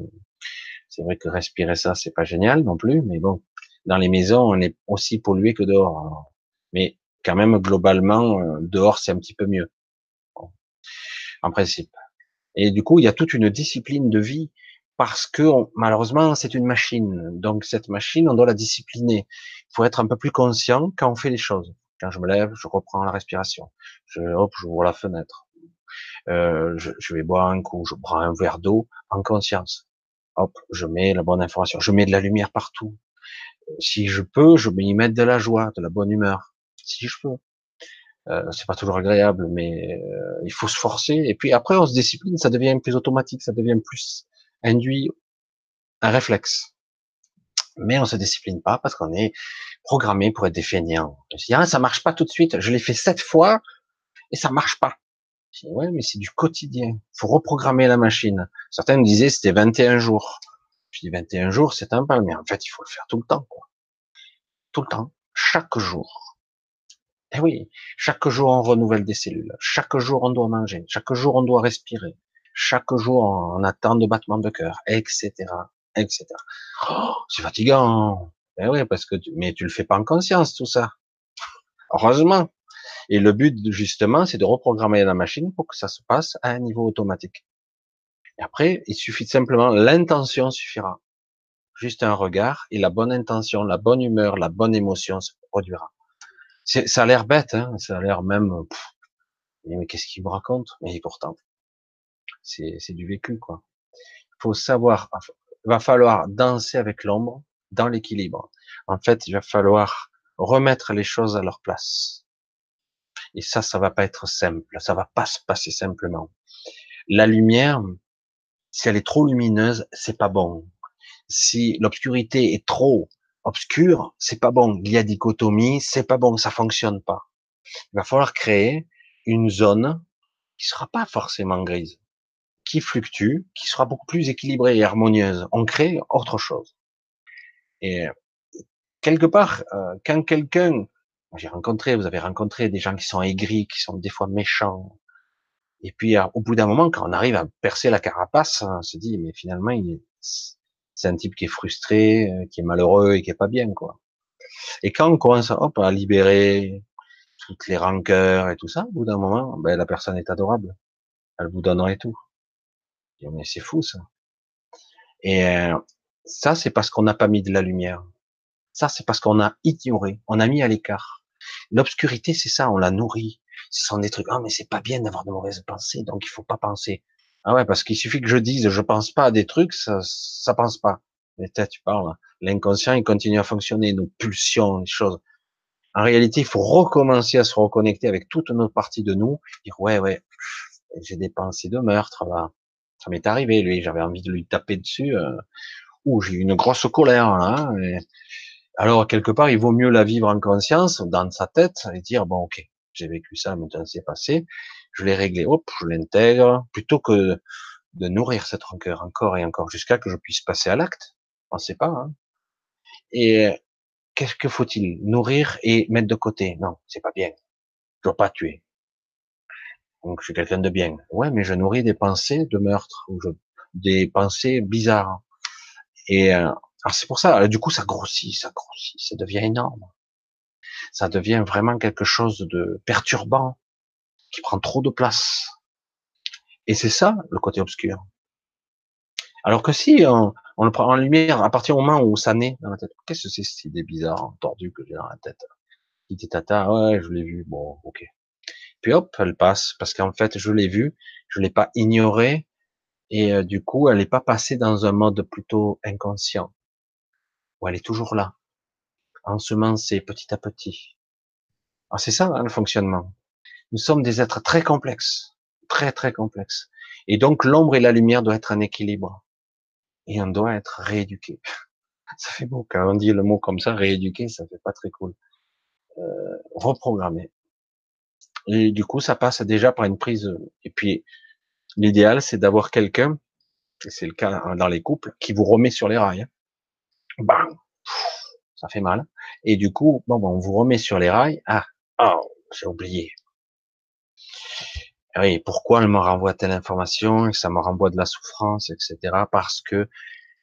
Speaker 1: C'est vrai que respirer ça, c'est pas génial non plus, mais bon, dans les maisons, on est aussi pollué que dehors. Mais quand même, globalement, euh, dehors, c'est un petit peu mieux en principe. Et du coup, il y a toute une discipline de vie parce que malheureusement, c'est une machine. Donc cette machine, on doit la discipliner. Il faut être un peu plus conscient quand on fait les choses. Quand je me lève, je reprends la respiration. Je, hop, j'ouvre la fenêtre. Euh, je, je, vais boire un coup. Je prends un verre d'eau en conscience. Hop, je mets la bonne information. Je mets de la lumière partout. Si je peux, je vais y mettre de la joie, de la bonne humeur. Si je peux. Euh, c'est pas toujours agréable, mais euh, il faut se forcer. Et puis après, on se discipline, ça devient plus automatique, ça devient plus induit un réflexe. Mais on se discipline pas parce qu'on est programmé pour être des feignants. Ah, ça marche pas tout de suite. Je l'ai fait sept fois et ça marche pas. Je dis, ouais, mais c'est du quotidien. Il faut reprogrammer la machine. Certains me disaient c'était 21 jours. Je dis 21 jours, c'est un pas, mais en fait, il faut le faire tout le temps, quoi. Tout le temps, chaque jour. Eh oui, chaque jour on renouvelle des cellules, chaque jour on doit manger, chaque jour on doit respirer, chaque jour on attend de battements de cœur, etc., etc. Oh, c'est fatigant. Eh oui, parce que tu, mais tu le fais pas en conscience tout ça. Heureusement. Et le but justement, c'est de reprogrammer la machine pour que ça se passe à un niveau automatique. Et après, il suffit simplement l'intention suffira. Juste un regard et la bonne intention, la bonne humeur, la bonne émotion se produira ça a l'air bête, hein, ça a l'air même, mais qu'est-ce qu'il me raconte? Mais pourtant, c'est du vécu, quoi. Il faut savoir, il va falloir danser avec l'ombre dans l'équilibre. En fait, il va falloir remettre les choses à leur place. Et ça, ça va pas être simple, ça va pas se passer simplement. La lumière, si elle est trop lumineuse, c'est pas bon. Si l'obscurité est trop obscur, c'est pas bon. Il y a dichotomie, c'est pas bon, ça fonctionne pas. Il va falloir créer une zone qui sera pas forcément grise, qui fluctue, qui sera beaucoup plus équilibrée et harmonieuse. On crée autre chose. Et quelque part, euh, quand quelqu'un, j'ai rencontré, vous avez rencontré des gens qui sont aigris, qui sont des fois méchants, et puis au bout d'un moment, quand on arrive à percer la carapace, on se dit, mais finalement, c'est un type qui est frustré, euh, qui est malheureux et qui est pas bien, quoi. Et quand on commence à libérer toutes les rancœurs et tout ça, au bout d'un moment, ben, la personne est adorable. Elle vous donnerait tout. Mais c'est fou ça. Et euh, ça, c'est parce qu'on n'a pas mis de la lumière. Ça, c'est parce qu'on a ignoré, on a mis à l'écart. L'obscurité, c'est ça, on la nourrit. Ce sont des trucs. Ah, mais c'est pas bien d'avoir de mauvaises pensées, donc il faut pas penser. Ah ouais, parce qu'il suffit que je dise, je pense pas à des trucs, ça, ça pense pas. Mais tu parles. L'inconscient, il continue à fonctionner, nos pulsions, les choses. En réalité, il faut recommencer à se reconnecter avec toutes nos parties de nous, dire ouais, ouais, j'ai des pensées de meurtre, là. Ça m'est arrivé, lui, j'avais envie de lui taper dessus. Euh, ou j'ai eu une grosse colère. Hein, Alors, quelque part, il vaut mieux la vivre en conscience, dans sa tête, et dire, bon, ok, j'ai vécu ça, maintenant c'est passé, je l'ai réglé, hop, je l'intègre, plutôt que de nourrir cette rancœur encore et encore jusqu'à que je puisse passer à l'acte. On ne sait pas. Hein. Et qu'est-ce que faut-il Nourrir et mettre de côté? Non, c'est pas bien. Je dois pas tuer. Donc je suis quelqu'un de bien. Ouais, mais je nourris des pensées de meurtre ou je, des pensées bizarres. Et euh, c'est pour ça. Du coup, ça grossit, ça grossit, ça devient énorme. Ça devient vraiment quelque chose de perturbant qui prend trop de place. Et c'est ça le côté obscur. Alors que si on, le prend en lumière à partir du moment où ça naît dans la tête. Qu'est-ce que c'est cette idée bizarre, tordue que j'ai dans la tête? Titi tata, ouais, je l'ai vu, bon, ok. Puis hop, elle passe, parce qu'en fait, je l'ai vue, je l'ai pas ignorée, et euh, du coup, elle n'est pas passée dans un mode plutôt inconscient, où elle est toujours là, ensemencée petit à petit. Alors c'est ça hein, le fonctionnement. Nous sommes des êtres très complexes, très très complexes, et donc l'ombre et la lumière doivent être en équilibre et on doit être rééduqué. Ça fait beau quand on dit le mot comme ça, rééduqué, ça fait pas très cool. Euh, reprogrammer. Et du coup, ça passe déjà par une prise. Et puis, l'idéal, c'est d'avoir quelqu'un, et c'est le cas dans les couples, qui vous remet sur les rails. Bam, ça fait mal. Et du coup, bon, bon, on vous remet sur les rails. Ah, oh, j'ai oublié. Oui, pourquoi elle me renvoie telle information et ça me renvoie de la souffrance, etc. Parce que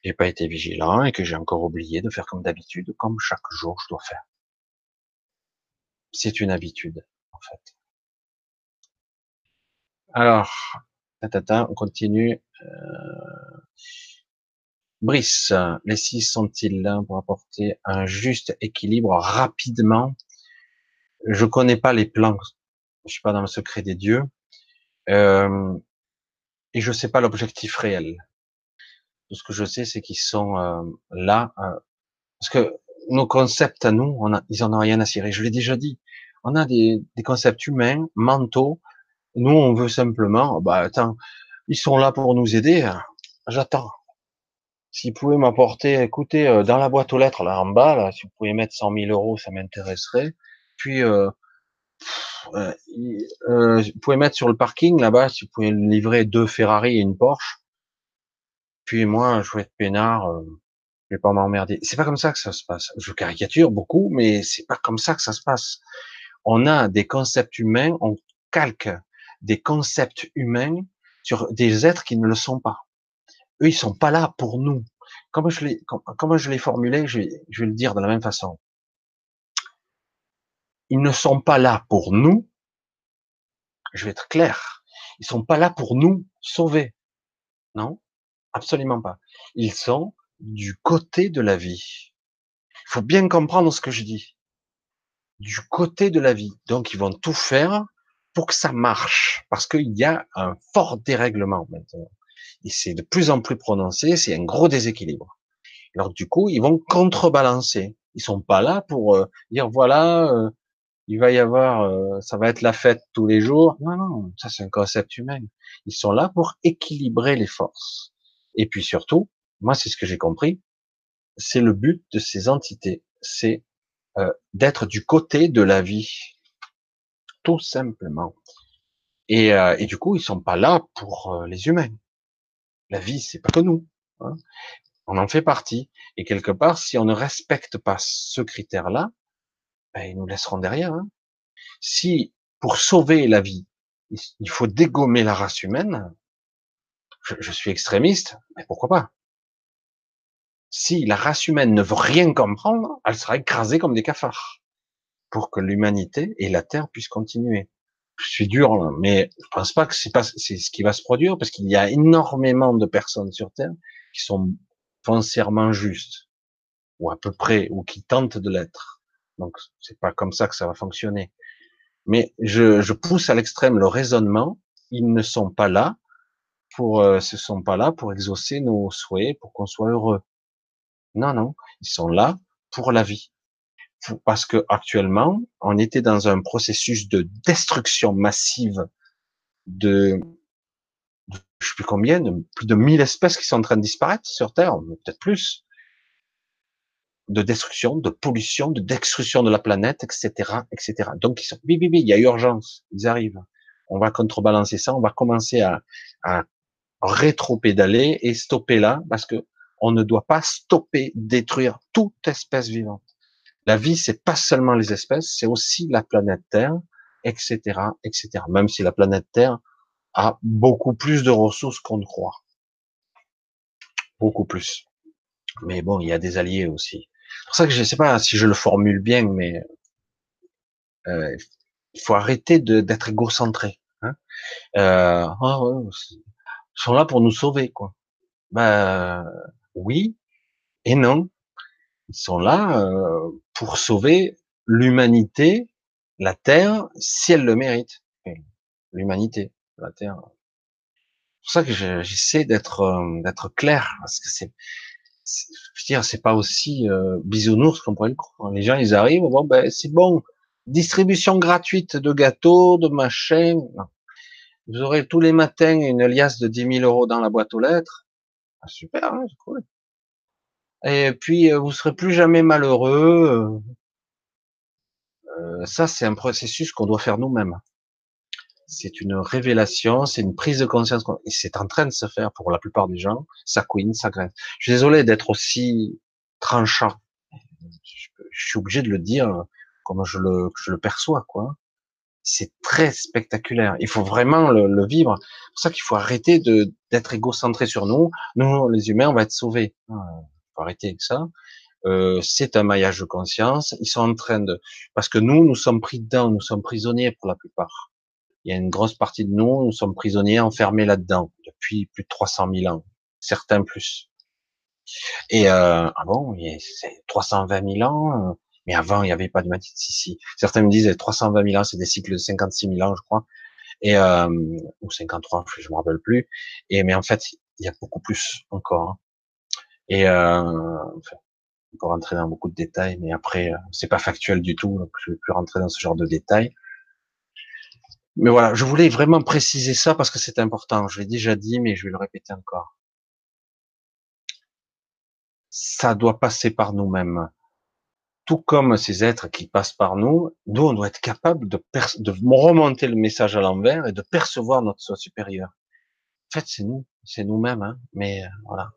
Speaker 1: j'ai pas été vigilant et que j'ai encore oublié de faire comme d'habitude, comme chaque jour je dois faire. C'est une habitude, en fait. Alors, tata, on continue. Euh... Brice, les six sont-ils là pour apporter un juste équilibre rapidement? Je connais pas les plans. Je suis pas dans le secret des dieux. Euh, et je sais pas l'objectif réel. Tout ce que je sais, c'est qu'ils sont euh, là euh, parce que nos concepts à nous, ils en ont rien à cirer. Je l'ai déjà dit. On a des, des, concepts humains, mentaux. Nous, on veut simplement, bah attends, ils sont là pour nous aider. J'attends. S'ils pouvaient m'apporter, écoutez, dans la boîte aux lettres là en bas, là, si vous pouvez mettre 100 000 euros, ça m'intéresserait. Puis euh, euh, euh, vous pouvez mettre sur le parking là-bas, si vous pouvez livrer deux Ferrari et une Porsche. Puis moi, je vais être peinard, euh, je vais pas m'emmerder. C'est pas comme ça que ça se passe. Je caricature beaucoup, mais c'est pas comme ça que ça se passe. On a des concepts humains, on calque des concepts humains sur des êtres qui ne le sont pas. Eux, ils sont pas là pour nous. Comme je l'ai, comme, je l'ai formulé, je vais, je vais le dire de la même façon ils ne sont pas là pour nous. Je vais être clair. Ils sont pas là pour nous sauver. Non, absolument pas. Ils sont du côté de la vie. Il faut bien comprendre ce que je dis. Du côté de la vie. Donc, ils vont tout faire pour que ça marche. Parce qu'il y a un fort dérèglement maintenant. Et c'est de plus en plus prononcé. C'est un gros déséquilibre. Alors, du coup, ils vont contrebalancer. Ils sont pas là pour euh, dire voilà, euh, il va y avoir, euh, ça va être la fête tous les jours. Non, non, ça c'est un concept humain. Ils sont là pour équilibrer les forces. Et puis surtout, moi c'est ce que j'ai compris, c'est le but de ces entités, c'est euh, d'être du côté de la vie, tout simplement. Et, euh, et, du coup, ils sont pas là pour euh, les humains. La vie, c'est pas que nous. Hein. On en fait partie. Et quelque part, si on ne respecte pas ce critère-là, ben, ils nous laisseront derrière. Hein. Si pour sauver la vie, il faut dégommer la race humaine, je, je suis extrémiste, mais pourquoi pas? Si la race humaine ne veut rien comprendre, elle sera écrasée comme des cafards pour que l'humanité et la Terre puissent continuer. Je suis dur, mais je pense pas que c'est pas c'est ce qui va se produire parce qu'il y a énormément de personnes sur Terre qui sont foncièrement justes ou à peu près ou qui tentent de l'être. Donc c'est pas comme ça que ça va fonctionner. Mais je, je pousse à l'extrême le raisonnement. Ils ne sont pas là pour, euh, ce sont pas là pour exaucer nos souhaits, pour qu'on soit heureux. Non, non, ils sont là pour la vie. Parce que actuellement, on était dans un processus de destruction massive de, de je sais plus combien, de plus de 1000 espèces qui sont en train de disparaître sur Terre, peut-être plus de destruction, de pollution, de destruction de la planète, etc., etc. Donc ils sont, oui, il y a urgence, ils arrivent. On va contrebalancer ça, on va commencer à, à rétro-pédaler et stopper là, parce que on ne doit pas stopper, détruire toute espèce vivante. La vie, c'est pas seulement les espèces, c'est aussi la planète Terre, etc., etc. Même si la planète Terre a beaucoup plus de ressources qu'on ne croit. Beaucoup plus. Mais bon, il y a des alliés aussi. C'est pour ça que je ne sais pas si je le formule bien, mais euh, il faut arrêter d'être égocentré. Hein euh, oh, ils sont là pour nous sauver, quoi. Ben oui et non. Ils sont là euh, pour sauver l'humanité, la Terre, si elle le mérite. L'humanité, la Terre. C'est pour ça que j'essaie d'être euh, d'être clair, parce que c'est je veux dire, c'est pas aussi euh, bisounours qu'on pourrait le croire. Les gens, ils arrivent, bon, ben, c'est bon, distribution gratuite de gâteaux, de machins. Vous aurez tous les matins une liasse de 10 000 euros dans la boîte aux lettres. Ah, super, hein, c'est cool. Et puis, euh, vous serez plus jamais malheureux. Euh, ça, c'est un processus qu'on doit faire nous-mêmes c'est une révélation, c'est une prise de conscience, et c'est en train de se faire pour la plupart des gens, ça couine, ça grève. Je suis désolé d'être aussi tranchant. Je, suis obligé de le dire comme je le, je le perçois, quoi. C'est très spectaculaire. Il faut vraiment le, vivre. C'est pour ça qu'il faut arrêter de d'être égocentré sur nous. Nous, les humains, on va être sauvés. Il faut arrêter avec ça. Euh, c'est un maillage de conscience. Ils sont en train de, parce que nous, nous sommes pris dedans, nous sommes prisonniers pour la plupart il y a une grosse partie de nous, nous sommes prisonniers enfermés là-dedans depuis plus de 300 000 ans, certains plus. Et euh, ah bon, c'est 320 000 ans, euh, mais avant il n'y avait pas de matière. Si, si. Certains me disent 320 000 ans, c'est des cycles de 56 000 ans, je crois, et euh, ou 53, je me rappelle plus. Et mais en fait, il y a beaucoup plus encore. Hein. Et euh, enfin, on peut rentrer dans beaucoup de détails, mais après, euh, c'est pas factuel du tout, donc je vais plus rentrer dans ce genre de détails. Mais voilà, je voulais vraiment préciser ça parce que c'est important. Je l'ai déjà dit, mais je vais le répéter encore. Ça doit passer par nous-mêmes. Tout comme ces êtres qui passent par nous, nous, on doit être capable de, de remonter le message à l'envers et de percevoir notre soi supérieur. En fait, c'est nous, c'est nous-mêmes, hein. mais euh, voilà.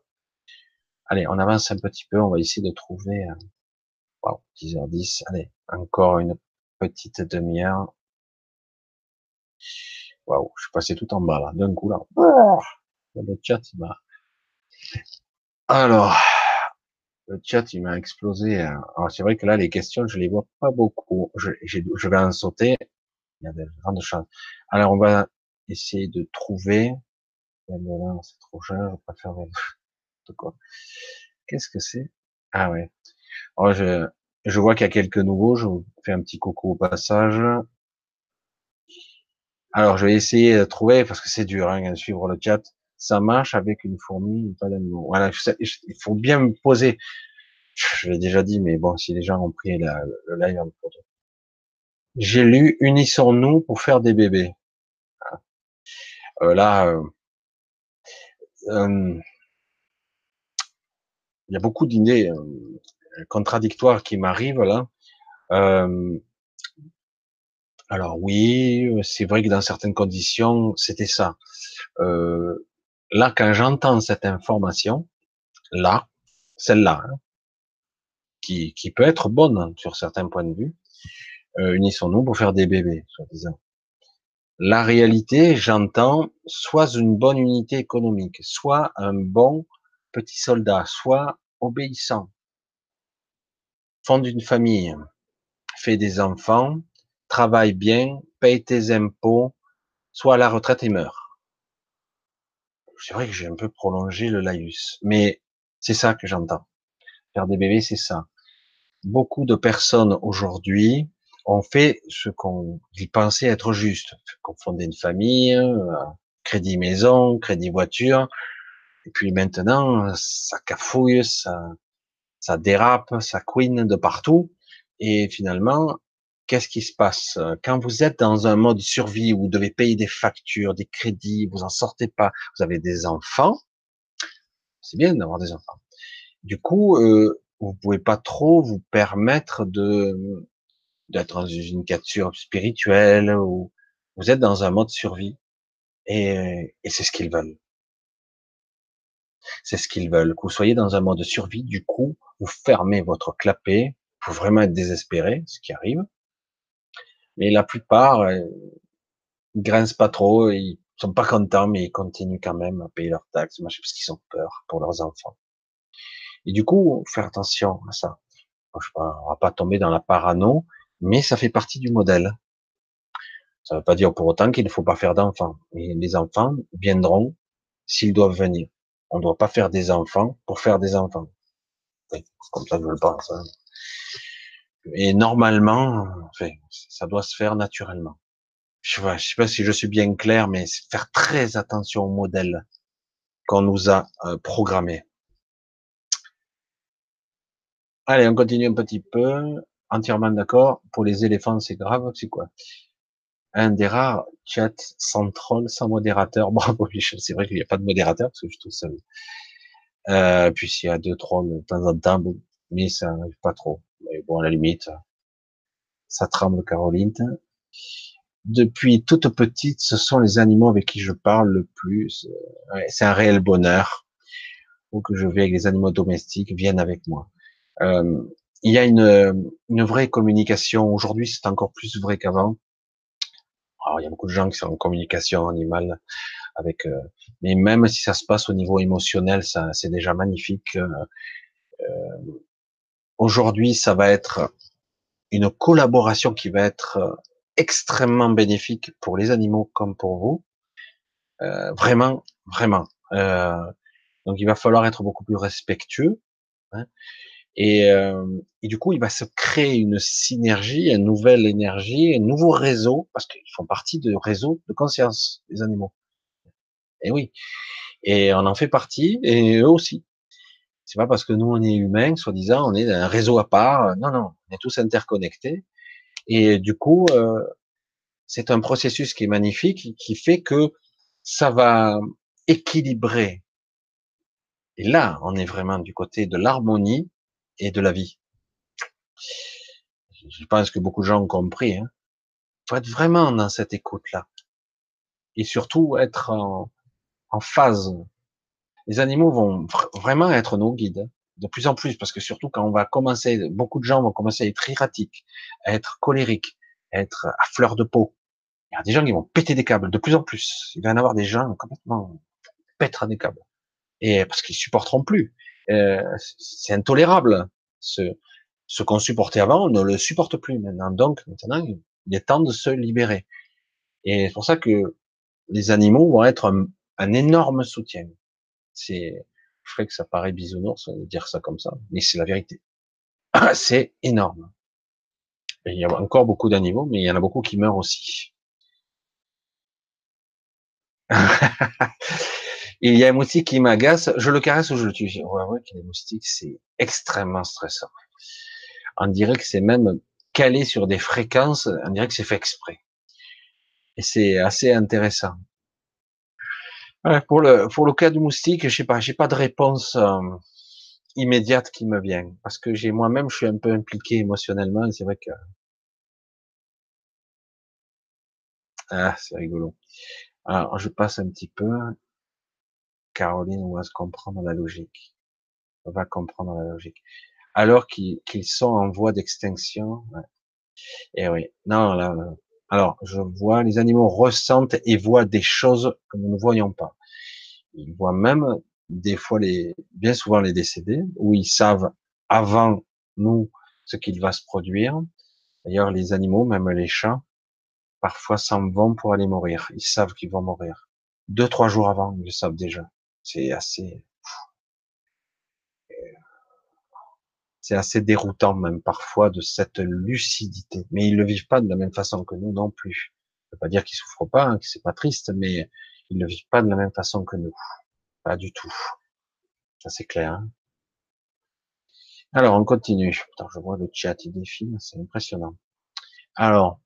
Speaker 1: Allez, on avance un petit peu, on va essayer de trouver, euh, wow, 10h10, allez, encore une petite demi-heure. Waouh, je suis passé tout en bas là, d'un coup là. Le chat il m'a. Alors, le chat il m'a explosé. Hein. Alors c'est vrai que là les questions je les vois pas beaucoup. Je, je vais en sauter. Il y a des grandes chances. Alors on va essayer de trouver. C'est trop cher, je de quoi. Qu'est-ce que c'est? Ah ouais. Alors je, je vois qu'il y a quelques nouveaux. Je vous fais un petit coucou au passage. Alors, je vais essayer de trouver, parce que c'est dur, hein, de suivre le chat. Ça marche avec une fourmi, pas d'animaux. Voilà, il faut bien me poser. Je l'ai déjà dit, mais bon, si les gens ont pris le live en photo. J'ai lu Unissons-nous pour faire des bébés. Euh, là, euh, euh, il y a beaucoup d'idées euh, contradictoires qui m'arrivent là. Euh, alors oui, c'est vrai que dans certaines conditions, c'était ça. Euh, là, quand j'entends cette information, là, celle-là, hein, qui, qui peut être bonne sur certains points de vue, unissons-nous pour faire des bébés, soi-disant. La réalité, j'entends soit une bonne unité économique, soit un bon petit soldat, soit obéissant, fonde une famille, fait des enfants, travaille bien, paye tes impôts, soit à la retraite et meurt. C'est vrai que j'ai un peu prolongé le laïus, mais c'est ça que j'entends. Faire des bébés, c'est ça. Beaucoup de personnes aujourd'hui ont fait ce qu'on pensait être juste, qu'on fondait une famille, euh, crédit maison, crédit voiture, et puis maintenant, ça cafouille, ça, ça dérape, ça couine de partout, et finalement, qu'est-ce qui se passe? Quand vous êtes dans un mode survie où vous devez payer des factures, des crédits, vous en sortez pas, vous avez des enfants, c'est bien d'avoir des enfants. Du coup, euh, vous pouvez pas trop vous permettre de d'être dans une capture spirituelle ou vous êtes dans un mode survie et, et c'est ce qu'ils veulent. C'est ce qu'ils veulent, que vous soyez dans un mode survie. Du coup, vous fermez votre clapet. Faut vraiment être désespéré, ce qui arrive. Mais la plupart, euh, ils grincent pas trop, ils sont pas contents, mais ils continuent quand même à payer leurs taxes, parce qu'ils ont peur pour leurs enfants. Et du coup, faire attention à ça. Je on va pas tomber dans la parano, mais ça fait partie du modèle. Ça ne veut pas dire pour autant qu'il ne faut pas faire d'enfants. Les enfants viendront s'ils doivent venir. On ne doit pas faire des enfants pour faire des enfants. comme ça, je le pense. Hein. Et normalement, ça doit se faire naturellement. Je ne sais pas si je suis bien clair, mais faire très attention au modèle qu'on nous a euh, programmé. Allez, on continue un petit peu. Entièrement d'accord. Pour les éléphants, c'est grave. C'est quoi? Un des rares chats sans troll, sans modérateur. Bravo, Michel. C'est vrai qu'il n'y a pas de modérateur parce que je suis tout seul. Euh, puis s'il y a deux trolls de temps en temps, mais ça n'arrive pas trop. Mais bon, à la limite, ça tremble, Caroline. Depuis toute petite, ce sont les animaux avec qui je parle le plus. c'est un réel bonheur. Ou que je vais avec les animaux domestiques, viennent avec moi. Euh, il y a une, une vraie communication. Aujourd'hui, c'est encore plus vrai qu'avant. Alors, il y a beaucoup de gens qui sont en communication animale avec, euh, mais même si ça se passe au niveau émotionnel, ça, c'est déjà magnifique. Euh, euh Aujourd'hui, ça va être une collaboration qui va être euh, extrêmement bénéfique pour les animaux comme pour vous. Euh, vraiment, vraiment. Euh, donc, il va falloir être beaucoup plus respectueux. Hein. Et, euh, du coup, il va se créer une synergie, une nouvelle énergie, un nouveau réseau, parce qu'ils font partie de réseau de conscience, les animaux. Et oui. Et on en fait partie, et eux aussi. C'est pas parce que nous on est humains, soi-disant, on est un réseau à part. Non, non, on est tous interconnectés. Et du coup, euh, c'est un processus qui est magnifique, qui fait que ça va équilibrer. Et là, on est vraiment du côté de l'harmonie et de la vie. Je pense que beaucoup de gens ont compris. Hein. faut être vraiment dans cette écoute-là. Et surtout être en, en phase les animaux vont vraiment être nos guides hein, de plus en plus, parce que surtout quand on va commencer, beaucoup de gens vont commencer à être erratiques, à être colériques, à être à fleur de peau. Il y a des gens qui vont péter des câbles de plus en plus. Il va y en avoir des gens complètement péter des câbles. Et parce qu'ils supporteront plus. Euh, c'est intolérable. Ce, ce qu'on supportait avant, on ne le supporte plus maintenant. Donc maintenant, il est temps de se libérer. Et c'est pour ça que les animaux vont être un énorme soutien. C'est, je ferais que ça paraît bisounours de dire ça comme ça, mais c'est la vérité. c'est énorme. il y a encore beaucoup d'animaux, mais il y en a beaucoup qui meurent aussi. il y a un moustique qui m'agace, je le caresse ou je le tue? On va voir que les moustiques, c'est extrêmement stressant. On dirait que c'est même calé sur des fréquences, on dirait que c'est fait exprès. Et c'est assez intéressant pour le pour le cas du moustique, je sais pas, j'ai pas de réponse euh, immédiate qui me vient, parce que j'ai moi-même, je suis un peu impliqué émotionnellement, c'est vrai que ah, c'est rigolo. Alors, je passe un petit peu. Caroline va comprendre la logique. Va comprendre la logique. Alors qu'ils sont en voie d'extinction. Et eh oui. Non, là, alors, je vois, les animaux ressentent et voient des choses que nous ne voyons pas. Ils voient même, des fois, les, bien souvent les décédés, où ils savent avant nous ce qu'il va se produire. D'ailleurs, les animaux, même les chats, parfois s'en vont pour aller mourir. Ils savent qu'ils vont mourir. Deux, trois jours avant, ils le savent déjà. C'est assez, c'est assez déroutant même parfois de cette lucidité. Mais ils le vivent pas de la même façon que nous non plus. Ça veut pas dire qu'ils souffrent pas, hein, que c'est pas triste, mais ils ne vivent pas de la même façon que nous. Pas du tout. Ça c'est clair. Hein. Alors on continue. je vois le chat il défile, c'est impressionnant. Alors,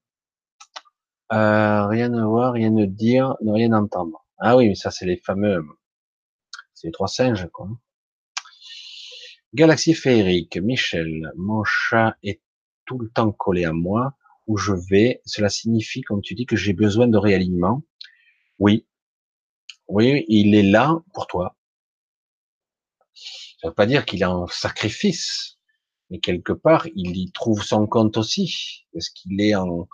Speaker 1: euh, rien à voir, rien à dire, ne rien entendre. Ah oui, mais ça c'est les fameux, c'est les trois singes, quoi. Galaxie féerique, Michel, mon chat est tout le temps collé à moi, où je vais, cela signifie, comme tu dis, que j'ai besoin de réalignement. Oui. Oui, il est là pour toi. Ça veut pas dire qu'il est en sacrifice, mais quelque part, il y trouve son compte aussi, parce qu'il est en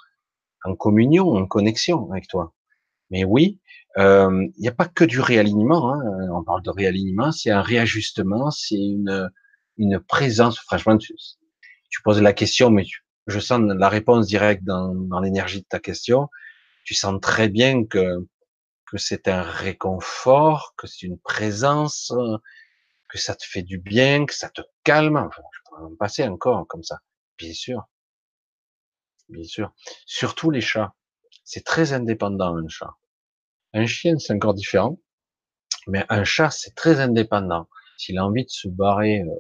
Speaker 1: communion, en connexion avec toi? Mais oui, euh, il n'y a pas que du réalignement. Hein. On parle de réalignement, c'est un réajustement, c'est une, une présence. Franchement, tu, tu, poses la question, mais je sens la réponse directe dans, dans l'énergie de ta question. Tu sens très bien que que c'est un réconfort, que c'est une présence, que ça te fait du bien, que ça te calme. Enfin, je pourrais en passer encore comme ça, bien sûr bien sûr. Surtout les chats. C'est très indépendant un chat. Un chien, c'est encore différent. Mais un chat, c'est très indépendant. S'il a envie de se barrer euh,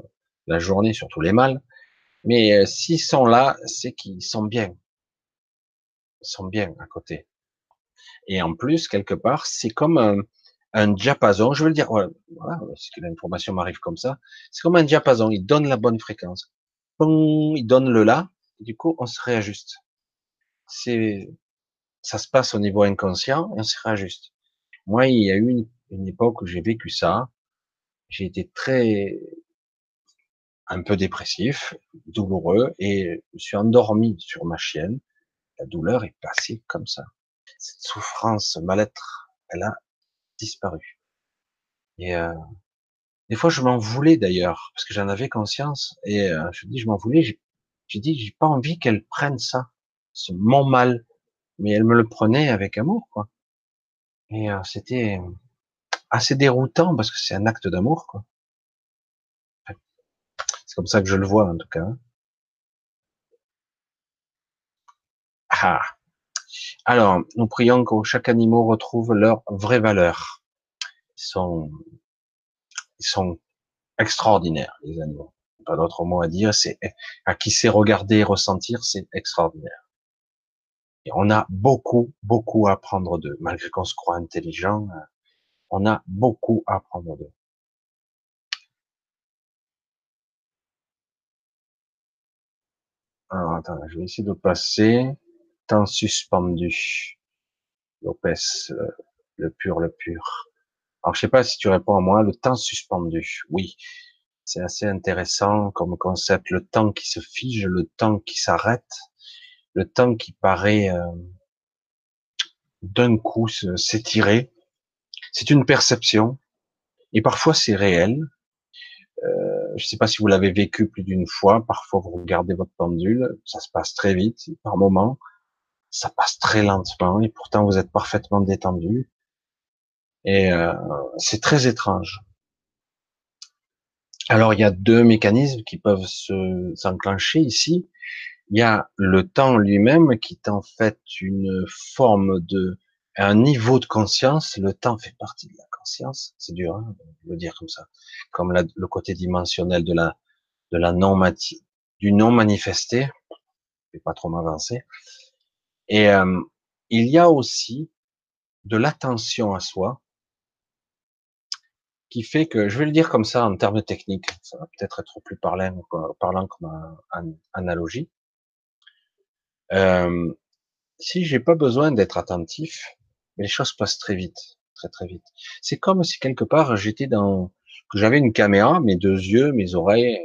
Speaker 1: la journée, surtout les mâles, mais euh, s'ils sont là, c'est qu'ils sont bien. Ils sont bien à côté. Et en plus, quelque part, c'est comme un, un diapason. Je veux le dire, voilà, voilà parce que l'information m'arrive comme ça. C'est comme un diapason. Il donne la bonne fréquence. il donne le là, du coup, on se réajuste. C'est, ça se passe au niveau inconscient et on se réajuste. Moi, il y a eu une, époque où j'ai vécu ça. J'ai été très, un peu dépressif, douloureux, et je suis endormi sur ma chienne. La douleur est passée comme ça. Cette souffrance, ce mal-être, elle a disparu. Et euh, des fois, je m'en voulais d'ailleurs, parce que j'en avais conscience, et euh, je dis, je m'en voulais, j'ai dit, j'ai pas envie qu'elle prenne ça, ce mon mal, mais elle me le prenait avec amour, quoi. Et euh, c'était assez déroutant parce que c'est un acte d'amour, quoi. C'est comme ça que je le vois, en tout cas. Hein. Ah. Alors, nous prions que chaque animal retrouve leur vraie valeur. Ils sont, ils sont extraordinaires, les animaux pas d'autre mot à dire, c'est à qui sait regarder et ressentir, c'est extraordinaire. Et on a beaucoup, beaucoup à apprendre d'eux, malgré qu'on se croit intelligent, on a beaucoup à apprendre d'eux. Alors, attends, je vais essayer de passer. Temps suspendu. Lopez, le pur, le pur. Alors, je sais pas si tu réponds à moi, le temps suspendu. Oui, c'est assez intéressant comme concept. Le temps qui se fige, le temps qui s'arrête, le temps qui paraît euh, d'un coup s'étirer. C'est une perception et parfois c'est réel. Euh, je ne sais pas si vous l'avez vécu plus d'une fois. Parfois vous regardez votre pendule, ça se passe très vite. par moments, ça passe très lentement et pourtant vous êtes parfaitement détendu. Et euh, c'est très étrange. Alors il y a deux mécanismes qui peuvent se s'enclencher ici. Il y a le temps lui-même qui est en fait une forme de un niveau de conscience. Le temps fait partie de la conscience. C'est dur hein, de le dire comme ça, comme le côté dimensionnel de la de la non du non manifesté. Je vais pas trop m'avancer. Et euh, il y a aussi de l'attention à soi qui fait que, je vais le dire comme ça en termes techniques, ça va peut-être être plus parlant, parlant comme analogie. Euh, si j'ai pas besoin d'être attentif, les choses passent très vite, très très vite. C'est comme si quelque part j'étais dans, que j'avais une caméra, mes deux yeux, mes oreilles,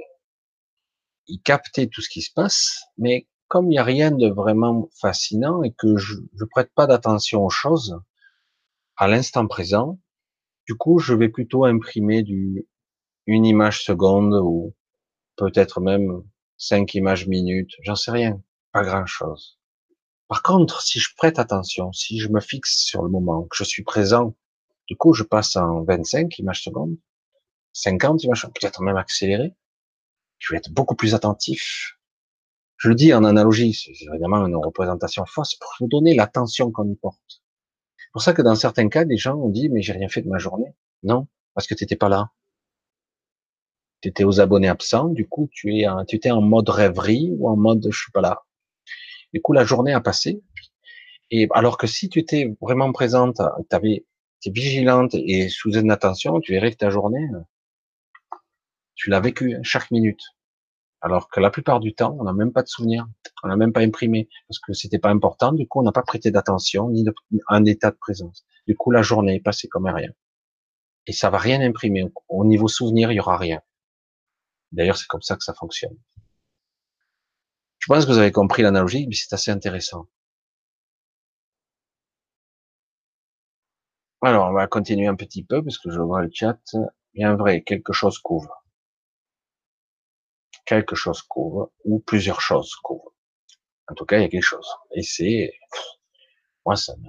Speaker 1: ils captaient tout ce qui se passe, mais comme il n'y a rien de vraiment fascinant et que je ne prête pas d'attention aux choses à l'instant présent, du coup, je vais plutôt imprimer du, une image seconde ou peut-être même cinq images minutes, j'en sais rien, pas grand chose. Par contre, si je prête attention, si je me fixe sur le moment, que je suis présent, du coup, je passe en 25 images secondes, 50 images, peut-être même accéléré. Je vais être beaucoup plus attentif. Je le dis en analogie, c'est évidemment une représentation fausse pour vous donner l'attention qu'on y porte. C'est pour ça que dans certains cas, des gens ont dit, mais j'ai rien fait de ma journée. Non, parce que tu n'étais pas là. Tu étais aux abonnés absents, du coup, tu es, tu étais en mode rêverie ou en mode je suis pas là. Du coup, la journée a passé. Et alors que si tu étais vraiment présente, tu avais, es vigilante et sous une attention, tu verrais que ta journée, tu l'as vécue chaque minute. Alors que la plupart du temps, on n'a même pas de souvenir, on n'a même pas imprimé parce que c'était pas important. Du coup, on n'a pas prêté d'attention ni un état de présence. Du coup, la journée est passée comme rien. Et ça va rien imprimer. Au niveau souvenir, il y aura rien. D'ailleurs, c'est comme ça que ça fonctionne. Je pense que vous avez compris l'analogie, mais c'est assez intéressant. Alors, on va continuer un petit peu parce que je vois le chat. Bien vrai, quelque chose couvre quelque chose couvre, ou plusieurs choses couvrent. En tout cas, il y a quelque chose. Et c'est, moi, ça me,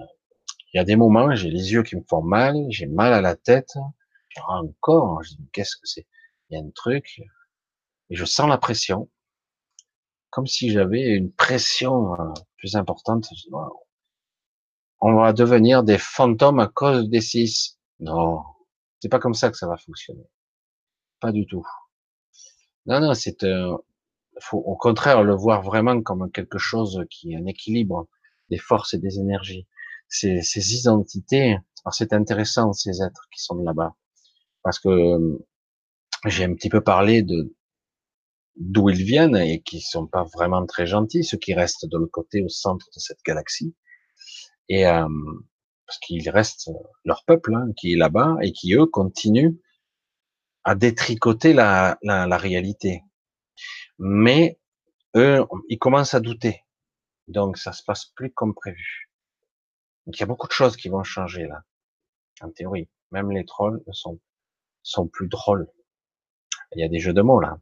Speaker 1: il y a des moments, j'ai les yeux qui me font mal, j'ai mal à la tête, encore, je dis, qu'est-ce que c'est? Il y a un truc, et je sens la pression, comme si j'avais une pression euh, plus importante. On va devenir des fantômes à cause des six. Non, c'est pas comme ça que ça va fonctionner. Pas du tout. Non, non, c'est euh, faut au contraire le voir vraiment comme quelque chose qui est un équilibre des forces et des énergies. Ces, ces identités, alors c'est intéressant ces êtres qui sont là-bas, parce que euh, j'ai un petit peu parlé de d'où ils viennent et qui sont pas vraiment très gentils, ceux qui restent de l'autre côté au centre de cette galaxie, et euh, parce qu'il reste leur peuple hein, qui est là-bas et qui eux continuent à détricoter la, la, la réalité. Mais eux, ils commencent à douter. Donc ça se passe plus comme prévu. Donc il y a beaucoup de choses qui vont changer là. En théorie, même les trolls sont sont plus drôles. Il y a des jeux de mots là.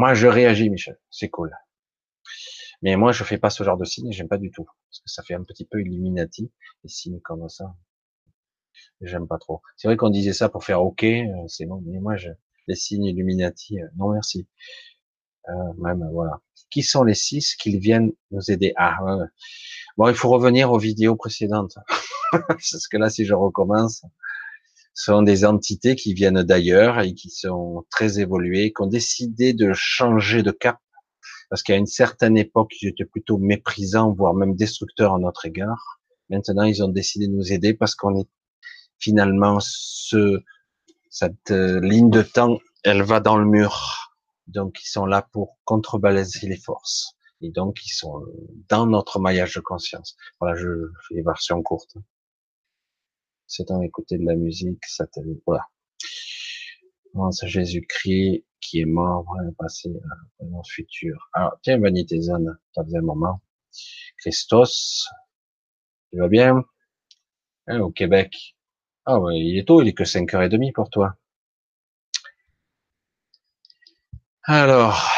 Speaker 1: Moi je réagis, Michel. C'est cool. Mais moi je fais pas ce genre de signe. J'aime pas du tout parce que ça fait un petit peu Illuminati les signes comme ça. J'aime pas trop. C'est vrai qu'on disait ça pour faire OK, euh, c'est bon, mais moi, je, les signes Illuminati, euh, non merci. Euh, même, voilà. Qui sont les six qu'ils viennent nous aider? Ah, bon, il faut revenir aux vidéos précédentes. Parce que là, si je recommence, ce sont des entités qui viennent d'ailleurs et qui sont très évoluées, qui ont décidé de changer de cap. Parce qu'à une certaine époque, ils étaient plutôt méprisants, voire même destructeurs à notre égard. Maintenant, ils ont décidé de nous aider parce qu'on est finalement ce, cette euh, ligne de temps, elle va dans le mur. Donc ils sont là pour contrebalancer les forces. Et donc ils sont dans notre maillage de conscience. Voilà, je fais les versions courtes. C'est en écouter de la musique, ça te, voilà. c'est Jésus-Christ qui est mort, voilà, passé, euh, dans le futur. Alors, tiens, Vanité Zone, ça faisait un moment. Christos, tu vas bien? Hein, au Québec, ah ouais, il est tôt, il est que 5h30 pour toi. Alors,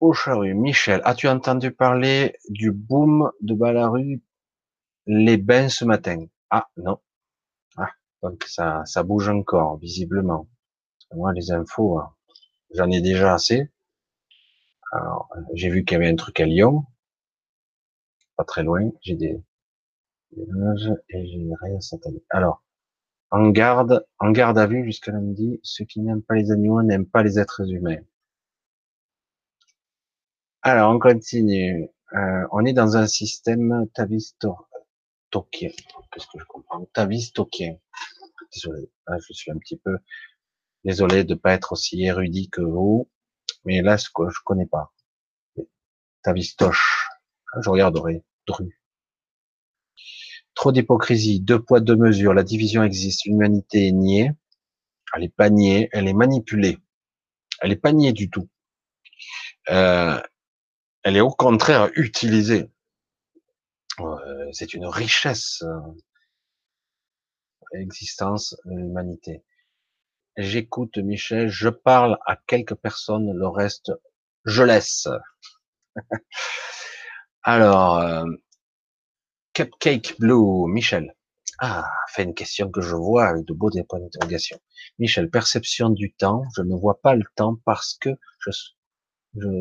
Speaker 1: au charru, Michel, as-tu entendu parler du boom de Ballaru les bains ce matin? Ah non. Ah, donc ça, ça bouge encore, visiblement. Moi, les infos, hein, j'en ai déjà assez. Alors, j'ai vu qu'il y avait un truc à Lyon, pas très loin. J'ai des, et rien Alors, en garde, en garde à vue jusqu'à lundi, ceux qui n'aiment pas les animaux n'aiment pas les êtres humains. Alors, on continue. Euh, on est dans un système tavistokien. Qu'est-ce que je comprends? Tavistokien. désolé, hein, je suis un petit peu désolé de pas être aussi érudit que vous, mais là, ce que je connais pas. Tavistoche, je regarderai. Dru. Trop d'hypocrisie, deux poids, deux mesures, la division existe, l'humanité est niée, elle est pas niée, elle est manipulée. Elle est pas niée du tout. Euh, elle est au contraire utilisée. Euh, c'est une richesse euh, existence l'humanité. J'écoute Michel, je parle à quelques personnes, le reste, je laisse. Alors, euh, Cupcake Blue, Michel. Ah, fait une question que je vois avec de beaux points d'interrogation. Michel, perception du temps. Je ne vois pas le temps parce que je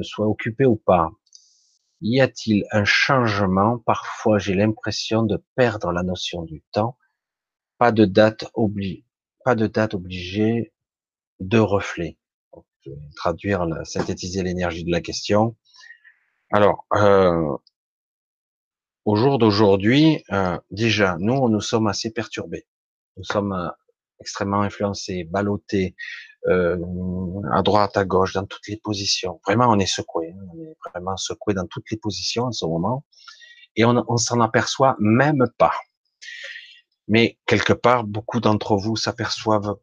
Speaker 1: sois occupé ou pas. Y a-t-il un changement? Parfois, j'ai l'impression de perdre la notion du temps. Pas de date obligée, pas de date obligée de reflet. Je vais traduire, synthétiser l'énergie de la question. Alors, euh, au jour d'aujourd'hui, euh, déjà, nous, nous sommes assez perturbés. Nous sommes euh, extrêmement influencés, ballottés, euh, à droite, à gauche, dans toutes les positions. Vraiment, on est secoué. Hein. On est vraiment secoué dans toutes les positions en ce moment. Et on, s'en aperçoit même pas. Mais quelque part, beaucoup d'entre vous s'aperçoivent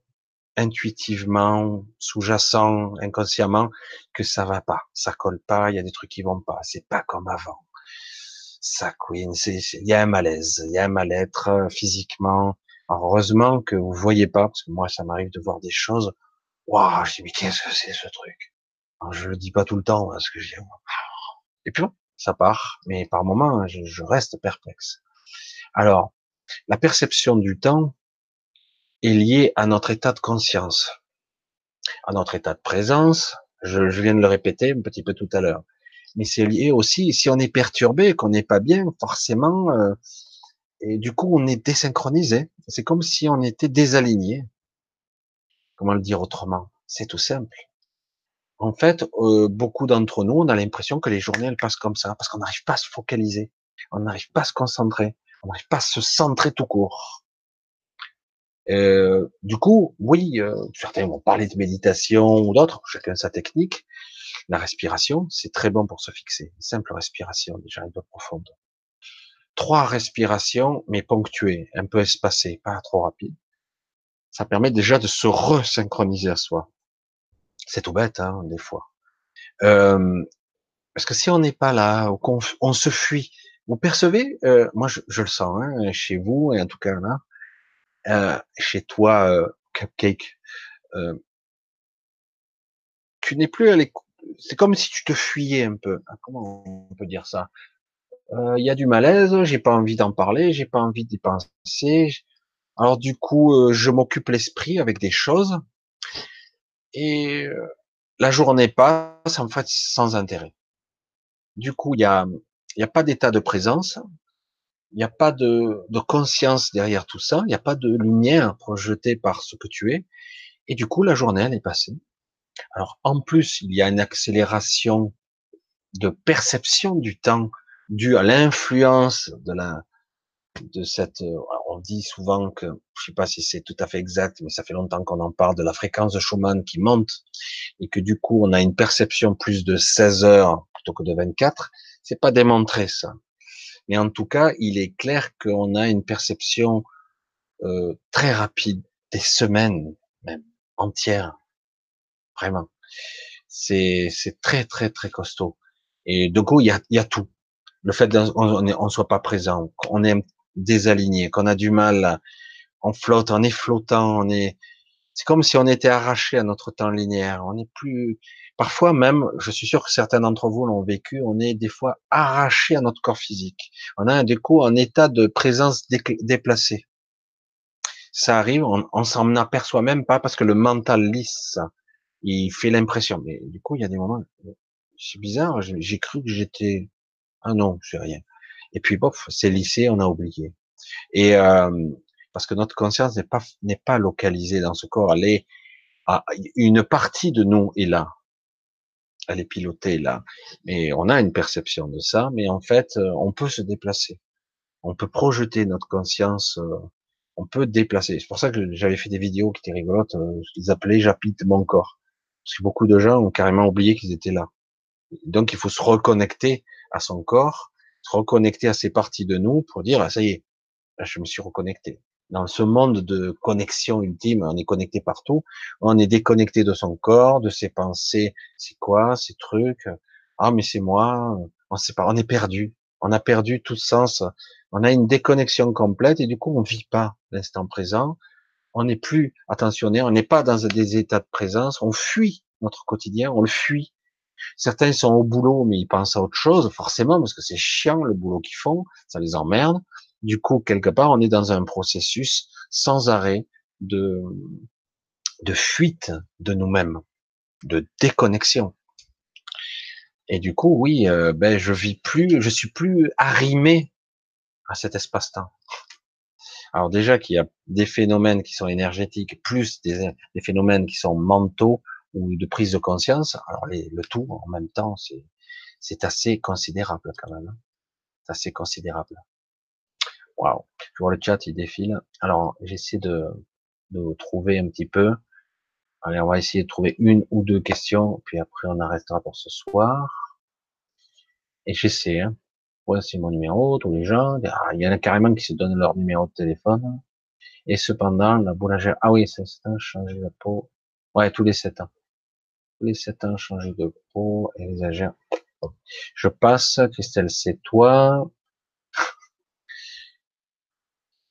Speaker 1: intuitivement, sous-jacent, inconsciemment, que ça va pas, ça colle pas, il y a des trucs qui vont pas, c'est pas comme avant. Ça, Queen, il y a un malaise, il y a un mal-être euh, physiquement. heureusement que vous voyez pas, parce que moi, ça m'arrive de voir des choses. Waouh, je dis mais qu'est-ce que c'est ce truc? Je le dis pas tout le temps parce que je dis et puis ça part, mais par moments, je, je reste perplexe. Alors, la perception du temps, est lié à notre état de conscience, à notre état de présence. Je, viens de le répéter un petit peu tout à l'heure. Mais c'est lié aussi, si on est perturbé, qu'on n'est pas bien, forcément, euh, et du coup on est désynchronisé. C'est comme si on était désaligné. Comment le dire autrement C'est tout simple. En fait, euh, beaucoup d'entre nous, on a l'impression que les journées elles passent comme ça, parce qu'on n'arrive pas à se focaliser, on n'arrive pas à se concentrer, on n'arrive pas à se centrer tout court. Euh, du coup, oui, euh, certains vont parler de méditation ou d'autres, chacun sa technique. La respiration, c'est très bon pour se fixer. simple respiration, déjà un peu profonde. Trois respirations, mais ponctuées, un peu espacées, pas trop rapides. Ça permet déjà de se resynchroniser à soi. C'est tout bête, hein, des fois. Euh, parce que si on n'est pas là, on, se fuit, vous percevez, euh, moi je, le sens, hein, chez vous, et en tout cas là, euh, chez toi, euh, Cupcake, euh, tu n'es plus à l'écoute. C'est comme si tu te fuyais un peu. Ah, comment on peut dire ça? Il y a du malaise, j'ai pas envie d'en parler, j'ai pas envie d'y penser. Alors du coup, je m'occupe l'esprit avec des choses et la journée passe en fait sans intérêt. Du coup, il y a, y a pas d'état de présence, il n'y a pas de, de, conscience derrière tout ça, il n'y a pas de lumière projetée par ce que tu es, et du coup la journée elle est passée. Alors en plus il y a une accélération de perception du temps due à l'influence de la de cette on dit souvent que je sais pas si c'est tout à fait exact mais ça fait longtemps qu'on en parle de la fréquence de Schumann qui monte et que du coup on a une perception plus de 16 heures plutôt que de 24 c'est pas démontré ça mais en tout cas, il est clair qu'on a une perception euh, très rapide, des semaines même entières, vraiment. C'est c'est très très très costaud. Et du coup, il y a, il y a tout. Le fait qu'on ne soit pas présent, qu'on est désaligné, qu'on a du mal, on flotte, on est flottant, on est. C'est comme si on était arraché à notre temps linéaire. On n'est plus Parfois même, je suis sûr que certains d'entre vous l'ont vécu, on est des fois arraché à notre corps physique. On a du coup un état de présence déplacé. Ça arrive, on, s'en aperçoit même pas parce que le mental lisse, il fait l'impression. Mais du coup, il y a des moments, c'est bizarre, j'ai cru que j'étais, ah non, c'est rien. Et puis bof, c'est lissé, on a oublié. Et euh, parce que notre conscience n'est pas n'est pas localisée dans ce corps, elle est, une partie de nous est là, elle est pilotée là. Mais on a une perception de ça, mais en fait, euh, on peut se déplacer. On peut projeter notre conscience. Euh, On peut déplacer. C'est pour ça que j'avais fait des vidéos qui étaient rigolotes. Je les appelais mon corps. Parce que beaucoup de gens ont carrément oublié qu'ils étaient là. Donc il faut se reconnecter à son corps, se reconnecter à ces parties de nous pour dire ah, ça y est, là, je me suis reconnecté. Dans ce monde de connexion ultime, on est connecté partout. On est déconnecté de son corps, de ses pensées. C'est quoi ces trucs? Ah mais c'est moi. On sait pas. On est perdu. On a perdu tout sens. On a une déconnexion complète et du coup on vit pas l'instant présent. On n'est plus attentionné. On n'est pas dans des états de présence. On fuit notre quotidien. On le fuit. Certains sont au boulot, mais ils pensent à autre chose, forcément, parce que c'est chiant le boulot qu'ils font, ça les emmerde. Du coup, quelque part, on est dans un processus sans arrêt de, de fuite de nous-mêmes, de déconnexion. Et du coup, oui, euh, ben je vis plus, je suis plus arrimé à cet espace-temps. Alors déjà qu'il y a des phénomènes qui sont énergétiques, plus des, des phénomènes qui sont mentaux, ou de prise de conscience. Alors les, le tout en même temps, c'est c'est assez considérable quand même. Hein. C'est assez considérable. Waouh. Je vois le chat, il défile. Alors j'essaie de de trouver un petit peu. Allez, on va essayer de trouver une ou deux questions, puis après on arrêtera pour ce soir. Et j'essaie. Hein. Voici mon numéro, tous les gens. Ah, il y en a carrément qui se donnent leur numéro de téléphone. Et cependant, la boulangère, ah oui, c'est ça, changer la peau. Ouais, tous les sept ans les sept ans changer de peau, exagère. Je passe, Christelle, c'est toi.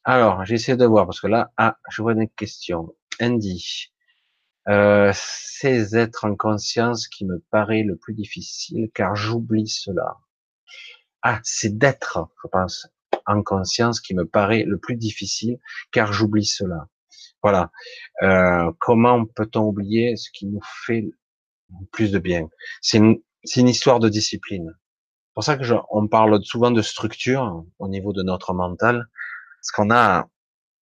Speaker 1: Alors, j'essaie de voir, parce que là, ah, je vois une question. Andy, euh, c'est être en conscience qui me paraît le plus difficile, car j'oublie cela. Ah, c'est d'être, je pense, en conscience qui me paraît le plus difficile, car j'oublie cela. Voilà. Euh, comment peut-on oublier ce qui nous fait plus de bien. C'est une, une, histoire de discipline. C'est pour ça que je, on parle souvent de structure au niveau de notre mental, parce qu'on a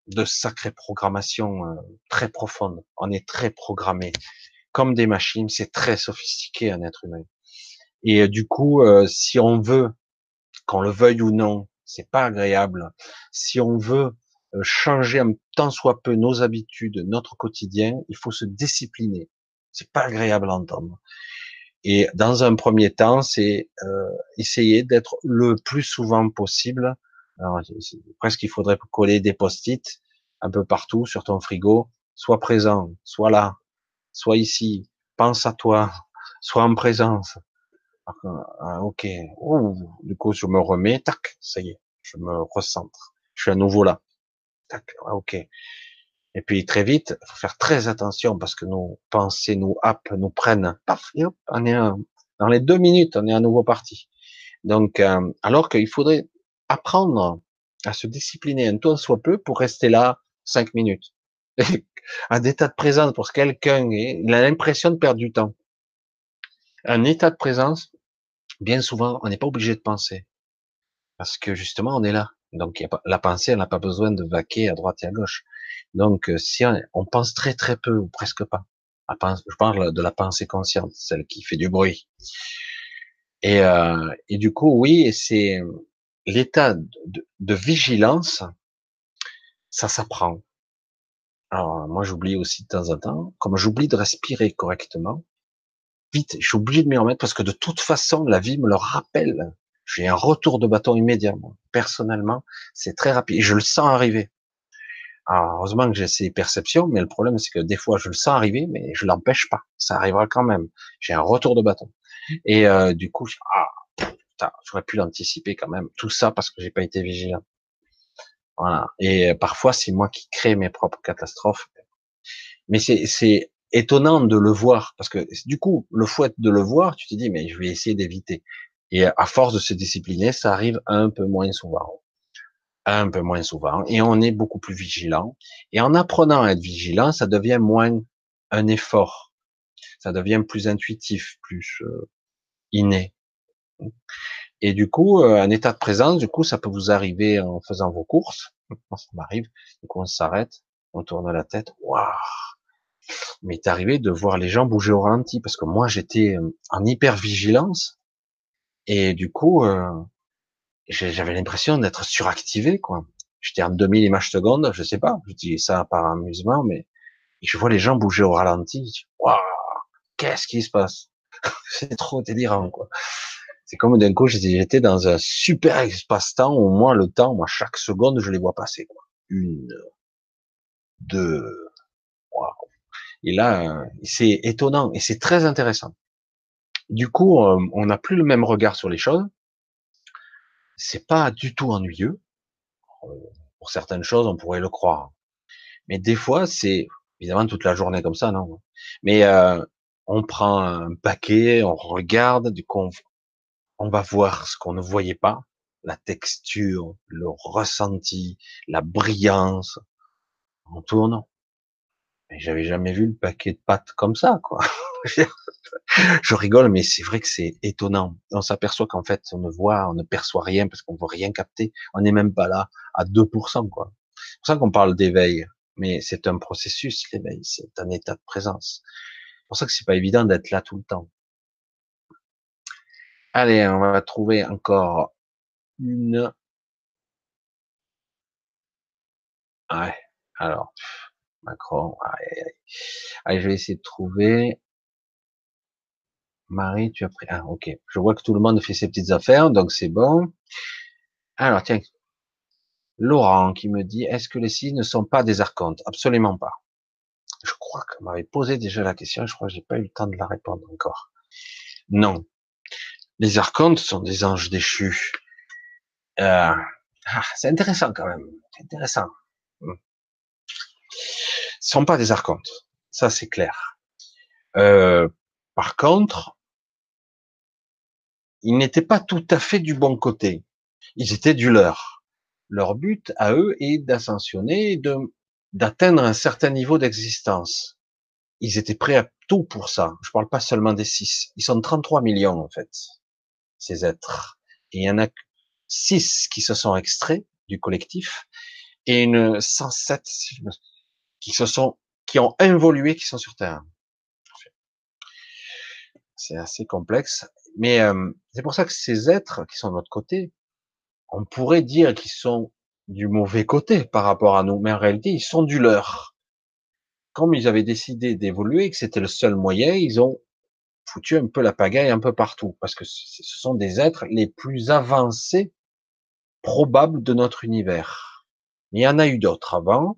Speaker 1: de sacrées programmations euh, très profondes. On est très programmé, comme des machines. C'est très sophistiqué un être humain. Et euh, du coup, euh, si on veut, qu'on le veuille ou non, c'est pas agréable. Si on veut changer un tant soit peu nos habitudes, notre quotidien, il faut se discipliner. C'est pas agréable à entendre. Et dans un premier temps, c'est euh, essayer d'être le plus souvent possible. Alors, presque il faudrait coller des post-it un peu partout sur ton frigo. Sois présent, sois là, sois ici, pense à toi, sois en présence. Ah, ok, du coup je me remets, tac, ça y est, je me recentre, je suis à nouveau là. Tac, ok. Et puis très vite, faut faire très attention parce que nos pensées, nos apps nous prennent. Paf, hop, on est dans les deux minutes, on est à nouveau parti. Donc, euh, alors qu'il faudrait apprendre à se discipliner un temps soit peu pour rester là cinq minutes. un état de présence pour quelqu'un, il a l'impression de perdre du temps. Un état de présence, bien souvent, on n'est pas obligé de penser. Parce que justement, on est là. Donc, la pensée, elle n'a pas besoin de vaquer à droite et à gauche. Donc, euh, si on, pense très très peu ou presque pas, je parle de la pensée consciente, celle qui fait du bruit. Et, euh, et du coup, oui, c'est l'état de, de, vigilance, ça s'apprend. Alors, moi, j'oublie aussi de temps en temps, comme j'oublie de respirer correctement, vite, j'oublie de m'y remettre parce que de toute façon, la vie me le rappelle. J'ai un retour de bâton immédiatement. Personnellement, c'est très rapide. Je le sens arriver. Alors, heureusement que j'ai ces perceptions, mais le problème, c'est que des fois, je le sens arriver, mais je l'empêche pas. Ça arrivera quand même. J'ai un retour de bâton. Et euh, du coup, je, ah, putain, j'aurais pu l'anticiper quand même. Tout ça parce que j'ai pas été vigilant. Voilà. Et euh, parfois, c'est moi qui crée mes propres catastrophes. Mais c'est étonnant de le voir parce que du coup, le fait de le voir, tu te dis, mais je vais essayer d'éviter. Et à force de se discipliner, ça arrive un peu moins souvent un peu moins souvent, et on est beaucoup plus vigilant. Et en apprenant à être vigilant, ça devient moins un effort, ça devient plus intuitif, plus euh, inné. Et du coup, euh, un état de présence, du coup, ça peut vous arriver en faisant vos courses. Ça m'arrive. Du coup, on s'arrête, on tourne la tête. Waouh Mais est arrivé de voir les gens bouger au ralenti parce que moi, j'étais euh, en hyper vigilance. Et du coup, j'avais l'impression d'être suractivé, quoi. J'étais en 2000 images secondes, je sais pas, je dis ça par amusement, mais je vois les gens bouger au ralenti. Waouh, qu'est-ce qui se passe? C'est trop délirant, quoi. C'est comme d'un coup, j'étais dans un super espace-temps où moi, le temps, moi, chaque seconde, je les vois passer, quoi. Une, deux, waouh. Et là, c'est étonnant et c'est très intéressant. Du coup, euh, on n'a plus le même regard sur les choses. C'est pas du tout ennuyeux. Pour certaines choses, on pourrait le croire. Mais des fois, c'est évidemment toute la journée comme ça, non Mais euh, on prend un paquet, on regarde, du coup, on, va voir ce qu'on ne voyait pas, la texture, le ressenti, la brillance. On tourne. Mais j'avais jamais vu le paquet de pâtes comme ça, quoi. je rigole, mais c'est vrai que c'est étonnant. On s'aperçoit qu'en fait, on ne voit, on ne perçoit rien parce qu'on ne veut rien capter. On n'est même pas là à 2%, quoi. C'est pour ça qu'on parle d'éveil. Mais c'est un processus, l'éveil. C'est un état de présence. C'est pour ça que c'est pas évident d'être là tout le temps. Allez, on va trouver encore une. Ouais. Alors, Macron. Allez, je vais essayer de trouver. Marie, tu as pris. Ah, ok. Je vois que tout le monde fait ses petites affaires, donc c'est bon. Alors, tiens. Laurent qui me dit, est-ce que les signes ne sont pas des archontes? Absolument pas. Je crois qu'on m'avait posé déjà la question, je crois que j'ai pas eu le temps de la répondre encore. Non. Les archontes sont des anges déchus. Euh... Ah, c'est intéressant quand même. C'est intéressant. Hmm. Ce sont pas des archontes. Ça, c'est clair. Euh, par contre, ils n'étaient pas tout à fait du bon côté. Ils étaient du leur. Leur but à eux est d'ascensionner, de, d'atteindre un certain niveau d'existence. Ils étaient prêts à tout pour ça. Je parle pas seulement des six. Ils sont 33 millions, en fait, ces êtres. Et il y en a six qui se sont extraits du collectif et une 107 qui se sont, qui ont évolué, qui sont sur Terre. C'est assez complexe. Mais c'est pour ça que ces êtres qui sont de notre côté, on pourrait dire qu'ils sont du mauvais côté par rapport à nous, mais en réalité, ils sont du leur. Comme ils avaient décidé d'évoluer, que c'était le seul moyen, ils ont foutu un peu la pagaille un peu partout, parce que ce sont des êtres les plus avancés probables de notre univers. Il y en a eu d'autres avant,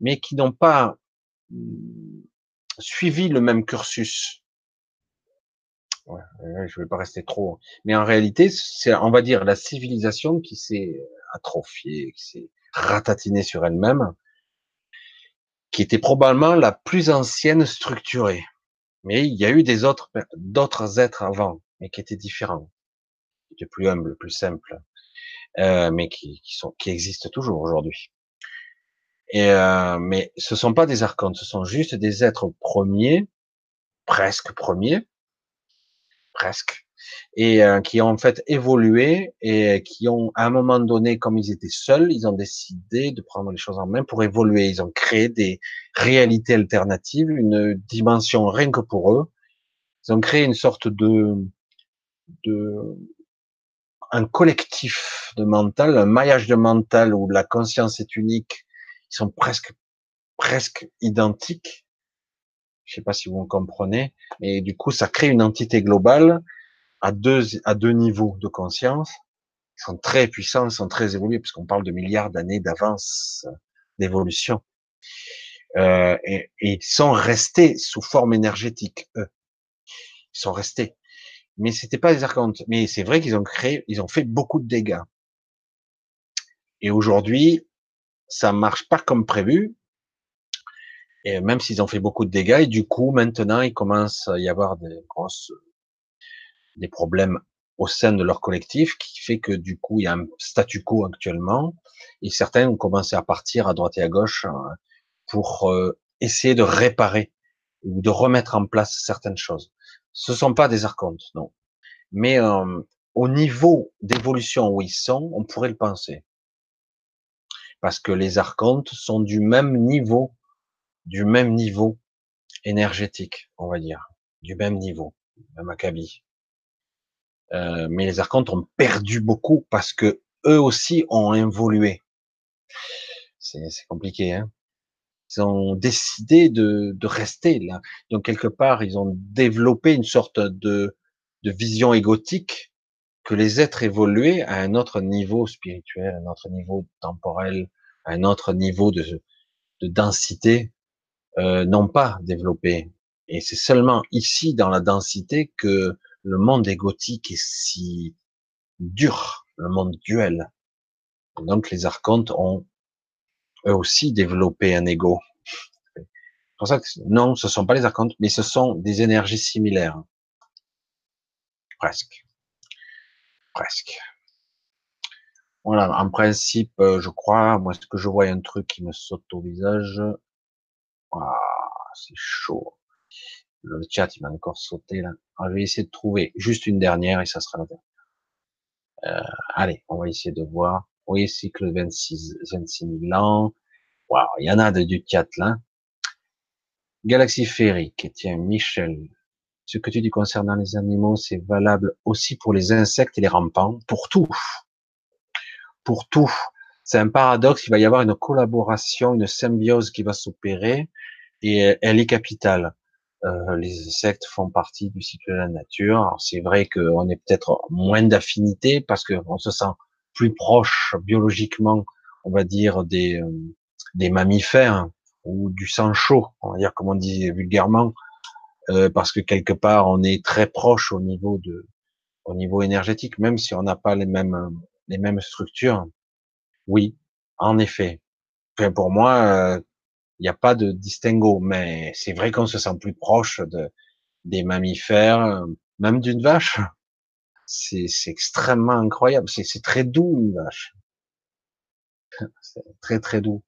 Speaker 1: mais qui n'ont pas hmm, suivi le même cursus. Je vais pas rester trop. Mais en réalité, c'est, on va dire, la civilisation qui s'est atrophiée, qui s'est ratatinée sur elle-même, qui était probablement la plus ancienne structurée. Mais il y a eu des autres, d'autres êtres avant, mais qui étaient différents, qui étaient plus humbles, plus simples, euh, mais qui, qui, sont, qui existent toujours aujourd'hui. Et euh, mais ce sont pas des archontes, ce sont juste des êtres premiers, presque premiers, presque, et euh, qui ont en fait évolué et qui ont, à un moment donné, comme ils étaient seuls, ils ont décidé de prendre les choses en main pour évoluer. Ils ont créé des réalités alternatives, une dimension rien que pour eux. Ils ont créé une sorte de, de un collectif de mental, un maillage de mental où la conscience est unique. Ils sont presque presque identiques je sais pas si vous comprenez. Et du coup, ça crée une entité globale à deux, à deux niveaux de conscience. Ils sont très puissants, ils sont très évolués, puisqu'on parle de milliards d'années d'avance, d'évolution. Euh, et, ils sont restés sous forme énergétique, eux. Ils sont restés. Mais c'était pas des archontes. Mais c'est vrai qu'ils ont créé, ils ont fait beaucoup de dégâts. Et aujourd'hui, ça marche pas comme prévu, et même s'ils ont fait beaucoup de dégâts, et du coup, maintenant, il commence à y avoir des grosses, des problèmes au sein de leur collectif, qui fait que du coup, il y a un statu quo actuellement, et certains ont commencé à partir à droite et à gauche hein, pour euh, essayer de réparer ou de remettre en place certaines choses. Ce sont pas des archontes, non. Mais euh, au niveau d'évolution où ils sont, on pourrait le penser. Parce que les archontes sont du même niveau du même niveau énergétique, on va dire, du même niveau, même acabit. Euh, mais les archontes ont perdu beaucoup parce que eux aussi ont évolué. C'est compliqué. Hein ils ont décidé de, de, rester là. Donc quelque part, ils ont développé une sorte de, de vision égotique que les êtres évolués à un autre niveau spirituel, à un autre niveau temporel, à un autre niveau de, de densité, euh, n'ont pas développé. Et c'est seulement ici, dans la densité, que le monde égotique est si dur, le monde duel. Donc les archontes ont eux aussi développé un ego. C'est pour ça que non, ce sont pas les archontes, mais ce sont des énergies similaires. Presque. Presque. Voilà, en principe, euh, je crois, moi, ce que je vois, un truc qui me saute au visage. Ah, c'est chaud. Le chat, il m'a encore sauté là. Alors, je vais essayer de trouver juste une dernière et ça sera la dernière. Euh, allez, on va essayer de voir. Oui, cycle 26, 26 000 ans. Waouh, il y en a de, du chat là. Galaxie féerique. Tiens, Michel. Ce que tu dis concernant les animaux, c'est valable aussi pour les insectes et les rampants, pour tout. Pour tout. C'est un paradoxe, il va y avoir une collaboration, une symbiose qui va s'opérer et elle est capitale. Euh, les insectes font partie du cycle de la nature. C'est vrai qu'on est peut-être moins d'affinité parce qu'on se sent plus proche biologiquement, on va dire, des, euh, des mammifères ou du sang chaud, on va dire comme on dit vulgairement, euh, parce que quelque part on est très proche au niveau de, au niveau énergétique, même si on n'a pas les mêmes, les mêmes structures. Oui, en effet. Pour moi, il n'y a pas de distinguo, mais c'est vrai qu'on se sent plus proche de, des mammifères, même d'une vache. C'est extrêmement incroyable. C'est très doux, une vache. C'est très, très doux.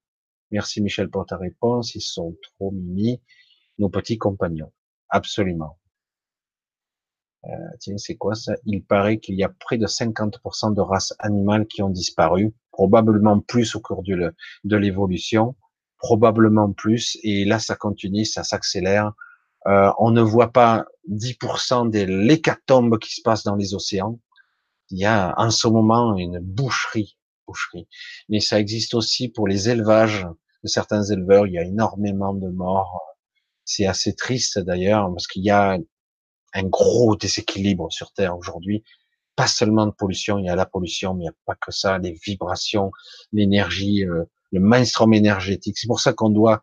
Speaker 1: Merci Michel pour ta réponse. Ils sont trop mimi, nos petits compagnons. Absolument. Euh, tiens, c'est quoi ça? Il paraît qu'il y a près de 50% de races animales qui ont disparu, probablement plus au cours de l'évolution, probablement plus. Et là, ça continue, ça s'accélère. Euh, on ne voit pas 10% de l'hécatombe qui se passe dans les océans. Il y a en ce moment une boucherie, boucherie. Mais ça existe aussi pour les élevages de certains éleveurs. Il y a énormément de morts. C'est assez triste d'ailleurs parce qu'il y a un gros déséquilibre sur Terre aujourd'hui. Pas seulement de pollution, il y a la pollution, mais il n'y a pas que ça, les vibrations, l'énergie, euh, le mainstream énergétique. C'est pour ça qu'on doit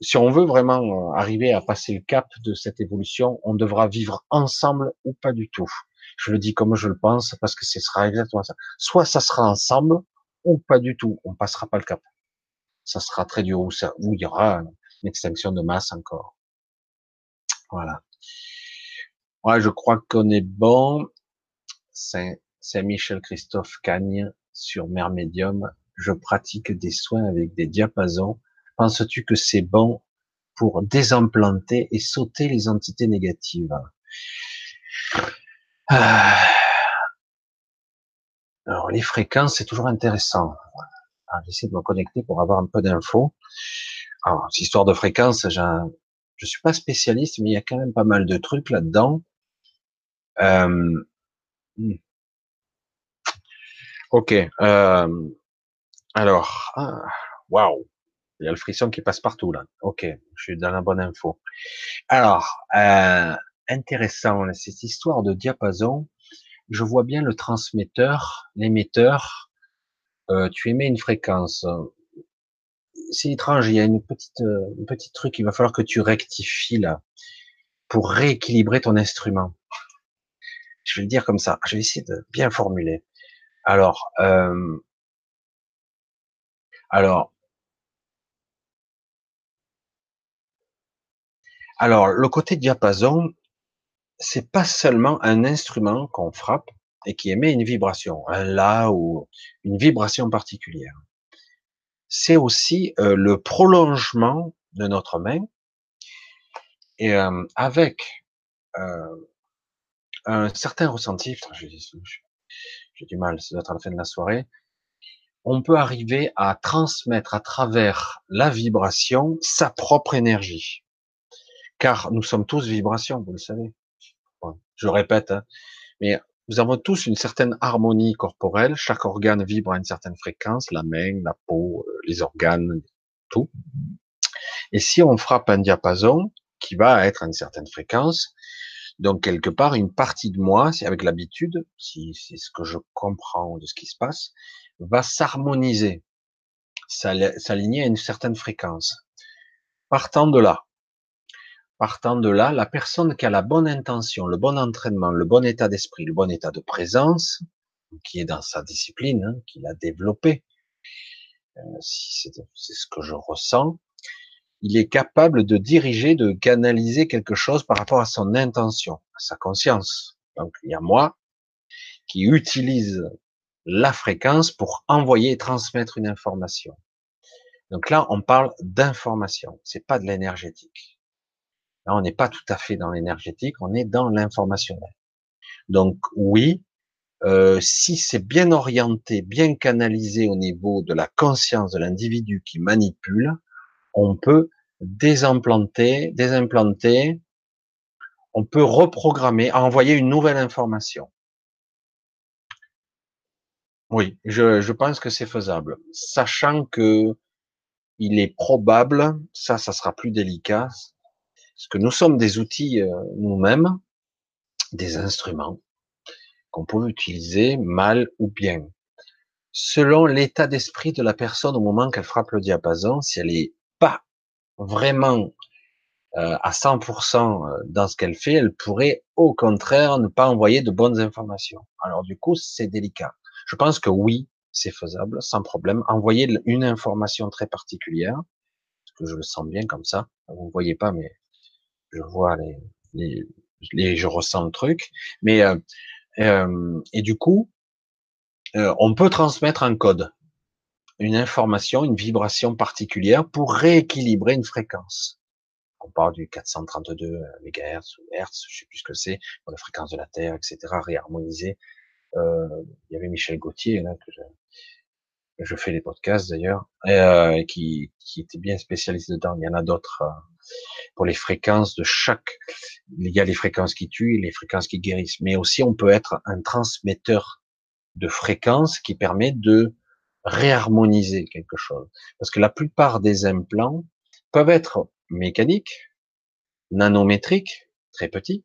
Speaker 1: si on veut vraiment euh, arriver à passer le cap de cette évolution, on devra vivre ensemble ou pas du tout. Je le dis comme je le pense parce que ce sera exactement ça. Soit ça sera ensemble ou pas du tout. On passera pas le cap. Ça sera très dur ou ça, où il y aura une extinction de masse encore. Voilà. Ouais, je crois qu'on est bon. C'est Michel Christophe Cagne sur Mère Médium. Je pratique des soins avec des diapasons Penses-tu que c'est bon pour désimplanter et sauter les entités négatives? Ah. Alors, les fréquences, c'est toujours intéressant. J'essaie de me connecter pour avoir un peu d'infos. Alors, histoire de fréquences, je suis pas spécialiste, mais il y a quand même pas mal de trucs là-dedans. Euh... Hmm. Ok. Euh... Alors, ah, waouh. Il y a le frisson qui passe partout là. Ok, je suis dans la bonne info. Alors, euh, intéressant, cette histoire de diapason. Je vois bien le transmetteur, l'émetteur. Euh, tu émets une fréquence. C'est étrange, il y a une petite, une petite truc. Il va falloir que tu rectifies là pour rééquilibrer ton instrument. Je vais le dire comme ça. Je vais essayer de bien formuler. Alors, euh, alors, Alors, le côté diapason, c'est pas seulement un instrument qu'on frappe et qui émet une vibration, un la ou une vibration particulière. C'est aussi euh, le prolongement de notre main et euh, avec euh, un certain ressenti, j'ai du mal, c'est à la fin de la soirée, on peut arriver à transmettre à travers la vibration sa propre énergie car nous sommes tous vibrations, vous le savez. je répète, hein. Nous avons tous une certaine harmonie corporelle. Chaque organe vibre à une certaine fréquence, la main, la peau, euh, les organes, tout. Et si on frappe un diapason qui va être à une certaine fréquence, donc quelque part une partie de moi, c'est avec l'habitude, si c'est ce que je comprends de ce qui se passe, va s'harmoniser, s'aligner à une certaine fréquence. Partant de là, partant de là, la personne qui a la bonne intention, le bon entraînement, le bon état d'esprit, le bon état de présence, qui est dans sa discipline, hein, qu'il a développé, euh, si c'est ce que je ressens, il est capable de diriger, de canaliser quelque chose par rapport à son intention, à sa conscience. Donc il y a moi qui utilise la fréquence pour envoyer et transmettre une information. Donc là, on parle d'information, c'est pas de l'énergétique. Là, on n'est pas tout à fait dans l'énergétique, on est dans l'informationnel. Donc oui, euh, si c'est bien orienté, bien canalisé au niveau de la conscience de l'individu qui manipule, on peut désimplanter, désimplanter, on peut reprogrammer, envoyer une nouvelle information. Oui, je, je pense que c'est faisable, sachant que il est probable, ça, ça sera plus délicat, parce que nous sommes des outils euh, nous-mêmes, des instruments qu'on peut utiliser mal ou bien. Selon l'état d'esprit de la personne au moment qu'elle frappe le diapason, si elle est pas vraiment euh, à 100% euh, dans ce qu'elle fait, elle pourrait au contraire ne pas envoyer de bonnes informations. Alors du coup, c'est délicat. Je pense que oui, c'est faisable, sans problème. Envoyer une information très particulière, parce que je le sens bien comme ça. Vous ne voyez pas, mais je vois les, les, je ressens le truc. Mais euh, euh, et du coup, euh, on peut transmettre un code, une information, une vibration particulière pour rééquilibrer une fréquence. On parle du 432 MHz ou Hertz, je sais plus ce que c'est, pour la fréquence de la Terre, etc., réharmoniser. Euh, il y avait Michel Gauthier là, que je, je fais les podcasts d'ailleurs, euh, qui, qui était bien spécialiste dedans. Il y en a d'autres euh, pour les fréquences de chaque. Il y a les fréquences qui tuent les fréquences qui guérissent, mais aussi on peut être un transmetteur de fréquences qui permet de réharmoniser quelque chose. Parce que la plupart des implants peuvent être mécaniques, nanométriques, très petits,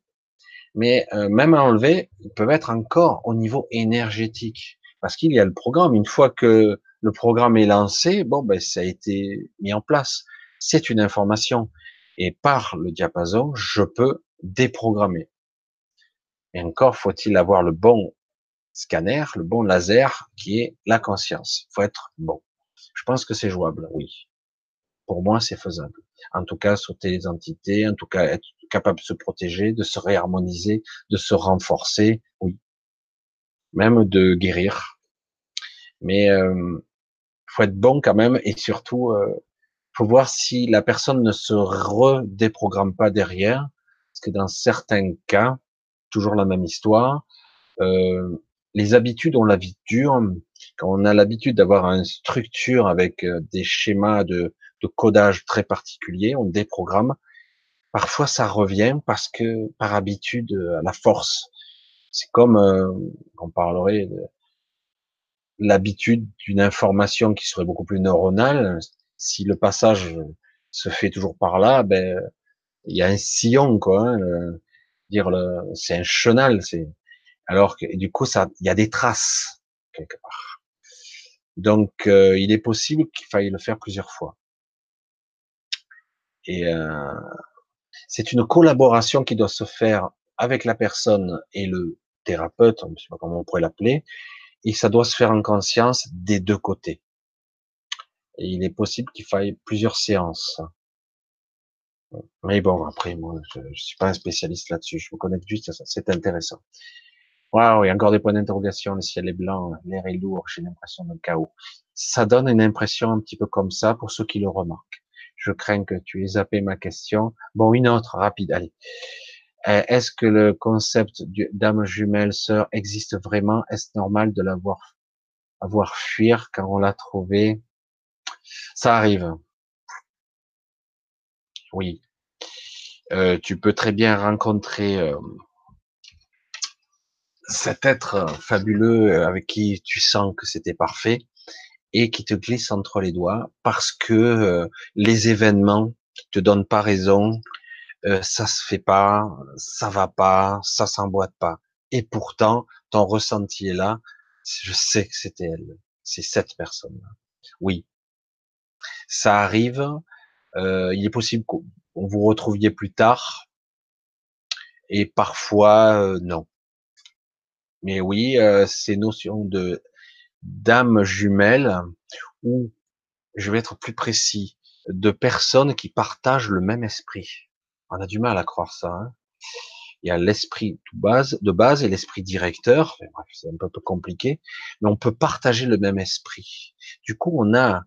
Speaker 1: mais euh, même à enlever, ils peuvent être encore au niveau énergétique parce qu'il y a le programme. Une fois que le programme est lancé, bon, ben, ça a été mis en place. C'est une information. Et par le diapason, je peux déprogrammer. Et encore faut-il avoir le bon scanner, le bon laser, qui est la conscience. Faut être bon. Je pense que c'est jouable, oui. Pour moi, c'est faisable. En tout cas, sauter les entités, en tout cas, être capable de se protéger, de se réharmoniser, de se renforcer, oui. Même de guérir. Mais euh, faut être bon quand même et surtout, euh, faut voir si la personne ne se redéprogramme pas derrière, parce que dans certains cas, toujours la même histoire, euh, les habitudes ont la vie dure. Quand on a l'habitude d'avoir une structure avec des schémas de, de codage très particuliers, on déprogramme. Parfois, ça revient parce que par habitude, à la force. C'est comme, euh, on parlerait de, l'habitude d'une information qui serait beaucoup plus neuronale, si le passage se fait toujours par là, ben il y a un sillon quoi. Hein, dire le, c'est un chenal, c'est alors que du coup ça, il y a des traces quelque part. Donc euh, il est possible qu'il faille le faire plusieurs fois. Et euh, c'est une collaboration qui doit se faire avec la personne et le thérapeute, je ne sais pas comment on pourrait l'appeler, et ça doit se faire en conscience des deux côtés. Et il est possible qu'il faille plusieurs séances. Mais bon, après, moi, je, ne suis pas un spécialiste là-dessus. Je me connecte juste. C'est intéressant. Waouh, il y a encore des points d'interrogation. Le ciel est blanc, l'air est lourd. J'ai l'impression d'un chaos. Ça donne une impression un petit peu comme ça pour ceux qui le remarquent. Je crains que tu aies zappé ma question. Bon, une autre rapide. Allez. Euh, est-ce que le concept d'âme jumelle sœur existe vraiment? Est-ce normal de l'avoir avoir fuir quand on l'a trouvé Ça arrive. Oui. Euh, tu peux très bien rencontrer euh, cet être fabuleux avec qui tu sens que c'était parfait et qui te glisse entre les doigts parce que euh, les événements te donnent pas raison, ça se fait pas, ça va pas, ça s'emboîte pas. Et pourtant, ton ressenti est là. Je sais que c'était elle, c'est cette personne-là. Oui, ça arrive. Euh, il est possible qu'on vous retrouviez plus tard, et parfois euh, non. Mais oui, ces notions de d'âme jumelle, ou je vais être plus précis, de personnes qui partagent le même esprit. On a du mal à croire ça. Hein il y a l'esprit de base, et l'esprit directeur. c'est un peu, compliqué, mais on peut partager le même esprit. Du coup, on a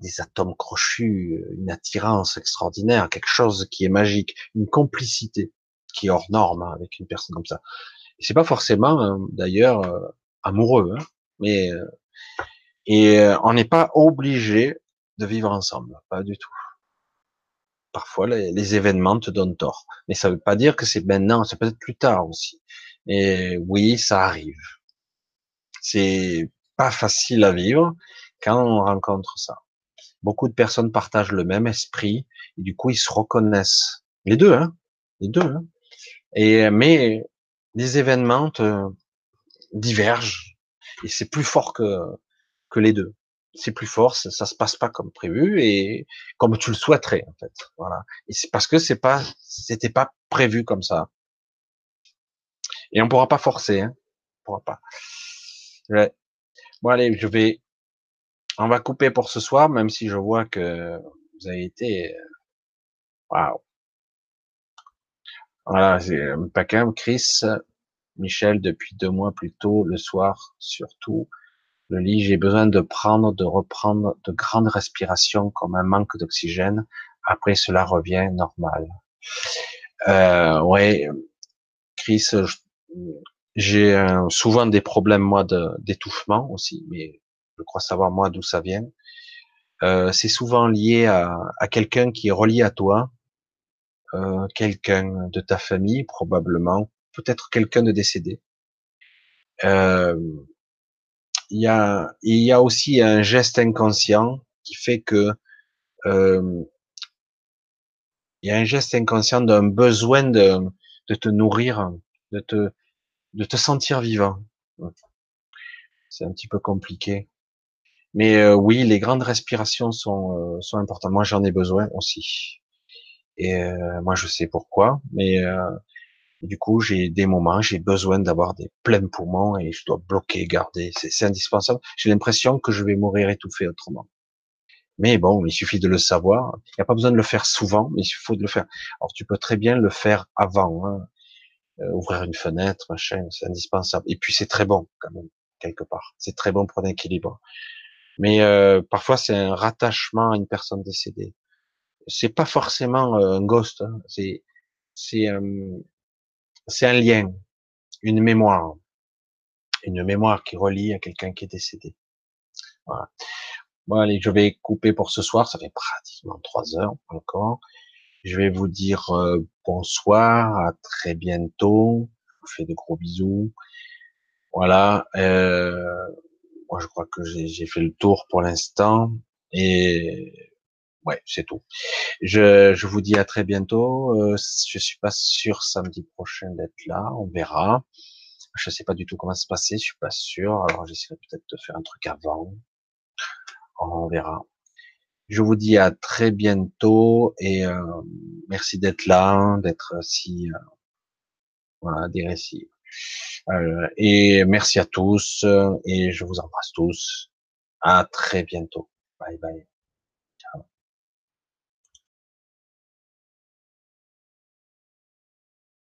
Speaker 1: des atomes crochus, une attirance extraordinaire, quelque chose qui est magique, une complicité qui est hors norme hein, avec une personne comme ça. C'est pas forcément, hein, d'ailleurs, euh, amoureux, hein, mais euh, et euh, on n'est pas obligé de vivre ensemble, pas du tout. Parfois, les, événements te donnent tort, mais ça veut pas dire que c'est maintenant, c'est peut-être plus tard aussi. Et oui, ça arrive. C'est pas facile à vivre quand on rencontre ça. Beaucoup de personnes partagent le même esprit et du coup ils se reconnaissent. Les deux, hein, les deux. Hein. Et mais les événements te divergent et c'est plus fort que que les deux c'est plus fort, ça, ça, se passe pas comme prévu et comme tu le souhaiterais en fait. Voilà. Et c'est parce que c'est pas, c'était pas prévu comme ça. Et on pourra pas forcer, hein. On pourra pas. Ouais. Bon allez, je vais, on va couper pour ce soir, même si je vois que vous avez été, euh, waouh. Voilà, c'est paquet, Chris, Michel, depuis deux mois plus tôt, le soir surtout le lit, j'ai besoin de prendre, de reprendre de grandes respirations comme un manque d'oxygène. Après, cela revient normal. Euh, ouais, Chris, j'ai souvent des problèmes moi d'étouffement aussi, mais je crois savoir moi d'où ça vient. Euh, c'est souvent lié à, à quelqu'un qui est relié à toi, euh, quelqu'un de ta famille probablement, peut-être quelqu'un de décédé. Euh, il y a, il y a aussi un geste inconscient qui fait que euh, il y a un geste inconscient d'un besoin de, de te nourrir, de te, de te sentir vivant. C'est un petit peu compliqué. Mais euh, oui, les grandes respirations sont, euh, sont importantes. Moi, j'en ai besoin aussi. Et euh, moi, je sais pourquoi. Mais du coup, j'ai des moments, j'ai besoin d'avoir des pleins poumons et je dois bloquer, garder. C'est indispensable. J'ai l'impression que je vais mourir étouffé autrement. Mais bon, il suffit de le savoir. Il n'y a pas besoin de le faire souvent, mais il faut le faire. Alors, tu peux très bien le faire avant. Hein. Euh, ouvrir une fenêtre, machin, c'est indispensable. Et puis, c'est très bon, quand même, quelque part. C'est très bon pour l'équilibre. Mais euh, parfois, c'est un rattachement à une personne décédée. C'est pas forcément euh, un ghost. Hein. C'est c'est c'est un lien, une mémoire, une mémoire qui relie à quelqu'un qui est décédé. Voilà. Bon, je vais couper pour ce soir. Ça fait pratiquement trois heures encore. Je vais vous dire euh, bonsoir, à très bientôt. Je vous fais de gros bisous. Voilà. Euh, moi, je crois que j'ai fait le tour pour l'instant. Et ouais, c'est tout. Je, je, vous dis à très bientôt. Euh, je suis pas sûr samedi prochain d'être là. On verra. Je sais pas du tout comment se passer. Je suis pas sûr. Alors j'essaierai peut-être de faire un truc avant. On verra. Je vous dis à très bientôt et euh, merci d'être là, d'être si euh, voilà des. Euh, et merci à tous et je vous embrasse tous. À très bientôt. Bye bye.